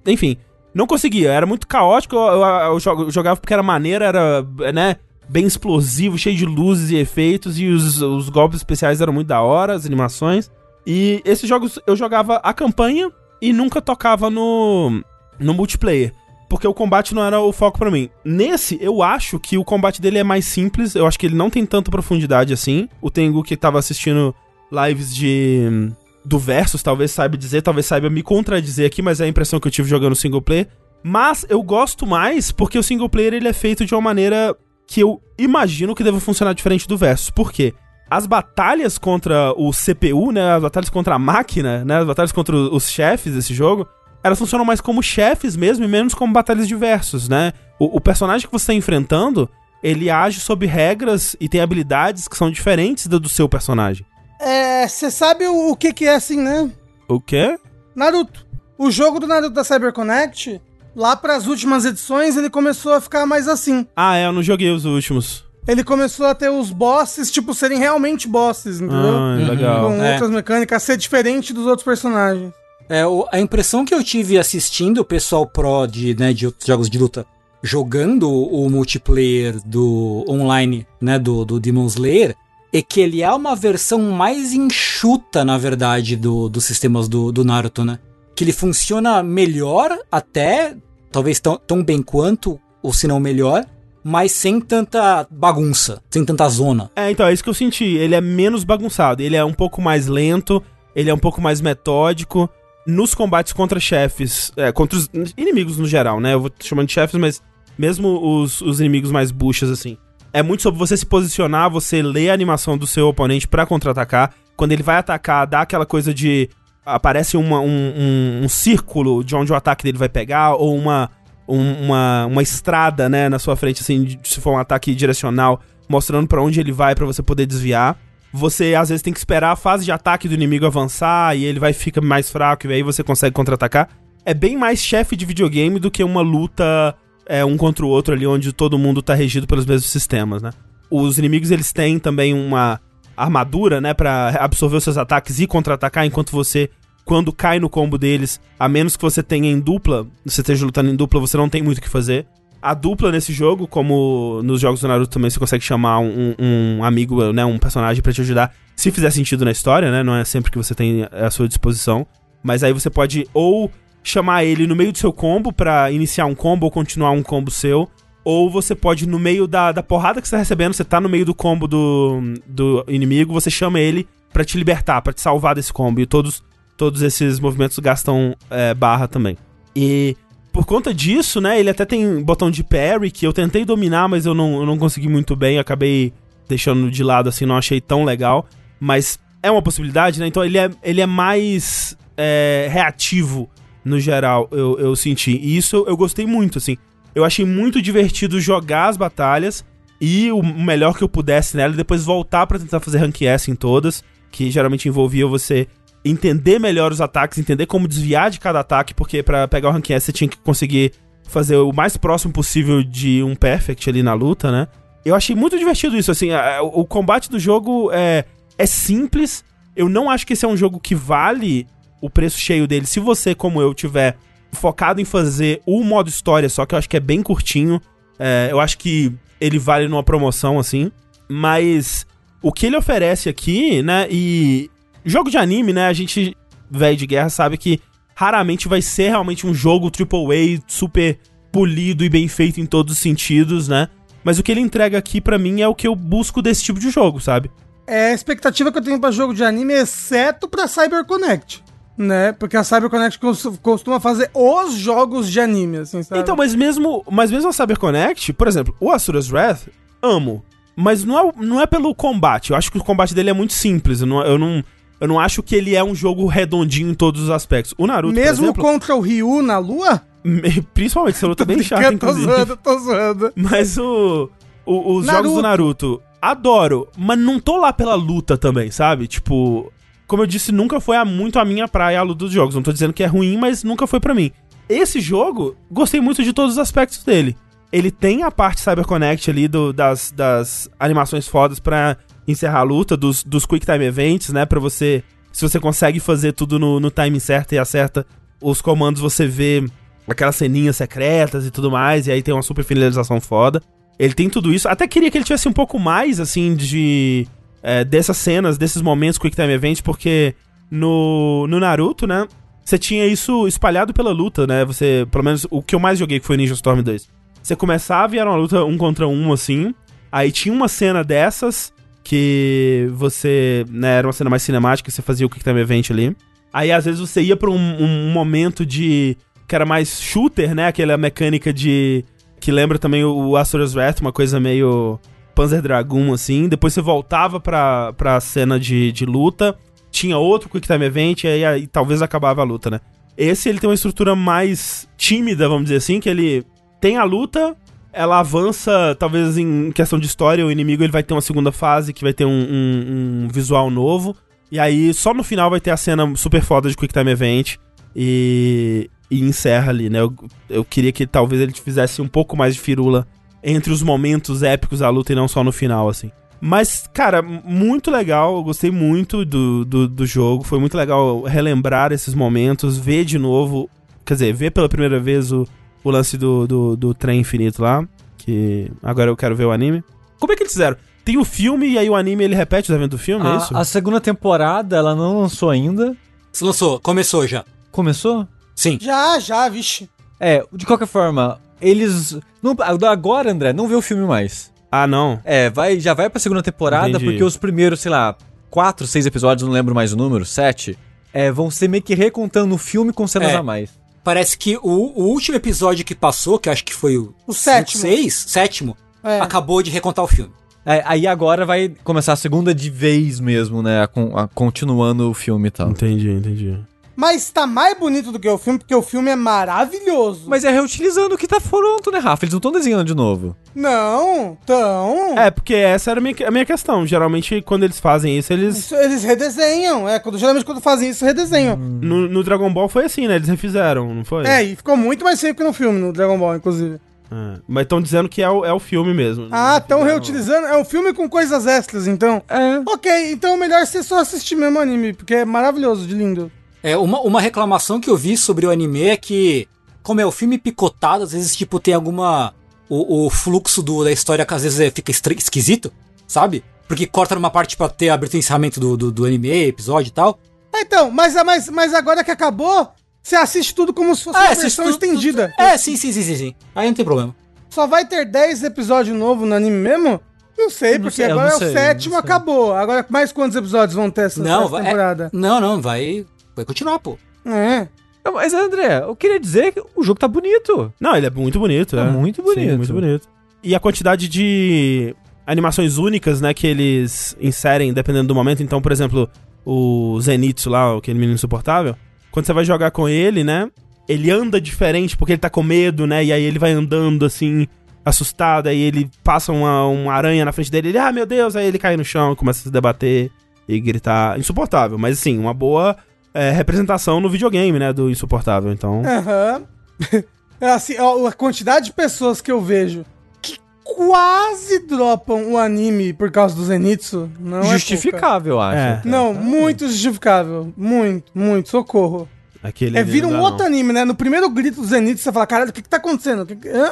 e, enfim. Não conseguia, era muito caótico, eu, eu- eu jogava porque era maneiro, era, né, bem explosivo, cheio de luzes e efeitos, e os, os golpes especiais eram muito da hora, as animações. E esses jogos eu jogava a campanha e nunca tocava no, no multiplayer. Porque o combate não era o foco pra mim. Nesse, eu acho que o combate dele é mais simples. Eu acho que ele não tem tanta profundidade assim. O Tengu que tava assistindo lives de. Do Versus, talvez saiba dizer, talvez saiba me contradizer aqui, mas é a impressão que eu tive jogando single player. Mas eu gosto mais porque o single player ele é feito de uma maneira que eu imagino que deva funcionar diferente do Versus. Por quê? As batalhas contra o CPU, né? As batalhas contra a máquina, né? As batalhas contra os chefes desse jogo, elas funcionam mais como chefes mesmo e menos como batalhas de versus, né? O, o personagem que você está enfrentando, ele age sob regras e tem habilidades que são diferentes da do seu personagem. É, você sabe o, o que que é assim, né? O quê? Naruto. O jogo do Naruto da CyberConnect, lá pras últimas edições, ele começou a ficar mais assim. Ah, é, eu não joguei os últimos. Ele começou a ter os bosses, tipo, serem realmente bosses, entendeu? Ah, legal. Com É. outras mecânicas, ser diferente dos outros personagens. É, a impressão que eu tive assistindo o pessoal pro de, né, de jogos de luta jogando o multiplayer do online, né, do, do Demon Slayer, é que ele é uma versão mais enxuta, na verdade, do, dos sistemas do, do Naruto, né? Que ele funciona melhor até, talvez tão, tão bem quanto, ou se não melhor, mas sem tanta bagunça, sem tanta zona. É, então, é isso que eu senti. Ele é menos bagunçado, ele é um pouco mais lento, ele é um pouco mais metódico. Nos combates contra chefes, é, contra os inimigos no geral, né? Eu vou chamando de chefes, mas mesmo os, os inimigos mais buchas, assim. É muito sobre você se posicionar, você ler a animação do seu oponente pra contra-atacar. Quando ele vai atacar, dá aquela coisa de. Aparece uma, um, um, um círculo de onde o ataque dele vai pegar, ou uma, um- uma, uma estrada, né, na sua frente, assim, se for um ataque direcional, mostrando pra onde ele vai pra você poder desviar. Você às vezes tem que esperar a fase de ataque do inimigo avançar e ele vai ficar mais fraco e aí você consegue contra-atacar. É bem mais chefe de videogame do que uma luta é, um contra o outro ali onde todo mundo tá regido pelos mesmos sistemas, né? Os inimigos eles têm também uma armadura, né, Pra absorver os seus ataques e contra-atacar enquanto você quando cai no combo deles, a menos que você tenha em dupla, você esteja lutando em dupla, você não tem muito o que fazer. A dupla nesse jogo, como nos jogos do Naruto também você consegue chamar um, um amigo, né, um personagem pra te ajudar, se fizer sentido na história, né, não é sempre que você tem à sua disposição. Mas aí você pode ou chamar ele no meio do seu combo pra iniciar um combo ou continuar um combo seu, ou você pode, no meio da, da porrada que você tá recebendo, você tá no meio do combo do, do inimigo, você chama ele pra te libertar, pra te salvar desse combo. E todos, todos esses movimentos gastam é, barra também. E por conta disso, né, ele até tem botão de parry, que eu tentei dominar, mas eu não, eu não consegui muito bem, acabei deixando de lado, assim, não achei tão legal. Mas é uma possibilidade, né? Então ele é, ele é mais é, reativo, no geral, eu, eu senti. E isso eu gostei muito, assim. Eu achei muito divertido jogar as batalhas e o melhor que eu pudesse nela, e depois voltar para tentar fazer rank S em todas, que geralmente envolvia você entender melhor os ataques, entender como desviar de cada ataque, porque para pegar o rank S você tinha que conseguir fazer o mais próximo possível de um perfect ali na luta, né? Eu achei muito divertido isso, assim, a, o combate do jogo é, é simples. Eu não acho que esse é um jogo que vale o preço cheio dele. Se você, como eu, tiver focado em fazer o modo história, só que eu acho que é bem curtinho, é, eu acho que ele vale numa promoção, assim. Mas o que ele oferece aqui, né? E jogo de anime, né? A gente, velho de guerra, sabe que raramente vai ser realmente um jogo AAA super polido e bem feito em todos os sentidos, né? Mas o que ele entrega aqui para mim é o que eu busco desse tipo de jogo, sabe? É a expectativa que eu tenho pra jogo de anime, exceto pra CyberConnect. Né? Porque a CyberConnect costuma fazer os jogos de anime, assim, sabe? Então, mas mesmo, mas mesmo a CyberConnect, por exemplo, o Asura's Wrath, amo. Mas não é, não é pelo combate. Eu acho que o combate dele é muito simples. Eu não, eu não, eu não acho que ele é um jogo redondinho em todos os aspectos. O Naruto, Mesmo exemplo, contra o Ryu na lua? Principalmente, essa luta é bem chata, tô inclusive. zoando, tô zoando. Mas o, o- os Naruto. jogos do Naruto, adoro, mas não tô lá pela luta também, sabe? Tipo, como eu disse, nunca foi muito a minha praia a luta dos jogos. Não tô dizendo que é ruim, mas nunca foi pra mim. Esse jogo, gostei muito de todos os aspectos dele. Ele tem a parte CyberConnect ali do, das, das animações fodas pra encerrar a luta, dos, dos Quick Time Events, né? Pra você. Se você consegue fazer tudo no, no time certo e acerta os comandos, você vê aquelas ceninhas secretas e tudo mais, e aí tem uma super finalização foda. Ele tem tudo isso. Até queria que ele tivesse um pouco mais, assim, de. é, dessas cenas, desses momentos Quick Time Event, porque no, no Naruto, né? Você tinha isso espalhado pela luta, né? Você, pelo menos, o que eu mais joguei que foi Ninja Storm 2. Você começava e era uma luta um contra um, assim. Aí tinha uma cena dessas que você, né, era uma cena mais cinemática, você fazia o Quick Time Event ali. Aí às vezes você ia pra um, um momento de. que era mais shooter, né? Aquela mecânica de. que lembra também o Asura's Wrath, uma coisa meio. Panzer Dragoon, assim. Depois você voltava pra, pra cena de, de luta. Tinha outro Quick Time Event e aí, aí talvez acabava a luta, né? Esse ele tem uma estrutura mais tímida, vamos dizer assim, que ele tem a luta, ela avança, talvez em questão de história, o inimigo ele vai ter uma segunda fase que vai ter um, um- um visual novo. E aí, só no final vai ter a cena super foda de Quick Time Event e, e encerra ali, né? Eu, eu queria que talvez ele fizesse um pouco mais de firula entre os momentos épicos da luta e não só no final, assim. Mas, cara, muito legal, eu gostei muito do, do, do jogo, foi muito legal relembrar esses momentos, ver de novo, quer dizer, ver pela primeira vez o, o lance do, do, do trem infinito lá, que agora eu quero ver o anime. Como é que eles fizeram? Tem o filme e aí o anime ele repete os eventos do filme, é isso? A, a segunda temporada, ela não lançou ainda. Se lançou, começou já. Começou? Sim. Já, já, vixe. É, de qualquer forma, eles. Não, agora, André, não vê o filme mais. Ah, não. É, vai, já vai pra segunda temporada, Entendi. porque os primeiros, sei lá, quatro, seis episódios, não lembro mais o número, sete, é, vão ser meio que recontando o filme com cenas É. a mais. Parece que o, o último episódio que passou, que eu acho que foi o, O sétimo. seis, sétimo, É. acabou de recontar o filme. É, aí agora vai começar a segunda de vez mesmo, né? a a- continuando o filme e tal. Entendi, entendi. Mas tá mais bonito do que o filme, porque o filme é maravilhoso. Mas é reutilizando o que tá pronto, né, Rafa? Eles não estão desenhando de novo. Não, então. É, porque essa era a minha, a minha questão. Geralmente, quando eles fazem isso, eles. Isso, eles redesenham. É, quando, geralmente quando fazem isso, redesenham. No, no Dragon Ball foi assim, né? Eles refizeram, não foi? É, e ficou muito mais feio que no filme, no Dragon Ball, inclusive. É, Mas estão dizendo que é o, é o filme mesmo. Ah, estão reutilizando. É um filme com coisas extras, então. É. Ok, então é melhor você só assistir mesmo o anime, porque é maravilhoso de lindo. É, uma, uma reclamação que eu vi sobre o anime é que, como é o filme picotado, às vezes, tipo, tem alguma. O, o fluxo do, da história que às vezes é- fica esquisito, sabe? Porque corta numa parte pra ter abertura e encerramento do, do, do anime, episódio e tal. Ah, então, mas, mas, mas agora que acabou, você assiste tudo como se fosse uma assiste versão tudo- estendida. É, sim, sim, sim, sim, sim. Aí não tem problema. Só vai ter 10 episódios novos no anime mesmo? Não sei, Não porque sei, agora é sei, o sétimo, acabou. Agora, mais quantos episódios vão ter essa, Não, vai, temporada? é- não, não, vai, vai continuar, pô. É. Mas, André, eu queria dizer que o jogo tá bonito. Não, ele é muito bonito, Tá é. muito bonito. Sim, muito bonito. E a quantidade de animações únicas, né, que eles inserem dependendo do momento. Então, por exemplo, o Zenitsu lá, aquele menino insuportável, quando você vai jogar com ele, né, ele anda diferente porque ele tá com medo, né, e aí ele vai andando assim, assustado, aí ele passa uma, uma aranha na frente dele, ele, ah, meu Deus, aí ele cai no chão, começa a se debater e gritar. Insuportável, mas assim, uma boa é, representação no videogame, né, do insuportável. Então, Aham. É assim, a quantidade de pessoas que eu vejo que quase dropam o anime por causa do Zenitsu não é. Justificável, eu acho. É. Não, muito justificável. Muito, muito. Socorro. aquele... É, vira um outro não. anime, né? No primeiro grito do Zenitsu, você fala, caralho, o que que tá acontecendo? Que que- hã?"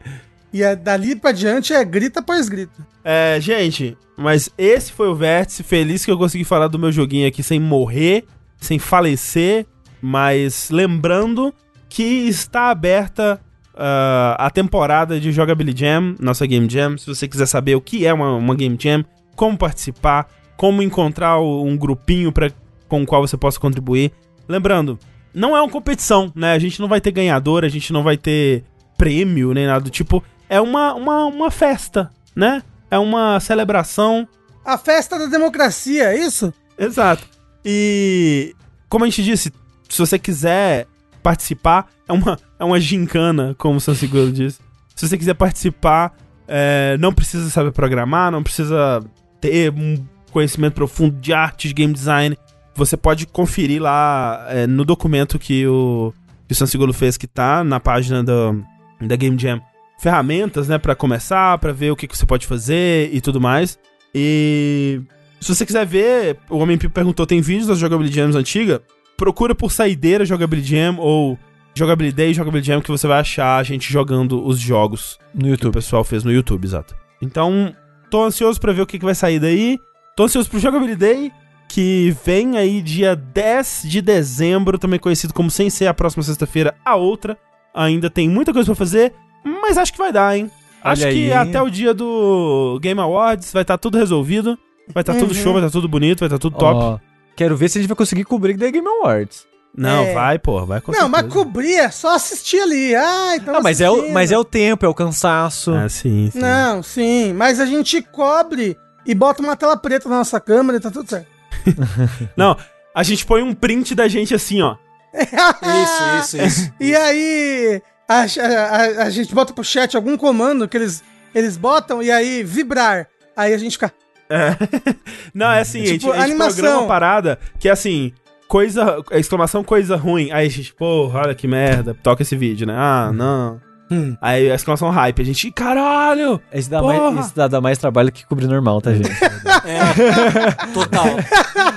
e é, dali pra diante é grita após grita. É, gente, mas esse foi o vértice. Feliz que eu consegui falar do meu joguinho aqui sem morrer, sem falecer, mas lembrando que está aberta ah, a temporada de Jogability Jam, nossa Game Jam. Se você quiser saber o que é uma, uma Game Jam, como participar, como encontrar um grupinho pra, com o qual você possa contribuir. Lembrando, não é uma competição, né? A gente não vai ter ganhador, a gente não vai ter prêmio nem nada do tipo. É uma, uma, uma festa, né? É uma celebração. A festa da democracia, é isso? Exato. E, como a gente disse, se você quiser participar, é uma, é uma gincana, como o San Seguro disse. Se você quiser participar, é, não precisa saber programar, não precisa ter um conhecimento profundo de arte, de game design. Você pode conferir lá é, no documento que o, que o San fez, que tá na página do, da Game Jam, ferramentas, né, para começar, para ver o que, que você pode fazer e tudo mais. E se você quiser ver, o Homem Pipo perguntou, tem vídeos das Jogability Jams antiga? Procura por Saideira Jogability Jam ou Jogability Day Jogability Jam que você vai achar a gente jogando os jogos No que o YouTube. pessoal fez no YouTube, exato. Então, tô ansioso pra ver o que, que vai sair daí. Tô ansioso pro Jogability Day, que vem aí dia 10 de dezembro, também conhecido como sem ser a próxima sexta-feira, a outra. Ainda tem muita coisa pra fazer, mas acho que vai dar, hein? Olha acho que aí. até o dia do Game Awards vai estar tudo resolvido. Vai estar tudo Uhum. show, vai estar tudo bonito, vai estar tudo top. Ó, quero ver se a gente vai conseguir cobrir The Game Awards. Não, É. vai, pô, vai com não, mas cobrir é só assistir ali. Ah, então Ah, mas é, o, mas é o tempo, é o cansaço. Ah, sim, sim. Não, sim, mas a gente cobre e bota uma tela preta na nossa câmera e tá tudo certo. Não, a gente põe um print da gente assim, ó. Isso, isso, isso. E aí, a, a- a gente bota pro chat algum comando que eles, eles botam e aí vibrar. Aí a gente fica. Não, é assim, a gente, Tipo, a gente programa uma parada que é assim, coisa, exclamação coisa ruim. Aí a gente, porra, olha que merda, toca esse vídeo, né? Ah, não. Hum. Aí a exclamação hype, a gente, caralho! Esse dá, Porra! mais, esse dá, dá mais trabalho que cobrir normal, tá, gente? É, total.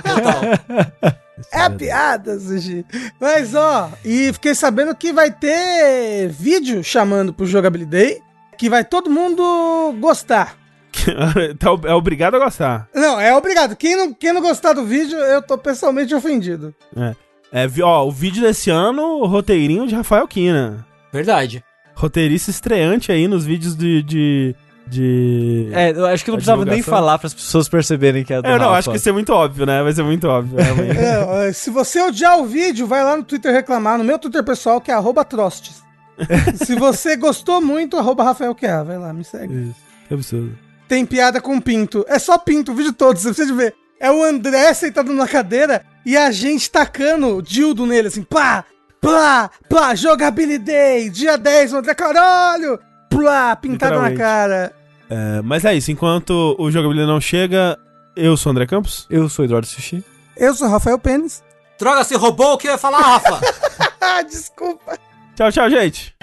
Total. É piada, Sushi. Mas ó, e fiquei sabendo que vai ter vídeo chamando pro Jogability Day, que vai todo mundo gostar. Tá é obrigado a gostar. Não, é obrigado. Quem não, quem não gostar do vídeo, eu tô pessoalmente ofendido. É, vi- ó, o vídeo desse ano, o roteirinho de Rafael Kina. Verdade. Roteirista estreante aí nos vídeos de. de, de... É, eu acho que não precisava nem falar para as pessoas perceberem que é do É, não, Rafa. acho que isso é muito óbvio, né? Vai ser muito óbvio. É, se você odiar o vídeo, vai lá no Twitter reclamar, no meu Twitter pessoal, que é arroba Trostes. se você gostou muito, arroba Rafael QA, vai lá, me segue. Isso, que absurdo. Tem piada com pinto. É só pinto o vídeo todo, você precisa de ver. É o André sentado na cadeira e a gente tacando dildo nele, assim, pá, plá, plá, jogability day, dia 10, o André, caralho, plá, pintado na cara. É, mas é isso, enquanto o jogabilidade não chega, eu sou o André Campos. Eu sou o Eduardo Sushi. Eu sou Rafael Pênis. Droga, você roubou o que eu ia falar, Rafa? Ah, desculpa. Tchau, tchau, gente.